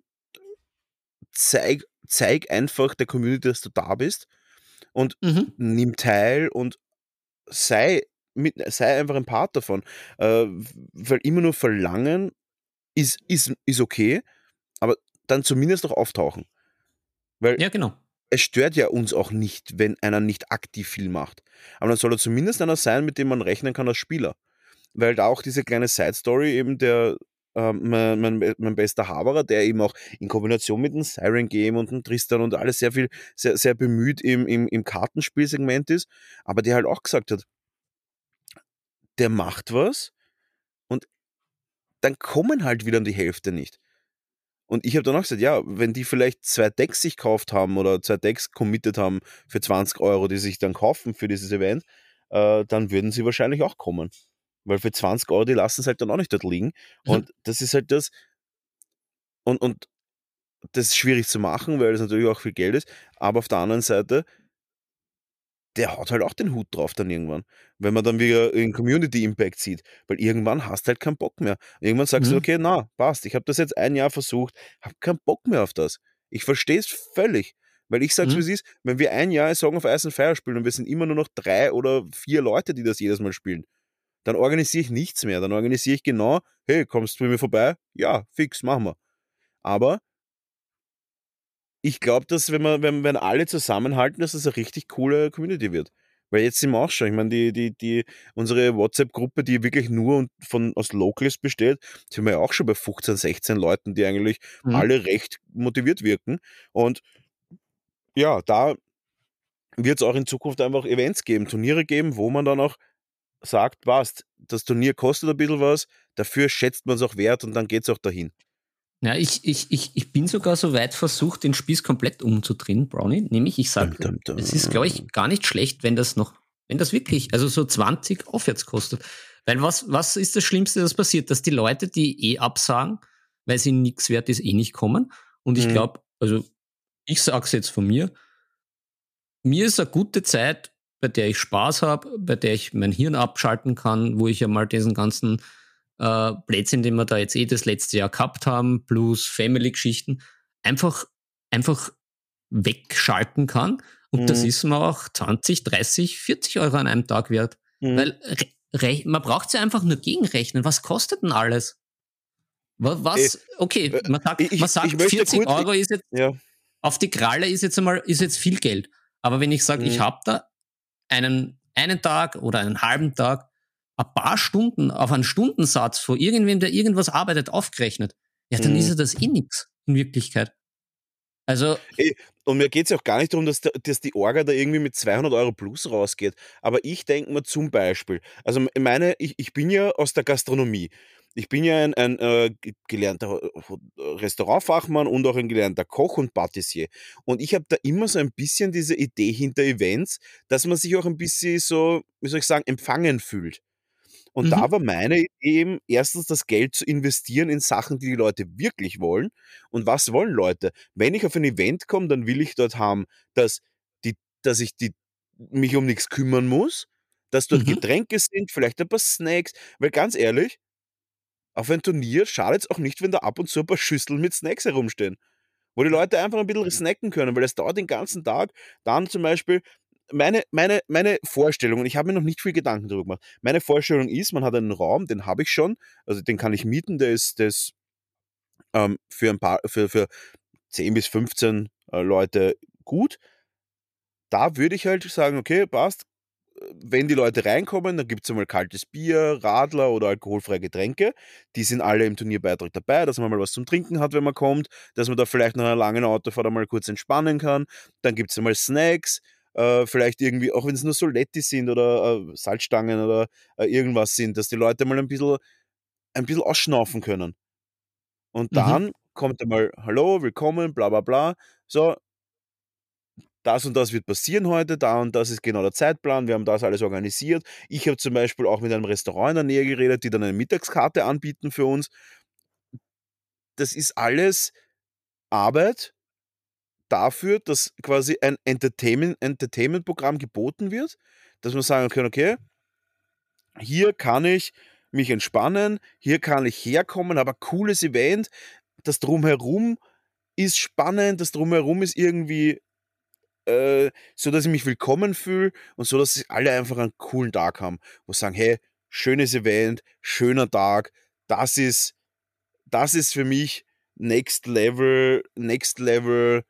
zeig, zeig einfach der Community, dass du da bist und Mhm. nimm teil und sei, mit, sei einfach ein Part davon. Äh, weil immer nur verlangen ist, ist, ist okay, aber dann zumindest auch auftauchen. Weil Ja, genau. es stört ja uns auch nicht, wenn einer nicht aktiv viel macht. Aber dann soll er zumindest einer sein, mit dem man rechnen kann als Spieler. Weil da auch diese kleine Side-Story eben der, ähm, mein, mein, mein bester Haberer, der eben auch in Kombination mit dem Siren Game und dem Tristan und alles sehr viel, sehr, sehr bemüht im, im, im Kartenspielsegment ist, aber der halt auch gesagt hat, der macht was und dann kommen halt wieder die Hälfte nicht. Und ich habe dann auch gesagt, ja, wenn die vielleicht zwei Decks sich gekauft haben oder zwei Decks committed haben für 20 Euro, die sich dann kaufen für dieses Event, äh, dann würden sie wahrscheinlich auch kommen. Weil für 20 Euro, die lassen es halt dann auch nicht dort liegen. Und das ist halt das. Und, und das ist schwierig zu machen, weil es natürlich auch viel Geld ist. Aber auf der anderen Seite, der haut halt auch den Hut drauf dann irgendwann. Wenn man dann wieder in Community Impact sieht. Weil irgendwann hast du halt keinen Bock mehr. Irgendwann sagst du, Mhm. okay, na, passt. Ich habe das jetzt ein Jahr versucht, habe keinen Bock mehr auf das. Ich verstehe es völlig. Weil ich sag's, Mhm. wie es ist, wenn wir ein Jahr Song of Ice and Fire spielen und wir sind immer nur noch drei oder vier Leute, die das jedes Mal spielen, dann organisiere ich nichts mehr. Dann organisiere ich genau, hey, kommst du bei mir vorbei? Ja, fix, machen wir. Aber ich glaube, dass wenn, wir, wenn, wenn alle zusammenhalten, dass das eine richtig coole Community wird. Weil jetzt sind wir auch schon, ich meine, die, die, die, unsere WhatsApp-Gruppe, die wirklich nur und von, aus Locals besteht, sind wir ja auch schon bei 15, 16 Leuten, die eigentlich Mhm. alle recht motiviert wirken. Und ja, da wird es auch in Zukunft einfach Events geben, Turniere geben, wo man dann auch sagt, passt, das Turnier kostet ein bisschen was, dafür schätzt man es auch wert und dann geht es auch dahin. Ja, ich, ich, ich, ich bin sogar so weit versucht, den Spieß komplett umzudrehen, Brownie. Nämlich, ich sage, es ist, glaube ich, gar nicht schlecht, wenn das noch, wenn das wirklich, also so 20 aufwärts kostet. Weil was, was ist das Schlimmste, das passiert? Dass die Leute, die eh absagen, weil sie nichts wert ist, eh nicht kommen. Und ich Mhm. glaube, also ich sage es jetzt von mir, mir ist eine gute Zeit, bei der ich Spaß habe, bei der ich mein Hirn abschalten kann, wo ich ja mal diesen ganzen äh, Blödsinn, den wir da jetzt eh das letzte Jahr gehabt haben, plus Family-Geschichten, einfach, einfach wegschalten kann. Und das Mhm. ist mir auch 20, 30, 40 Euro an einem Tag wert. Mhm. Weil man braucht ja einfach nur gegenrechnen. Was kostet denn alles? Was, okay, äh, man sagt, ich- man sagt ich möchte 40 kurz- Euro ist jetzt Ja. auf die Kralle ist jetzt einmal ist jetzt viel Geld. Aber wenn ich sage, ich Mhm. habe da einen, einen Tag oder einen halben Tag, ein paar Stunden auf einen Stundensatz von irgendwem, der irgendwas arbeitet, aufgerechnet, ja, dann Mhm. ist ja das eh nix in Wirklichkeit. Also, Und und mir geht es auch gar nicht darum, dass, dass die Orga da irgendwie mit 200 Euro plus rausgeht. Aber ich denke mir zum Beispiel, also meine, ich, ich bin ja aus der Gastronomie. Ich bin ja ein, ein äh, ge- gelernter äh, Restaurantfachmann und auch ein gelernter Koch und Patissier. Und ich habe da immer so ein bisschen diese Idee hinter Events, dass man sich auch ein bisschen so, wie soll ich sagen, empfangen fühlt. Und Mhm. da war meine Idee eben, erstens das Geld zu investieren in Sachen, die die Leute wirklich wollen. Und was wollen Leute? Wenn ich auf ein Event komme, dann will ich dort haben, dass, die, dass ich die, mich um nichts kümmern muss, dass dort Mhm. Getränke sind, vielleicht ein paar Snacks. Weil ganz ehrlich, auf ein Turnier schadet es auch nicht, wenn da ab und zu ein paar Schüsseln mit Snacks herumstehen. Wo die Leute einfach ein bisschen snacken können, weil es dauert den ganzen Tag. Dann zum Beispiel, meine, meine, meine Vorstellung, und ich habe mir noch nicht viel Gedanken darüber gemacht, meine Vorstellung ist, man hat einen Raum, den habe ich schon, also den kann ich mieten, der ist, der ähm, für, ein paar, für, für 10 bis 15 äh, Leute gut. Da würde ich halt sagen, okay, passt. Wenn die Leute reinkommen, dann gibt es einmal kaltes Bier, Radler oder alkoholfreie Getränke. Die sind alle im Turnierbeitrag dabei, dass man mal was zum Trinken hat, wenn man kommt, dass man da vielleicht nach einer langen Autofahrt einmal kurz entspannen kann. Dann gibt es einmal Snacks, äh, vielleicht irgendwie, auch wenn es nur Soletti sind oder äh, Salzstangen oder äh, irgendwas sind, dass die Leute mal ein bisschen, ein bisschen ausschnaufen können. Und Mhm. dann kommt einmal, hallo, willkommen, bla bla bla. So, das und das wird passieren heute, da und das ist genau der Zeitplan, wir haben das alles organisiert. Ich habe zum Beispiel auch mit einem Restaurant in der Nähe geredet, die dann eine Mittagskarte anbieten für uns. Das ist alles Arbeit dafür, dass quasi ein Entertainment- Entertainment-Programm geboten wird, dass man sagen kann, okay, hier kann ich mich entspannen, hier kann ich herkommen, aber cooles Event, das drumherum ist spannend, das drumherum ist irgendwie äh, so, dass ich mich willkommen fühle und so, dass alle einfach einen coolen Tag haben, wo sagen, hey, schönes Event, schöner Tag, das ist, das ist für mich Next Level, Next Level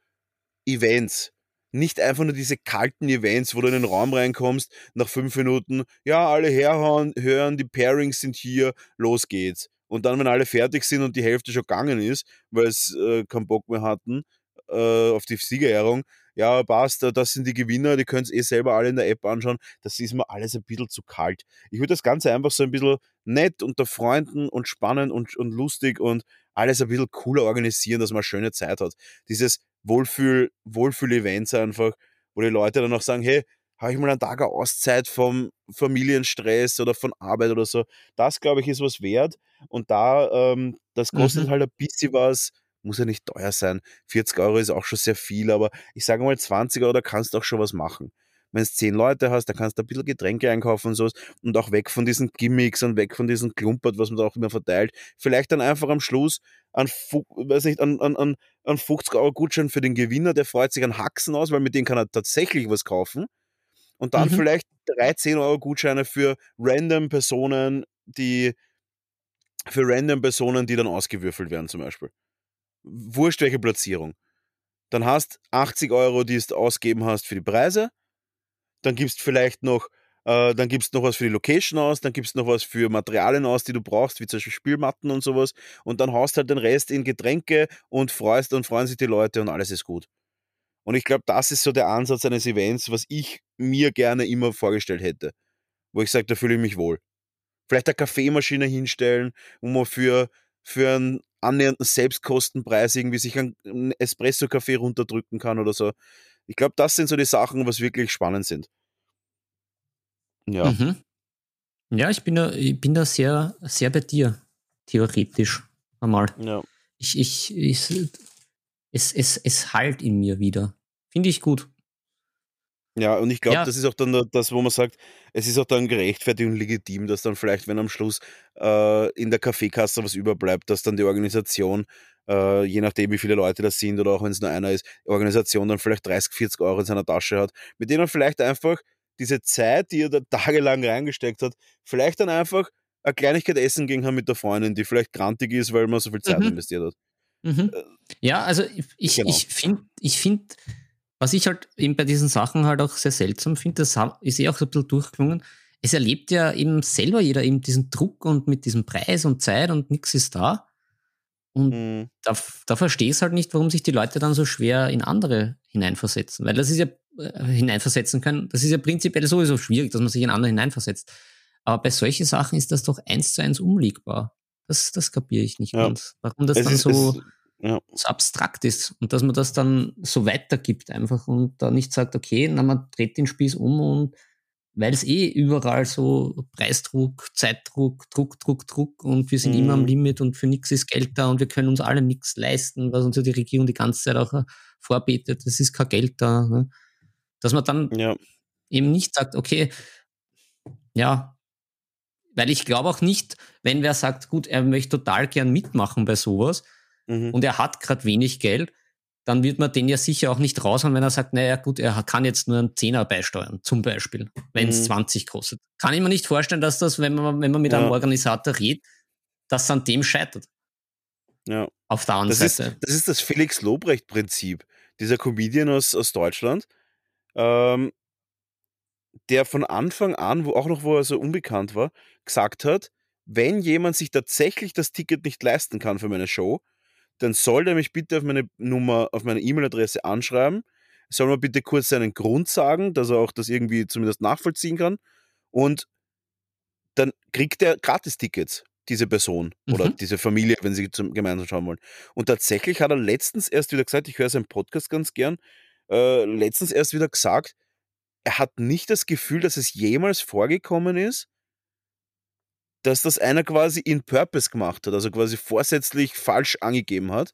Events. Nicht einfach nur diese kalten Events, wo du in den Raum reinkommst, nach fünf Minuten, ja, alle herhauen, hören, die Pairings sind hier, los geht's. Und dann, wenn alle fertig sind und die Hälfte schon gegangen ist, weil es äh, keinen Bock mehr hatten äh, auf die Siegerehrung, ja, passt, äh, das sind die Gewinner, die können es eh selber alle in der App anschauen. Das ist mir alles ein bisschen zu kalt. Ich würde das Ganze einfach so ein bisschen nett unter Freunden und spannend und, und lustig und alles ein bisschen cooler organisieren, dass man eine schöne Zeit hat. Dieses Wohlfühl, Wohlfühl-Events einfach, wo die Leute dann auch sagen, hey, habe ich mal einen Tag eine Auszeit vom Familienstress oder von Arbeit oder so. Das, glaube ich, ist was wert. Und da, ähm, das kostet Mhm. halt ein bisschen was, muss ja nicht teuer sein. 40 Euro ist auch schon sehr viel, aber ich sage mal 20 Euro, da kannst du auch schon was machen. Wenn es 10 Leute hast, dann kannst du ein bisschen Getränke einkaufen und sowas und auch weg von diesen Gimmicks und weg von diesem Klumpert, was man da auch immer verteilt. Vielleicht dann einfach am Schluss an, weiß nicht, an, an, an, an 50 Euro Gutschein für den Gewinner, der freut sich an Haxen aus, weil mit denen kann er tatsächlich was kaufen. Und dann Mhm. vielleicht drei 10 Euro Gutscheine für random Personen, die für random Personen, die dann ausgewürfelt werden, zum Beispiel. Wurscht welche Platzierung. Dann hast 80 Euro, die du ausgeben hast für die Preise. Dann gibst vielleicht noch, äh, dann gibst noch was für die Location aus, dann gibst noch was für Materialien aus, die du brauchst, wie zum Beispiel Spielmatten und sowas. Und dann haust halt den Rest in Getränke und freust und freuen sich die Leute und alles ist gut. Und ich glaube, das ist so der Ansatz eines Events, was ich mir gerne immer vorgestellt hätte. Wo ich sage, da fühle ich mich wohl. Vielleicht eine Kaffeemaschine hinstellen, wo man für, für einen annähernden Selbstkostenpreis irgendwie sich einen Espresso-Kaffee runterdrücken kann oder so. Ich glaube, das sind so die Sachen, was wirklich spannend sind. Ja. Mhm. Ja, ich bin da, ich bin da sehr, sehr bei dir, theoretisch. Einmal. Ja. Ich, ich, ich, es, es, es halt in mir wieder. Finde ich gut. Ja, und ich glaube, Ja. das ist auch dann das, wo man sagt, es ist auch dann gerechtfertigt und legitim, dass dann vielleicht, wenn am Schluss äh, in der Kaffeekasse was überbleibt, dass dann die Organisation, äh, je nachdem wie viele Leute das sind oder auch wenn es nur einer ist, die Organisation dann vielleicht 30, 40 Euro in seiner Tasche hat, mit denen vielleicht einfach diese Zeit, die er da tagelang reingesteckt hat, vielleicht dann einfach eine Kleinigkeit essen gehen kann mit der Freundin, die vielleicht grantig ist, weil man so viel Zeit Mhm. investiert hat. Mhm. Ja, also ich, ich, Genau. ich finde, ich find, was ich halt eben bei diesen Sachen halt auch sehr seltsam finde, das ist eh auch so ein bisschen durchgelungen. Es erlebt ja eben selber jeder eben diesen Druck und mit diesem Preis und Zeit und nichts ist da. Und Mhm. da, da verstehe ich halt nicht, warum sich die Leute dann so schwer in andere hineinversetzen. Weil das ist ja äh, hineinversetzen können, das ist ja prinzipiell sowieso schwierig, dass man sich in andere hineinversetzt. Aber bei solchen Sachen ist das doch eins zu eins umlegbar. Das, das kapiere ich nicht Ja. ganz. Warum das Es dann ist- so, es- ja. so abstrakt ist und dass man das dann so weitergibt einfach und da nicht sagt, okay, na, man dreht den Spieß um und weil es eh überall so Preisdruck, Zeitdruck, Druck, Druck, Druck und wir sind immer am Mhm. Limit und für nichts ist Geld da und wir können uns alle nichts leisten, was uns ja die Regierung die ganze Zeit auch äh, vorbetet, es ist kein Geld da. Ne? Dass man dann Ja. eben nicht sagt, okay, ja, weil ich glaube auch nicht, wenn wer sagt, gut, er möchte total gern mitmachen bei sowas Mhm. und er hat gerade wenig Geld, dann wird man den ja sicher auch nicht raushauen, wenn er sagt, naja gut, er kann jetzt nur einen Zehner beisteuern, zum Beispiel, wenn es Mhm. 20 kostet. Kann ich mir nicht vorstellen, dass das, wenn man, wenn man mit Ja. einem Organisator redet, dass an dem scheitert. Ja. Auf der anderen Das ist, Seite. das ist das Felix Lobrecht-Prinzip. Dieser Comedian aus, aus Deutschland, ähm, der von Anfang an, wo auch noch, wo er so unbekannt war, gesagt hat, wenn jemand sich tatsächlich das Ticket nicht leisten kann für meine Show, dann soll der mich bitte auf meine Nummer, auf meine E-Mail-Adresse anschreiben, soll mir bitte kurz seinen Grund sagen, dass er auch das irgendwie zumindest nachvollziehen kann und dann kriegt er Gratis-Tickets, diese Person oder Mhm. diese Familie, wenn sie zum, gemeinsam schauen wollen. Und tatsächlich hat er letztens erst wieder gesagt, ich höre seinen Podcast ganz gern, äh, letztens erst wieder gesagt, er hat nicht das Gefühl, dass es jemals vorgekommen ist, dass das einer quasi in Purpose gemacht hat, also quasi vorsätzlich falsch angegeben hat,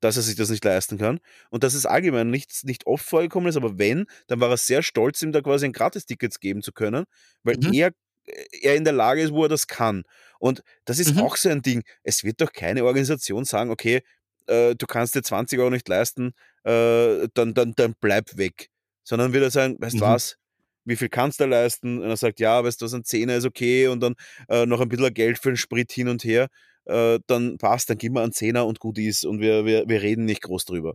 dass er sich das nicht leisten kann. Und dass es allgemein nicht, nicht oft vorgekommen ist, aber wenn, dann war er sehr stolz, ihm da quasi ein Gratis-Tickets geben zu können, weil Mhm. er, er in der Lage ist, wo er das kann. Und das ist Mhm. auch so ein Ding. Es wird doch keine Organisation sagen, okay, äh, du kannst dir 20 Euro nicht leisten, äh, dann, dann, dann bleib weg. Sondern wird er sagen, weißt du Mhm. was, wie viel kannst du leisten? Und er sagt, ja, weißt du was, ein Zehner ist okay und dann äh, noch ein bisschen Geld für den Sprit hin und her, äh, dann passt, dann gib mir einen Zehner und gut ist und wir, wir, wir reden nicht groß drüber.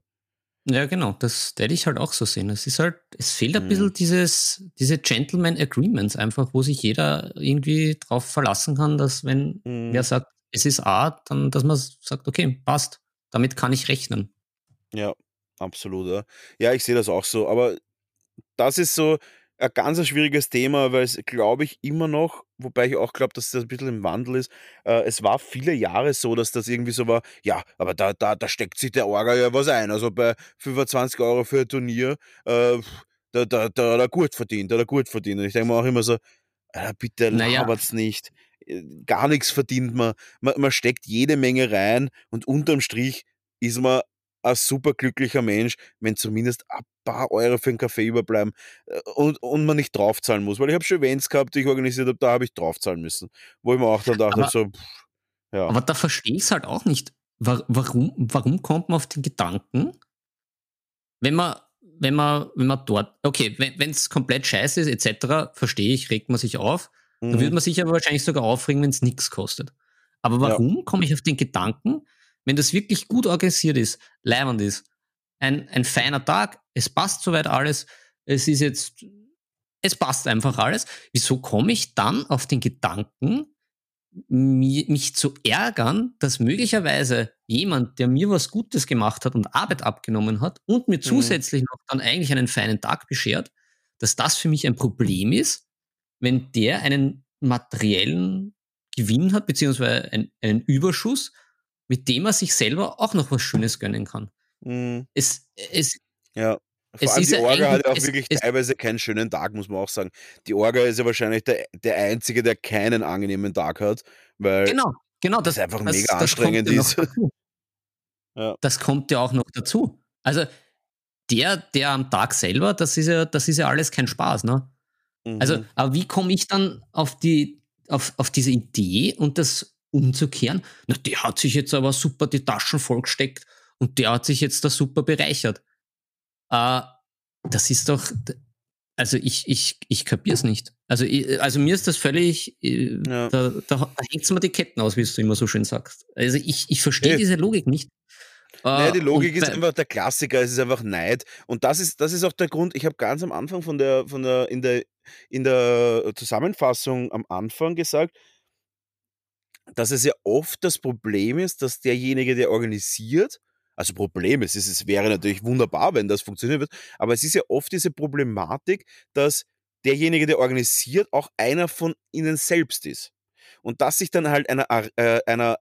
Ja, genau, das werde ich halt auch so sehen. Es ist halt, es fehlt ein Mhm. bisschen dieses, diese Gentleman Agreements einfach, wo sich jeder irgendwie drauf verlassen kann, dass wenn Mhm. wer sagt, es ist A, dann, dass man sagt, okay, passt, damit kann ich rechnen. Ja, absolut. Ja, ja ich sehe das auch so. Aber das ist so ein ganz schwieriges Thema, weil es, glaube ich, immer noch, wobei ich auch glaube, dass das ein bisschen im Wandel ist, äh, es war viele Jahre so, dass das irgendwie so war, ja, aber da, da, da steckt sich der Orga ja was ein. Also bei 25 Euro für ein Turnier, äh, da, da, da hat er gut verdient, da hat er gut verdient. Und ich denke mir auch immer so, Alter, bitte Naja. labert's nicht. Äh, Gar nichts verdient man. man. Man steckt jede Menge rein und unterm Strich ist man ein super glücklicher Mensch, wenn zumindest ein paar Euro für einen Kaffee überbleiben äh, und, und man nicht draufzahlen muss. Weil ich habe schon Events gehabt, die ich organisiert habe, da habe ich draufzahlen müssen. Wo ich mir auch dann dachte, Aber- so, pff, ja. Aber da verstehe ich es halt auch nicht. Wa- Warum, warum kommt man auf den Gedanken, wenn man, wenn man, wenn man dort, okay, wenn es komplett scheiße ist, etc., verstehe ich, regt man sich auf. Mhm. würde man sich aber wahrscheinlich sogar aufregen, wenn es nichts kostet. Aber warum komme ich auf den Gedanken, wenn das wirklich gut organisiert ist, leibend ist, ein, ein feiner Tag, es passt soweit alles, es ist jetzt, es passt einfach alles, wieso komme ich dann auf den Gedanken, mi- mich zu ärgern, dass möglicherweise jemand, der mir was Gutes gemacht hat und Arbeit abgenommen hat und mir zusätzlich noch dann eigentlich einen feinen Tag beschert, dass das für mich ein Problem ist, wenn der einen materiellen Gewinn hat, beziehungsweise ein, einen Überschuss, mit dem er sich selber auch noch was Schönes gönnen kann. Mhm. Es, es, Ja. Vor Es allem die Orga hat ja auch wirklich teilweise keinen schönen Tag, muss man auch sagen. Die Orga ist ja wahrscheinlich der, der Einzige, der keinen angenehmen Tag hat, weil genau, genau, das das, einfach das, mega das anstrengend ja ist. Ja. Das kommt ja auch noch dazu. Also der, der am Tag selber, das ist ja, das ist ja alles kein Spaß, ne? Also, Mhm. aber wie komme ich dann auf die, auf, auf diese Idee und das umzukehren? Na, der hat sich jetzt aber super die Taschen vollgesteckt und der hat sich jetzt da super bereichert. Äh, das ist doch, also ich, ich, ich kapier's nicht. Also, ich, also mir ist das völlig, äh, Ja. da, da, da hängt mir die Ketten aus, wie du immer so schön sagst. Also ich, ich verstehe Nee. diese Logik nicht. Naja, die Logik ist einfach der Klassiker, es ist einfach Neid. Und das ist, das ist auch der Grund, ich habe ganz am Anfang von der, von der, in der, in der Zusammenfassung am Anfang gesagt, dass es ja oft das Problem ist, dass derjenige, der organisiert, also Problem ist, es wäre natürlich wunderbar, wenn das funktionieren wird, aber es ist ja oft diese Problematik, dass derjenige, der organisiert, auch einer von ihnen selbst ist. Und dass sich dann halt einer, äh, einer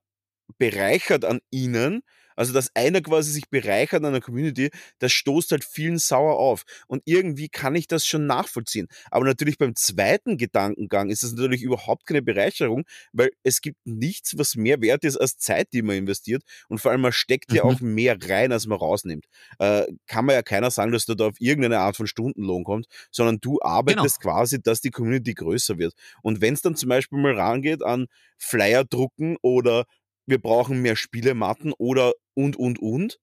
bereichert an ihnen, also dass einer quasi sich bereichert an der Community, das stoßt halt vielen sauer auf. Und irgendwie kann ich das schon nachvollziehen. Aber natürlich beim zweiten Gedankengang ist das natürlich überhaupt keine Bereicherung, weil es gibt nichts, was mehr wert ist als Zeit, die man investiert. Und vor allem, man steckt ja Mhm. auch mehr rein, als man rausnimmt. Äh, kann man ja keiner sagen, dass du da auf irgendeine Art von Stundenlohn kommst, sondern du arbeitest quasi, dass die Community größer wird. Und wenn es dann zum Beispiel mal rangeht an Flyer drucken oder wir brauchen mehr Spielematten oder und, und, und,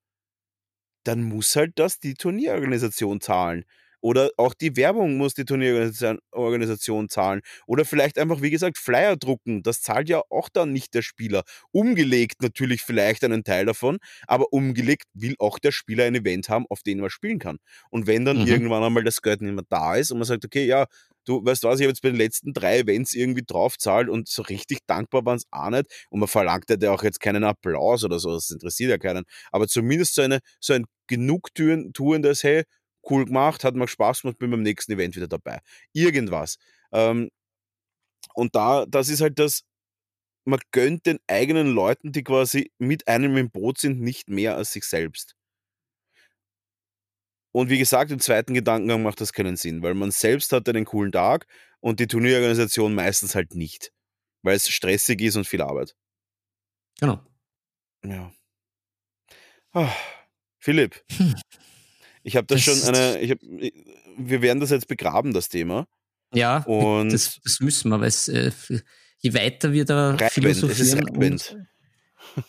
dann muss halt das die Turnierorganisation zahlen. Oder auch die Werbung muss die Turnierorganisation Organisation zahlen. Oder vielleicht einfach, wie gesagt, Flyer drucken. Das zahlt ja auch dann nicht der Spieler. Umgelegt natürlich vielleicht einen Teil davon, aber umgelegt will auch der Spieler ein Event haben, auf dem er spielen kann. Und wenn dann Mhm. irgendwann einmal das Geld nicht mehr da ist und man sagt, okay, ja, du weißt was, ich habe jetzt bei den letzten drei Events irgendwie draufzahlt und so richtig dankbar waren es auch nicht. Und man verlangt ja auch jetzt keinen Applaus oder so, das interessiert ja keinen. Aber zumindest so, eine, so ein genugtuendes, hey, cool gemacht, hat mir Spaß gemacht, bin beim nächsten Event wieder dabei. Irgendwas. Ähm, und da, das ist halt das, man gönnt den eigenen Leuten, die quasi mit einem im Boot sind, nicht mehr als sich selbst. Und wie gesagt, im zweiten Gedankengang macht das keinen Sinn, weil man selbst hat einen coolen Tag und die Turnierorganisation meistens halt nicht, weil es stressig ist und viel Arbeit. Genau. Ja. Ah, Philipp, Hm. ich habe das, Das schon eine, ich hab, wir werden das jetzt begraben, das Thema. Ja, Und das, das müssen wir, weil es, äh, je weiter wir da reibend, es ist philosophieren.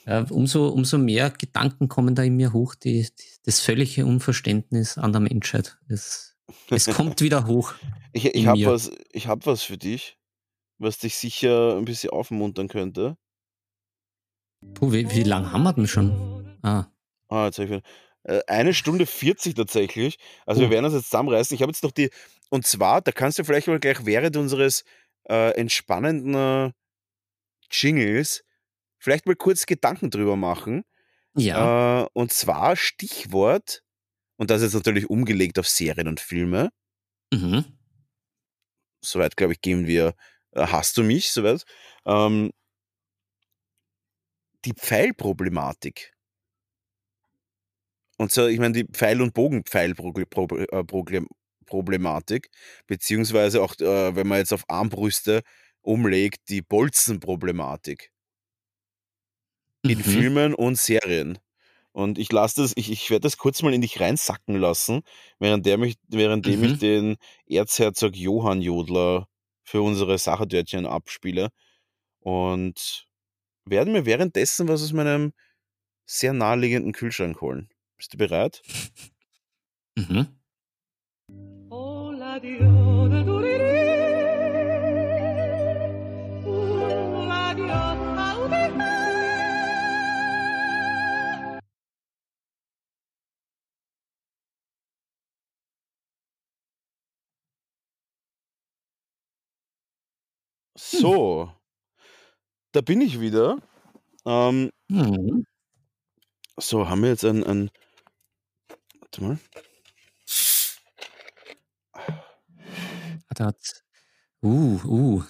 Ja, umso, umso mehr Gedanken kommen da in mir hoch, die, die, das völlige Unverständnis an der Menschheit. Es, es kommt wieder hoch. Ich, ich habe was, ich hab was für dich, was dich sicher ein bisschen aufmuntern könnte. Puh, wie, wie lange haben wir denn schon? Ah, Ah, jetzt hab ich wieder. Äh, Eine Stunde 40 tatsächlich. Also wir Oh. werden uns jetzt zusammenreißen. Ich habe jetzt noch die, und zwar, da kannst du vielleicht mal gleich während unseres äh, entspannenden äh, Jingles vielleicht mal kurz Gedanken drüber machen. ja. Äh, und zwar Stichwort, und das ist jetzt natürlich umgelegt auf Serien und Filme. Mhm. Soweit, glaube ich, gehen wir, äh, hast du mich, soweit. Ähm, die Pfeilproblematik. Und so, ich meine, die Pfeil- und Bogenpfeilproblematik, beziehungsweise auch, äh, wenn man jetzt auf Armbrüste umlegt, die Bolzenproblematik. In Mhm. Filmen und Serien. Und ich lasse das, ich, ich werde das kurz mal in dich reinsacken lassen, während der mich, währenddem ich Mhm. den Erzherzog Johann Jodler für unsere Sachertörtchen abspiele. Und werde mir währenddessen was aus meinem sehr naheliegenden Kühlschrank holen. Bist du bereit? Mhm. So, da bin ich wieder. Ähm, Mhm. so, haben wir jetzt ein, ein warte mal. Hat's- Uh, uh.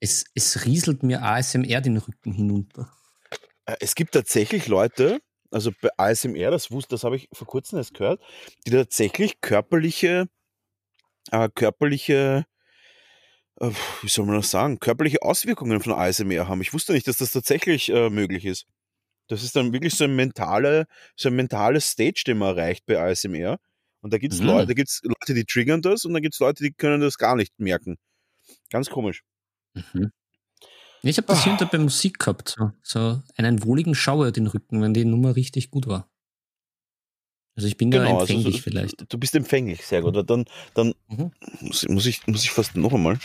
Es, es rieselt mir ASMR den Rücken hinunter. Äh, Es gibt tatsächlich Leute, also bei ASMR, das wusste, das habe ich vor kurzem erst gehört, die tatsächlich körperliche, äh, körperliche, äh, wie soll man das sagen, körperliche Auswirkungen von ASMR haben. Ich wusste nicht, dass das tatsächlich äh, möglich ist. Das ist dann wirklich so ein mentale, so ein mentales Stage, den man erreicht bei ASMR. Und da gibt es Mhm. Leute, da gibt's Leute, die triggern das und dann gibt es Leute, die können das gar nicht merken. Ganz komisch. Mhm. Ich habe das Ah. unter bei Musik gehabt. So, so einen wohligen Schauer den Rücken, wenn die Nummer richtig gut war. Also ich bin da Genau, also so- empfänglich vielleicht. Du bist empfänglich, sehr gut. Dann, dann Mhm. muss, muss, ich, muss ich fast noch einmal.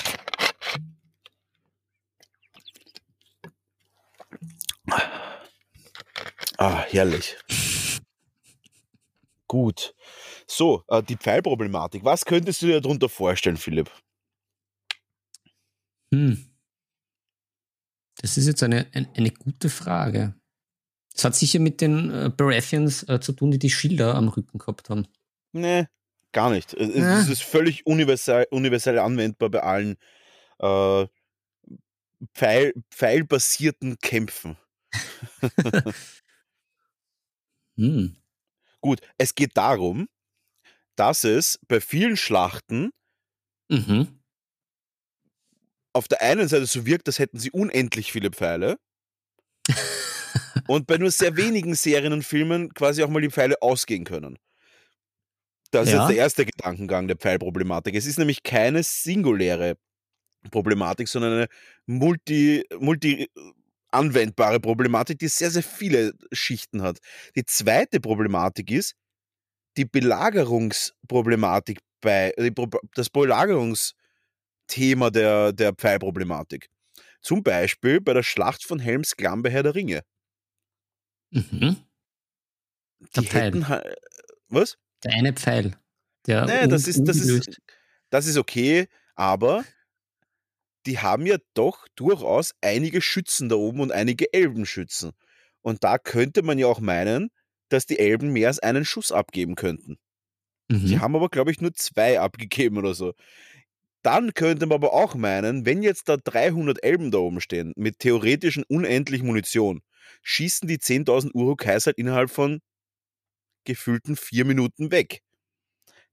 Ah, herrlich. Gut. So, äh, die Pfeilproblematik. Was könntest du dir darunter vorstellen, Philipp? Hm. Das ist jetzt eine, eine, eine gute Frage. Das hat sicher mit den äh, Baratheons äh, zu tun, die die Schilder am Rücken gehabt haben. Nee, gar nicht. Es, Ja. es ist völlig universell, universell anwendbar bei allen äh, Pfeil, pfeilbasierten Kämpfen. Hm. Gut, es geht darum, dass es bei vielen Schlachten Mhm. auf der einen Seite so wirkt, als hätten sie unendlich viele Pfeile. und bei nur sehr wenigen Serien und Filmen quasi auch mal die Pfeile ausgehen können. Das ist Ja. jetzt der erste Gedankengang der Pfeilproblematik. Es ist nämlich keine singuläre Problematik, sondern eine multi, multi anwendbare Problematik, die sehr, sehr viele Schichten hat. Die zweite Problematik ist die Belagerungsproblematik bei, Pro- das Belagerungsthema der, der Pfeilproblematik. Zum Beispiel bei der Schlacht von Helms Klamm bei Herr der Ringe. Mhm. Die Der Pfeil. hätten was? Der eine Pfeil. Der Naja, das ist, das ist, das ist okay, aber die haben ja doch durchaus einige Schützen da oben und einige Elbenschützen. Und da könnte man ja auch meinen, dass die Elben mehr als einen Schuss abgeben könnten. Sie Mhm. haben aber, glaube ich, nur zwei abgegeben oder so. Dann könnte man aber auch meinen, wenn jetzt da 300 Elben da oben stehen, mit theoretischen unendlich Munition, schießen die 10.000 Urukais halt innerhalb von gefühlten vier Minuten weg.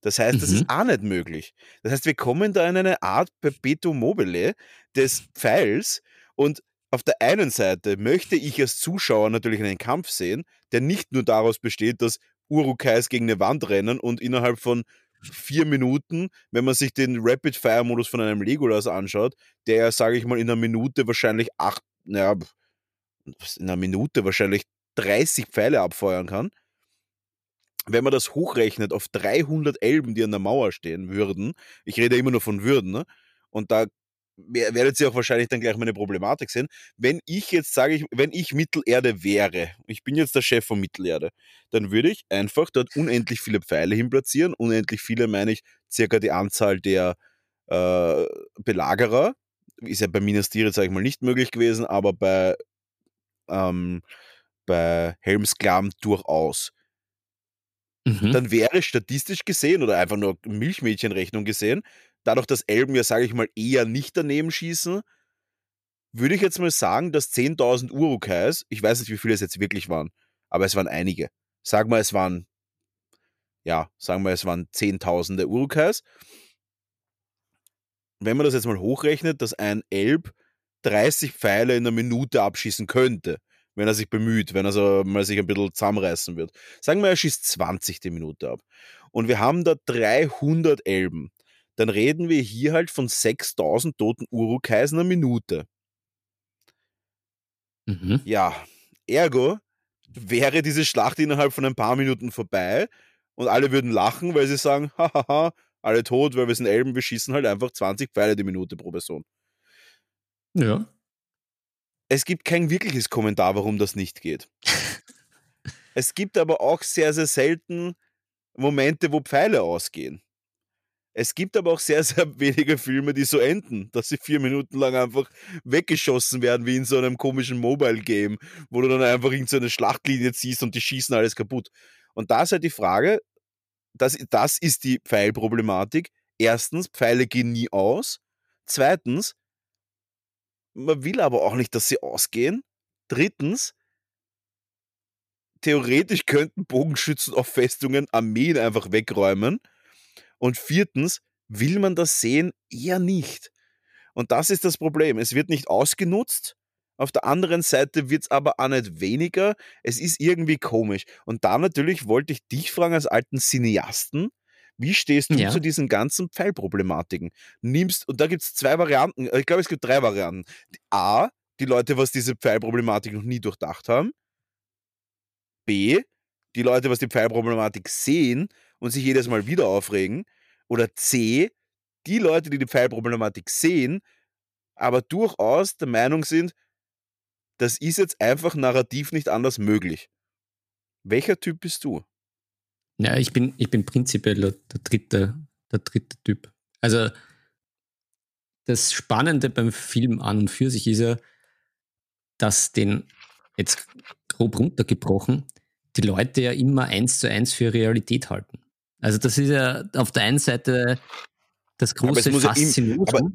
Das heißt, das Mhm. ist auch nicht möglich. Das heißt, wir kommen da in eine Art Perpetuum mobile des Pfeils und auf der einen Seite möchte ich als Zuschauer natürlich einen Kampf sehen, der nicht nur daraus besteht, dass Urukais gegen eine Wand rennen und innerhalb von vier Minuten, wenn man sich den Rapid-Fire-Modus von einem Legolas anschaut, der, sage ich mal, in einer Minute wahrscheinlich acht, naja, in einer Minute wahrscheinlich 30 Pfeile abfeuern kann. Wenn man das hochrechnet auf 300 Elben, die an der Mauer stehen würden, ich rede immer nur von Würden, ne? und da wer- werdet ihr auch wahrscheinlich dann gleich meine Problematik sehen. Wenn ich jetzt sage, ich, wenn ich Mittelerde wäre, ich bin jetzt der Chef von Mittelerde, dann würde ich einfach dort unendlich viele Pfeile hinplatzieren. Unendlich viele meine ich circa die Anzahl der äh, Belagerer. Ist ja bei Minas Tirith, sage ich mal, nicht möglich gewesen, aber bei, ähm, bei Helmsklamm durchaus. Mhm. Dann wäre statistisch gesehen oder einfach nur Milchmädchenrechnung gesehen, dadurch, dass Elben ja, sage ich mal, eher nicht daneben schießen, würde ich jetzt mal sagen, dass 10.000 Urukais, ich weiß nicht, wie viele es jetzt wirklich waren, aber es waren einige. Sagen wir, es waren, ja, sagen wir, es waren Zehntausende Urukais. Wenn man das jetzt mal hochrechnet, dass ein Elb 30 Pfeile in einer Minute abschießen könnte, wenn er sich bemüht, wenn er so mal sich ein bisschen zusammenreißen wird. Sagen wir, er schießt 20 die Minute ab. Und wir haben da 300 Elben. Dann reden wir hier halt von 6000 toten Urukais in einer Minute. Mhm. Ja, ergo wäre diese Schlacht innerhalb von ein paar Minuten vorbei und alle würden lachen, weil sie sagen, hahaha, alle tot, weil wir sind Elben, wir schießen halt einfach 20 Pfeile die Minute pro Person. Ja. Es gibt kein wirkliches Kommentar, warum das nicht geht. es gibt aber auch sehr, sehr selten Momente, wo Pfeile ausgehen. Es gibt aber auch sehr, sehr wenige Filme, die so enden, dass sie vier Minuten lang einfach weggeschossen werden, wie in so einem komischen Mobile-Game, wo du dann einfach irgendeine so eine Schlachtlinie ziehst und die schießen alles kaputt. Und da ist halt die Frage, das, das ist die Pfeilproblematik. Erstens, Pfeile gehen nie aus. Zweitens, man will aber auch nicht, dass sie ausgehen. Drittens, theoretisch könnten Bogenschützen auf Festungen Armeen einfach wegräumen. Und viertens, will man das sehen? Eher nicht. Und das ist das Problem. Es wird nicht ausgenutzt. Auf der anderen Seite wird es aber auch nicht weniger. Es ist irgendwie komisch. Und da natürlich wollte ich dich fragen als alten Cineasten, wie stehst du Ja. zu diesen ganzen Pfeilproblematiken? Nimmst, und da gibt es zwei Varianten, äh, ich glaube, es gibt drei Varianten. A, die Leute, was diese Pfeilproblematik noch nie durchdacht haben. B, die Leute, was die Pfeilproblematik sehen und sich jedes Mal wieder aufregen. Oder C, die Leute, die die Pfeilproblematik sehen, aber durchaus der Meinung sind, das ist jetzt einfach narrativ nicht anders möglich. Welcher Typ bist du? Ja, ich bin, ich bin prinzipiell der, dritte, der dritte Typ. Also das Spannende beim Film an und für sich ist ja, dass den, jetzt grob runtergebrochen, die Leute ja immer eins zu eins für Realität halten. Also das ist ja auf der einen Seite das große ja Faszinosum. aber-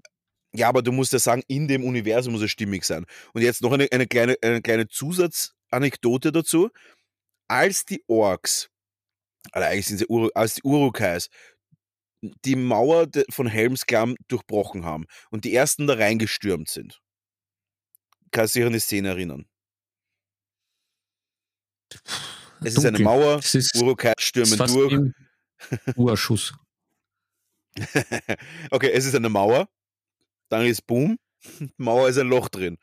Ja, aber du musst ja sagen, in dem Universum muss es stimmig sein. Und jetzt noch eine, eine, kleine, eine kleine Zusatzanekdote dazu. Als die Orks, oder eigentlich sind sie Uru, als die Urukais, die Mauer von Helmsklamm durchbrochen haben und die ersten da reingestürmt sind. Kannst du dich an die Szene erinnern? Es ist eine Dunkel. Mauer, ist, Urukais ist stürmen fast durch. Urschuss. okay, es ist eine Mauer, dann ist Boom, Mauer ist ein Loch drin.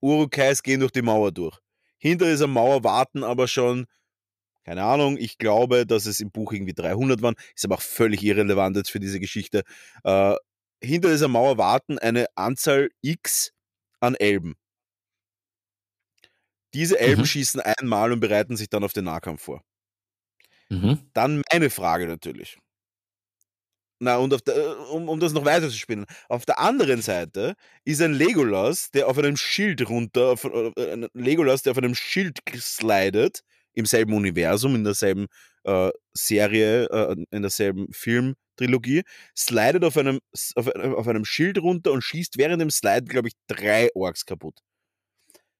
Urukais gehen durch die Mauer durch. Hinter dieser Mauer warten aber schon, keine Ahnung, ich glaube, dass es im Buch irgendwie 300 waren, ist aber auch völlig irrelevant jetzt für diese Geschichte. Äh, hinter dieser Mauer warten eine Anzahl X an Elben. Diese Elben Mhm. schießen einmal und bereiten sich dann auf den Nahkampf vor. Mhm. Dann meine Frage natürlich. Na, und der, äh, um, um das noch weiter zu spinnen. Auf der anderen Seite ist ein Legolas, der auf einem Schild runter, auf, äh, ein Legolas, der auf einem Schild slidet, im selben Universum, in derselben äh, Serie, äh, in derselben Filmtrilogie, slidet auf einem, auf, einem- auf einem Schild runter und schießt während dem Slide, glaube ich, drei Orks kaputt.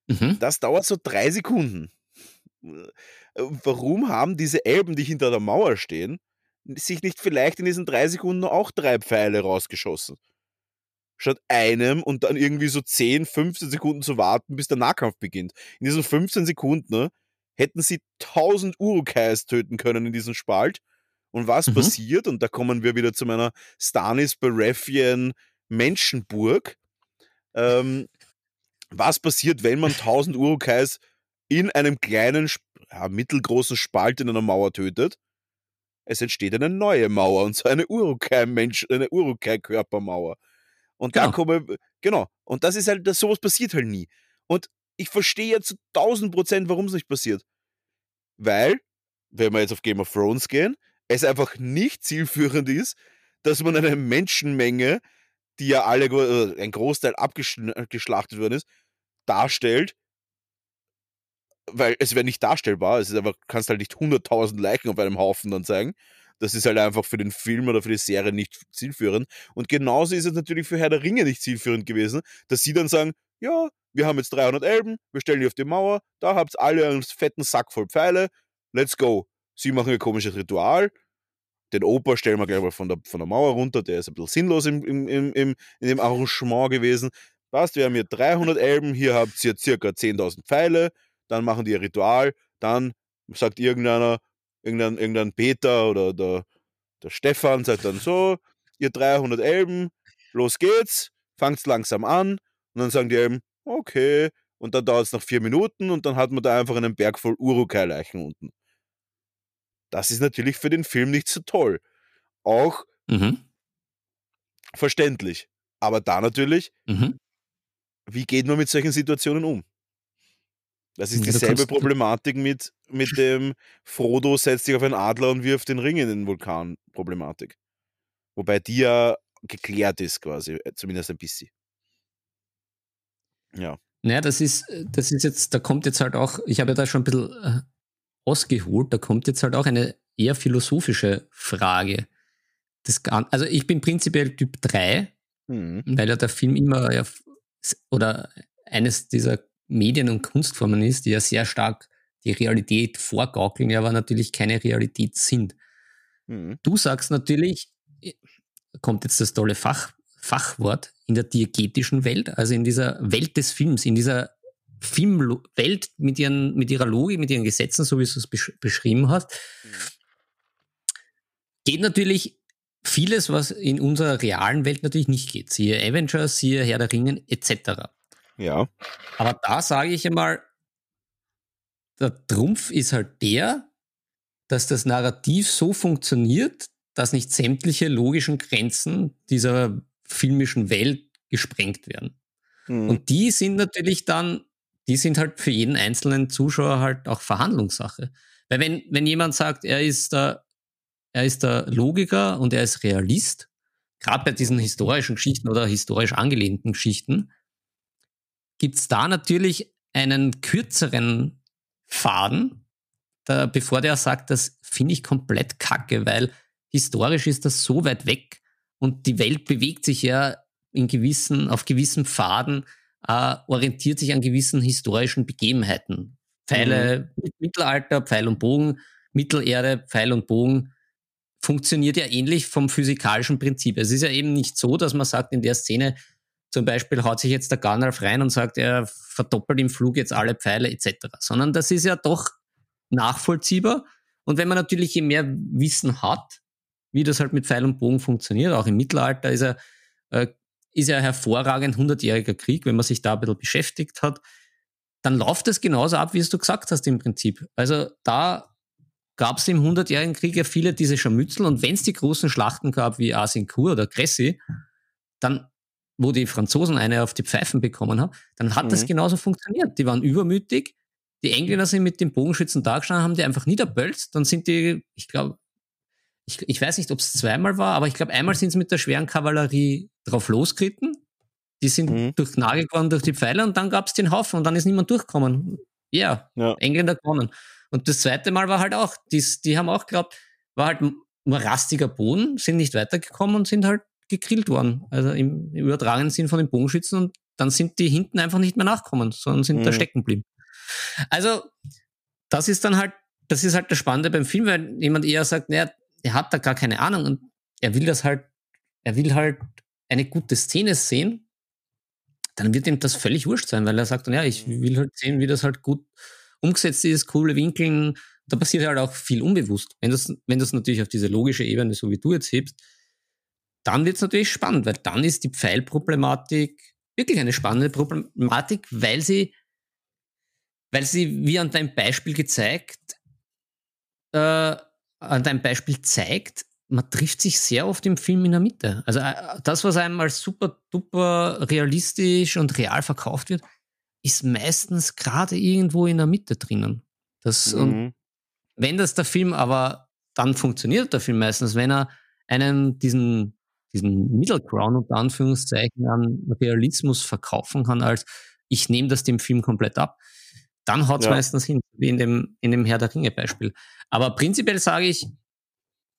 Mhm. Das dauert so drei Sekunden. Äh, Warum haben diese Elben, die hinter der Mauer stehen, sich nicht vielleicht in diesen drei Sekunden auch drei Pfeile rausgeschossen? Statt einem und dann irgendwie so 10, 15 Sekunden zu warten, bis der Nahkampf beginnt. In diesen 15 Sekunden ne, hätten sie 1000 Urukais töten können in diesem Spalt. Und was Mhm. passiert? Und da kommen wir wieder zu meiner Stanis Baratheon Menschenburg. Ähm, was passiert, wenn man 1000 Urukais in einem kleinen, ja, mittelgroßen Spalt in einer Mauer tötet? Es entsteht eine neue Mauer und zwar eine Urukai-Mensch, eine Urukai-Körpermauer. Und da Genau. komme, genau. Und das ist halt, das, sowas passiert halt nie. Und ich verstehe jetzt zu 1000 Prozent, warum es nicht passiert. Weil, wenn wir jetzt auf Game of Thrones gehen, es einfach nicht zielführend ist, dass man eine Menschenmenge, die ja alle, äh, ein Großteil abgeschlachtet worden ist, darstellt, weil es wäre nicht darstellbar. Es ist einfach, kannst halt nicht 100.000 Leichen auf einem Haufen dann zeigen. Das ist halt einfach für den Film oder für die Serie nicht zielführend. Und genauso ist es natürlich für Herr der Ringe nicht zielführend gewesen, dass sie dann sagen, ja, wir haben jetzt 300 Elben, wir stellen die auf die Mauer, da habt ihr alle einen fetten Sack voll Pfeile, let's go. Sie machen ein komisches Ritual, den Opa stellen wir gleich mal von der, von der Mauer runter, der ist ein bisschen sinnlos im, im, im, im, in dem Arrangement gewesen. Passt, wir haben hier 300 Elben, hier habt ihr circa 10.000 Pfeile, dann machen die ein Ritual, dann sagt irgendeiner, irgendein, irgendein Peter oder der, der Stefan sagt dann so, ihr 300 Elben, los geht's, fangt's langsam an und dann sagen die Elben, okay, und dann dauert es noch vier Minuten und dann hat man da einfach einen Berg voll Urukai-Leichen unten. Das ist natürlich für den Film nicht so toll. Auch Mhm. verständlich. Aber da natürlich, Mhm. wie geht man mit solchen Situationen um? Das ist dieselbe Problematik mit, mit dem Frodo setzt sich auf einen Adler und wirft den Ring in den Vulkan Problematik. Wobei die ja geklärt ist quasi, äh, zumindest ein bisschen. Ja. Naja, das ist, das ist jetzt, da kommt jetzt halt auch, ich habe ja da schon ein bisschen äh, ausgeholt, da kommt jetzt halt auch eine eher philosophische Frage. Das, Gan- also ich bin prinzipiell Typ 3, Mhm. weil ja der Film immer ja, oder eines dieser Medien- und Kunstformen ist, die ja sehr stark die Realität vorgaukeln, ja aber natürlich keine Realität sind. Mhm. Du sagst natürlich, kommt jetzt das tolle Fach, Fachwort, in der diegetischen Welt, also in dieser Welt des Films, in dieser Filmwelt mit, ihren, mit ihrer Logik, mit ihren Gesetzen, so wie du es besch beschrieben hast, geht natürlich vieles, was in unserer realen Welt natürlich nicht geht. Siehe Avengers, siehe Herr der Ringen, etc. Ja. Aber da sage ich einmal, der Trumpf ist halt der, dass das Narrativ so funktioniert, dass nicht sämtliche logischen Grenzen dieser filmischen Welt gesprengt werden. Mhm. Und die sind natürlich dann, die sind halt für jeden einzelnen Zuschauer halt auch Verhandlungssache. Weil wenn, wenn jemand sagt, er ist der, er ist der Logiker und er ist Realist, gerade bei diesen historischen Geschichten oder historisch angelehnten Geschichten, gibt es da natürlich einen kürzeren Faden, da, bevor der sagt, das finde ich komplett kacke, weil historisch ist das so weit weg und die Welt bewegt sich ja in gewissen, auf gewissen Pfaden, äh, orientiert sich an gewissen historischen Begebenheiten. Pfeile, mhm. Mittelalter, Pfeil und Bogen, Mittelerde, Pfeil und Bogen funktioniert ja ähnlich vom physikalischen Prinzip. Es ist ja eben nicht so, dass man sagt, in der Szene zum Beispiel haut sich jetzt der Gandalf rein und sagt, er verdoppelt im Flug jetzt alle Pfeile etc., sondern das ist ja doch nachvollziehbar. Und wenn man natürlich je mehr Wissen hat, wie das halt mit Pfeil und Bogen funktioniert, auch im Mittelalter ist er, äh, ist er hervorragend 100-jähriger Krieg, wenn man sich da ein bisschen beschäftigt hat, dann läuft es genauso ab, wie es du gesagt hast im Prinzip. Also da gab es im 100-jährigen Krieg ja viele diese Scharmützel und wenn es die großen Schlachten gab wie Azincourt oder Cressy, dann wo die Franzosen eine auf die Pfeifen bekommen haben, dann hat mhm. das genauso funktioniert. Die waren übermütig. Die Engländer sind mit den Bogenschützen da gestanden, haben die einfach niederbölzt. Dann sind die, ich glaube, ich, ich weiß nicht, ob es zweimal war, aber ich glaube, einmal sind sie mit der schweren Kavallerie drauf losgeritten. Die sind mhm. durch Nagel geworden durch die Pfeile und dann gab es den Haufen und dann ist niemand durchgekommen. Yeah, ja, Engländer gewonnen. Und das zweite Mal war halt auch, die, die haben auch geglaubt, war halt morastiger Boden, sind nicht weitergekommen und sind halt gegrillt worden. Also im, im übertragenen Sinn von den Bogenschützen und dann sind die hinten einfach nicht mehr nachgekommen, sondern sind mhm. da stecken geblieben. Also, das ist dann halt, das ist halt das Spannende beim Film, weil jemand eher sagt, naja, er hat da gar keine Ahnung und er will das halt, er will halt eine gute Szene sehen, dann wird ihm das völlig wurscht sein, weil er sagt dann, ja, ich will halt sehen, wie das halt gut umgesetzt ist, coole Winkeln. Da passiert halt auch viel unbewusst. Wenn das, wenn das natürlich auf diese logische Ebene, so wie du jetzt hebst, dann wird es natürlich spannend, weil dann ist die Pfeilproblematik wirklich eine spannende Problematik, weil sie, weil sie, wie an deinem Beispiel gezeigt, äh, an deinem Beispiel zeigt, man trifft sich sehr oft im Film in der Mitte. Also äh, das, was einem als super duper realistisch und real verkauft wird, ist meistens gerade irgendwo in der Mitte drinnen. Das, mhm. und wenn das der Film aber, dann funktioniert der Film meistens, wenn er einen diesen diesen Middle Ground unter Anführungszeichen an Realismus verkaufen kann, als ich nehme das dem Film komplett ab, dann haut es ja. meistens hin, wie in dem, in dem Herr der Ringe Beispiel. Aber prinzipiell sage ich,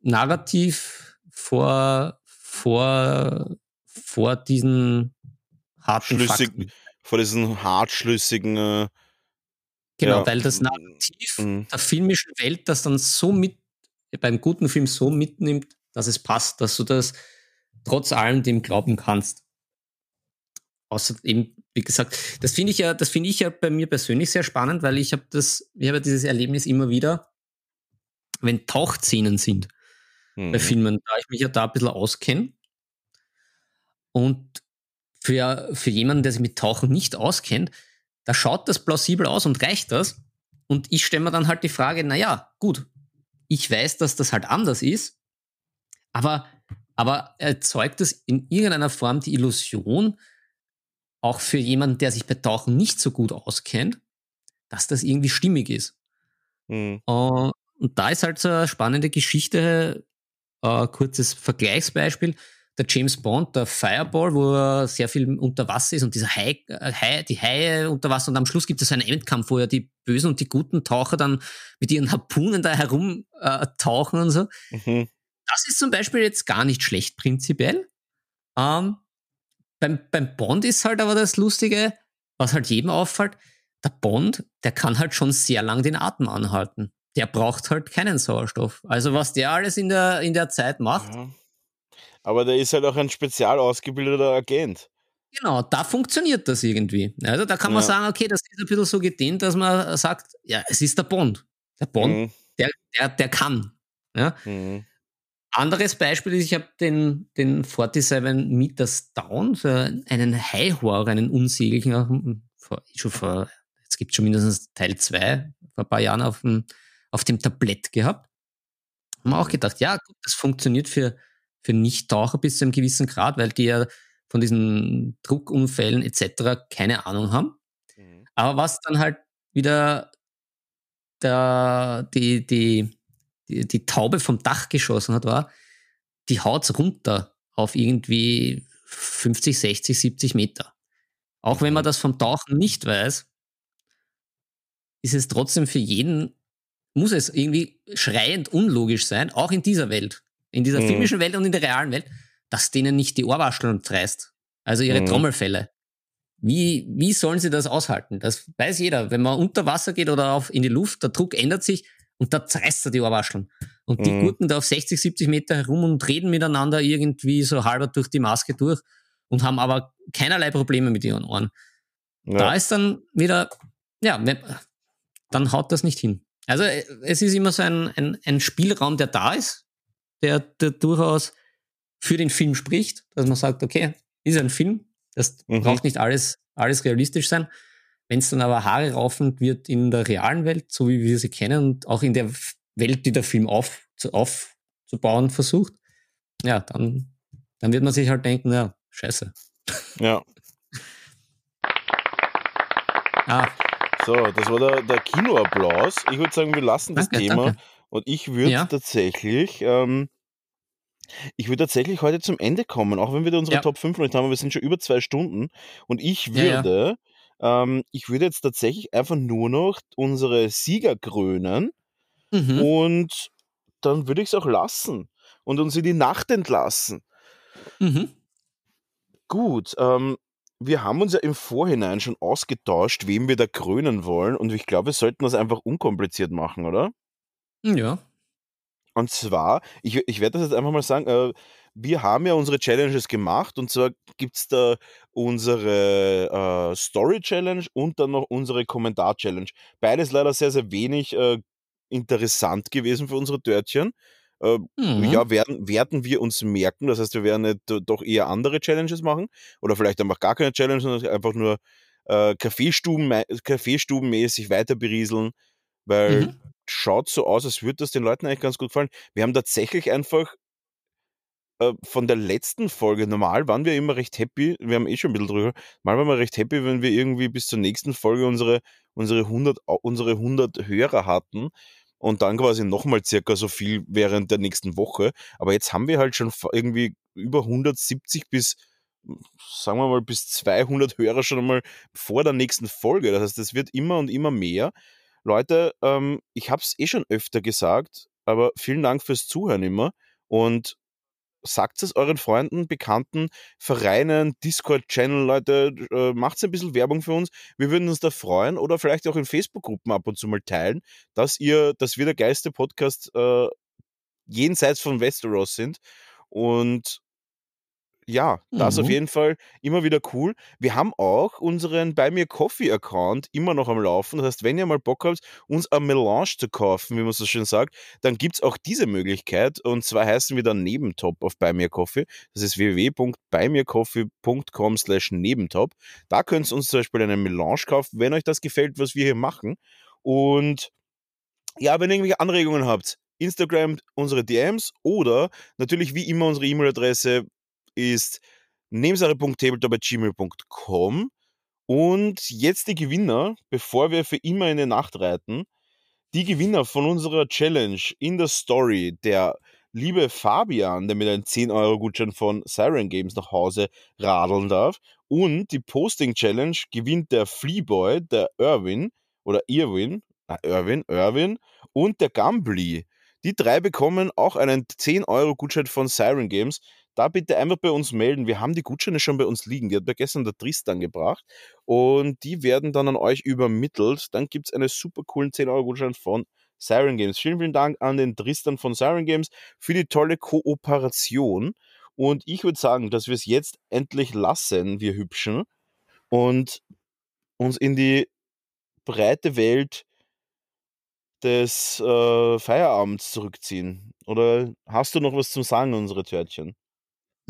narrativ vor, vor, vor diesen harten Schlüssig, Fakten. Vor diesen hartschlüssigen äh, Genau, ja. weil das Narrativ mhm. der filmischen Welt das dann so mit, beim guten Film so mitnimmt, dass es passt, dass du das trotz allem dem glauben kannst. Außer eben, wie gesagt, das finde ich ja, das finde ich ja bei mir persönlich sehr spannend, weil ich habe das, ich habe dieses Erlebnis immer wieder, wenn Tauchszenen sind mhm. bei Filmen, da ich mich ja da ein bisschen auskenne. Und für, für jemanden, der sich mit Tauchen nicht auskennt, da schaut das plausibel aus und reicht das. Und ich stelle mir dann halt die Frage, naja, gut, ich weiß, dass das halt anders ist, aber aber erzeugt es in irgendeiner Form die Illusion, auch für jemanden, der sich bei Tauchen nicht so gut auskennt, dass das irgendwie stimmig ist. Mhm. Uh, und da ist halt so eine spannende Geschichte, uh, kurzes Vergleichsbeispiel. Der James Bond, der Fireball, wo er sehr viel unter Wasser ist und dieser Hai, äh, Hai, die Haie unter Wasser und am Schluss gibt es einen Endkampf, wo ja die bösen und die guten Taucher dann mit ihren Harpunen da herum äh, tauchen und so. Mhm. Das ist zum Beispiel jetzt gar nicht schlecht prinzipiell. Ähm, beim, beim Bond ist halt aber das Lustige, was halt jedem auffällt, der Bond, der kann halt schon sehr lang den Atem anhalten. Der braucht halt keinen Sauerstoff. Also was der alles in der, in der Zeit macht. Ja. Aber der ist halt auch ein spezial ausgebildeter Agent. Genau, da funktioniert das irgendwie. Also da kann man ja. sagen, okay, das ist ein bisschen so gedehnt, dass man sagt, ja, es ist der Bond. Der Bond, mhm. der, der, der kann. Ja? Mhm. Anderes Beispiel ist, ich habe den, den 47 Meters Down, so einen High-Horror, einen unsäglichen, schon vor, jetzt gibt es schon mindestens Teil 2, vor ein paar Jahren auf dem, auf dem Tablett gehabt. Haben wir auch gedacht, ja, gut, das funktioniert für, für Nicht-Taucher bis zu einem gewissen Grad, weil die ja von diesen Druckunfällen etc. keine Ahnung haben. Mhm. Aber was dann halt wieder der, die, die, die, die Taube vom Dach geschossen hat, war, die haut's runter auf irgendwie 50, 60, 70 Meter. Auch wenn man das vom Tauchen nicht weiß, ist es trotzdem für jeden, muss es irgendwie schreiend unlogisch sein, auch in dieser Welt, in dieser Mhm. filmischen Welt und in der realen Welt, dass denen nicht die Ohrwascheln reißt. Also ihre Mhm. Trommelfälle. Wie, wie sollen sie das aushalten? Das weiß jeder. Wenn man unter Wasser geht oder auf, in die Luft, der Druck ändert sich und da zerreißt er die Ohrwascheln. Und die Mhm. gurken da auf 60, 70 Meter herum und reden miteinander irgendwie so halber durch die Maske durch und haben aber keinerlei Probleme mit ihren Ohren. Da Ja. ist dann wieder, ja, dann haut das nicht hin. Also äh, es ist immer so ein, ein, ein Spielraum, der da ist, der, der durchaus für den Film spricht, dass man sagt, okay, ist ein Film, das Mhm. braucht nicht alles, alles realistisch sein. Wenn es dann aber Haare raufend wird in der realen Welt, so wie wir sie kennen und auch in der Welt, die der Film auf, zu, aufzubauen versucht, ja, dann, dann wird man sich halt denken, ja, scheiße. Ja. Ah, So, das war der, der Kinoapplaus. Ich würde sagen, wir lassen das Danke, Thema. danke. Und ich würde Ja. tatsächlich, ähm, ich würde tatsächlich heute zum Ende kommen, auch wenn wir da unsere Ja. Top 5 noch nicht haben, aber wir sind schon über zwei Stunden. Und ich Ja, ja. Ähm, ich würde jetzt tatsächlich einfach nur noch unsere Sieger krönen mhm. und dann würde ich es auch lassen und uns in die Nacht entlassen. Mhm. Gut, ähm, wir haben uns ja im Vorhinein schon ausgetauscht, wem wir da krönen wollen. Und ich glaube, wir sollten das einfach unkompliziert machen, oder? Ja. Und zwar, ich, ich werde das jetzt einfach mal sagen, äh, wir haben ja unsere Challenges gemacht. Und zwar gibt es da unsere äh, Story-Challenge und dann noch unsere Kommentar-Challenge. Beides leider sehr, sehr wenig äh, interessant gewesen für unsere Törtchen. Äh, Mhm. ja, werden, werden wir uns merken. Das heißt, wir werden nicht, doch eher andere Challenges machen oder vielleicht einfach gar keine Challenge, sondern einfach nur äh, Kaffeestuben, Kaffeestubenmäßig weiter berieseln, weil Mhm. Schaut so aus, als würde das den Leuten eigentlich ganz gut gefallen. Wir haben tatsächlich einfach äh, von der letzten Folge, normal waren wir immer recht happy, wir haben eh schon ein bisschen drüber, mal waren wir recht happy, wenn wir irgendwie bis zur nächsten Folge unsere, unsere, 100, au- unsere 100 Hörer hatten und dann quasi nochmal circa so viel während der nächsten Woche. Aber jetzt haben wir halt schon irgendwie über 170 bis, sagen wir mal, bis 200 Hörer schon einmal vor der nächsten Folge. Das heißt, es wird immer und immer mehr. Leute, ähm, ich habe es eh schon öfter gesagt, aber vielen Dank fürs Zuhören immer und sagt es euren Freunden, Bekannten, Vereinen, Discord-Channel, Leute, äh, macht ein bisschen Werbung für uns. Wir würden uns da freuen oder vielleicht auch in Facebook-Gruppen ab und zu mal teilen, dass ihr, dass wir der geilste Podcast äh, jenseits von Westeros sind. Und ja, das auf Mhm. jeden Fall immer wieder cool. Wir haben auch unseren Bei mir Coffee Account immer noch am Laufen. Das heißt, wenn ihr mal Bock habt, uns ein Melange zu kaufen, wie man so schön sagt, dann gibt es auch diese Möglichkeit. Und zwar heißen wir dann Nebentop auf Bei mir Coffee. Das ist www.beimircoffee.com slash Nebentop. Da könnt ihr uns zum Beispiel einen Melange kaufen, wenn euch das gefällt, was wir hier machen. Und ja, wenn ihr irgendwelche Anregungen habt, Instagram unsere DMs oder natürlich wie immer unsere E-Mail-Adresse ist nebensache.tabletop.gmail.com und jetzt die Gewinner, bevor wir für immer in die Nacht reiten, die Gewinner von unserer Challenge in der Story, der liebe Fabian, der mit einem 10-Euro-Gutschein von Siren Games nach Hause radeln darf und die Posting-Challenge gewinnt der Fleeboy, der Irwin oder Irwin, Irwin, Irwin und der Gambly. Die drei bekommen auch einen 10-Euro-Gutschein von Siren Games. Da bitte einfach bei uns melden. Wir haben die Gutscheine schon bei uns liegen. Die hat mir gestern der Tristan gebracht. Und die werden dann an euch übermittelt. Dann gibt es einen super coolen 10-Euro-Gutschein von Siren Games. Vielen, vielen Dank an den Tristan von Siren Games für die tolle Kooperation. Und ich würde sagen, dass wir es jetzt endlich lassen, wir Hübschen, und uns in die breite Welt des äh, Feierabends zurückziehen. Oder hast du noch was zum Sagen, unsere Törtchen?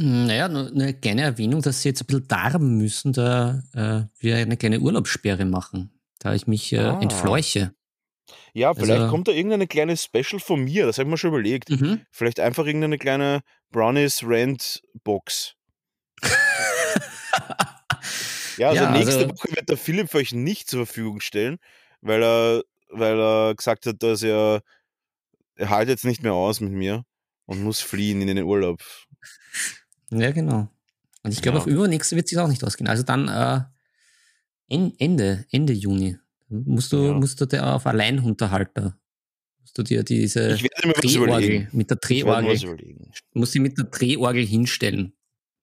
Naja, nur eine kleine Erwähnung, dass sie jetzt ein bisschen darben müssen, da äh, wir eine kleine Urlaubssperre machen, da ich mich äh, Ah. entfleuche. Ja, vielleicht Also- kommt da irgendeine kleine Special von mir, das habe ich mir schon überlegt. Mhm. Vielleicht einfach irgendeine kleine Brownies Rent Box. Ja, also Ja, nächste also- Woche wird der Philipp für euch nicht zur Verfügung stellen, weil er, weil er gesagt hat, dass er, er halt jetzt nicht mehr aus mit mir und muss fliehen in den Urlaub. Ja, genau. Und ich glaube, Ja. auf übernächste wird sich auch nicht ausgehen. Also dann äh, en- Ende, Ende Juni musst du, Ja. musst du dir auf Alleinunterhalter, musst du dir diese Drehorgel mit der Drehorgel, was überlegen. musst du mit der Drehorgel hinstellen.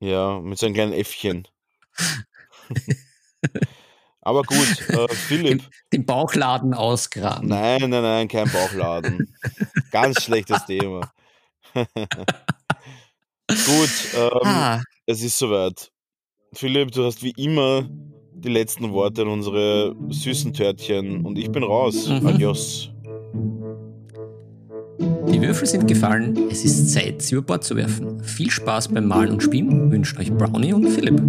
Ja, mit so einem kleinen Äffchen. Aber gut, äh, Philipp. Den Bauchladen ausgraben. Nein, nein, nein, kein Bauchladen. Ganz schlechtes Thema. Gut, ähm, Ah, es ist soweit. Philipp, du hast wie immer die letzten Worte an unsere süßen Törtchen und ich bin raus. Mhm. Adios. die Würfel sind gefallen. Es ist Zeit, sie über Bord zu werfen. Viel Spaß beim Malen und Spielen wünscht euch Brownie und Philipp.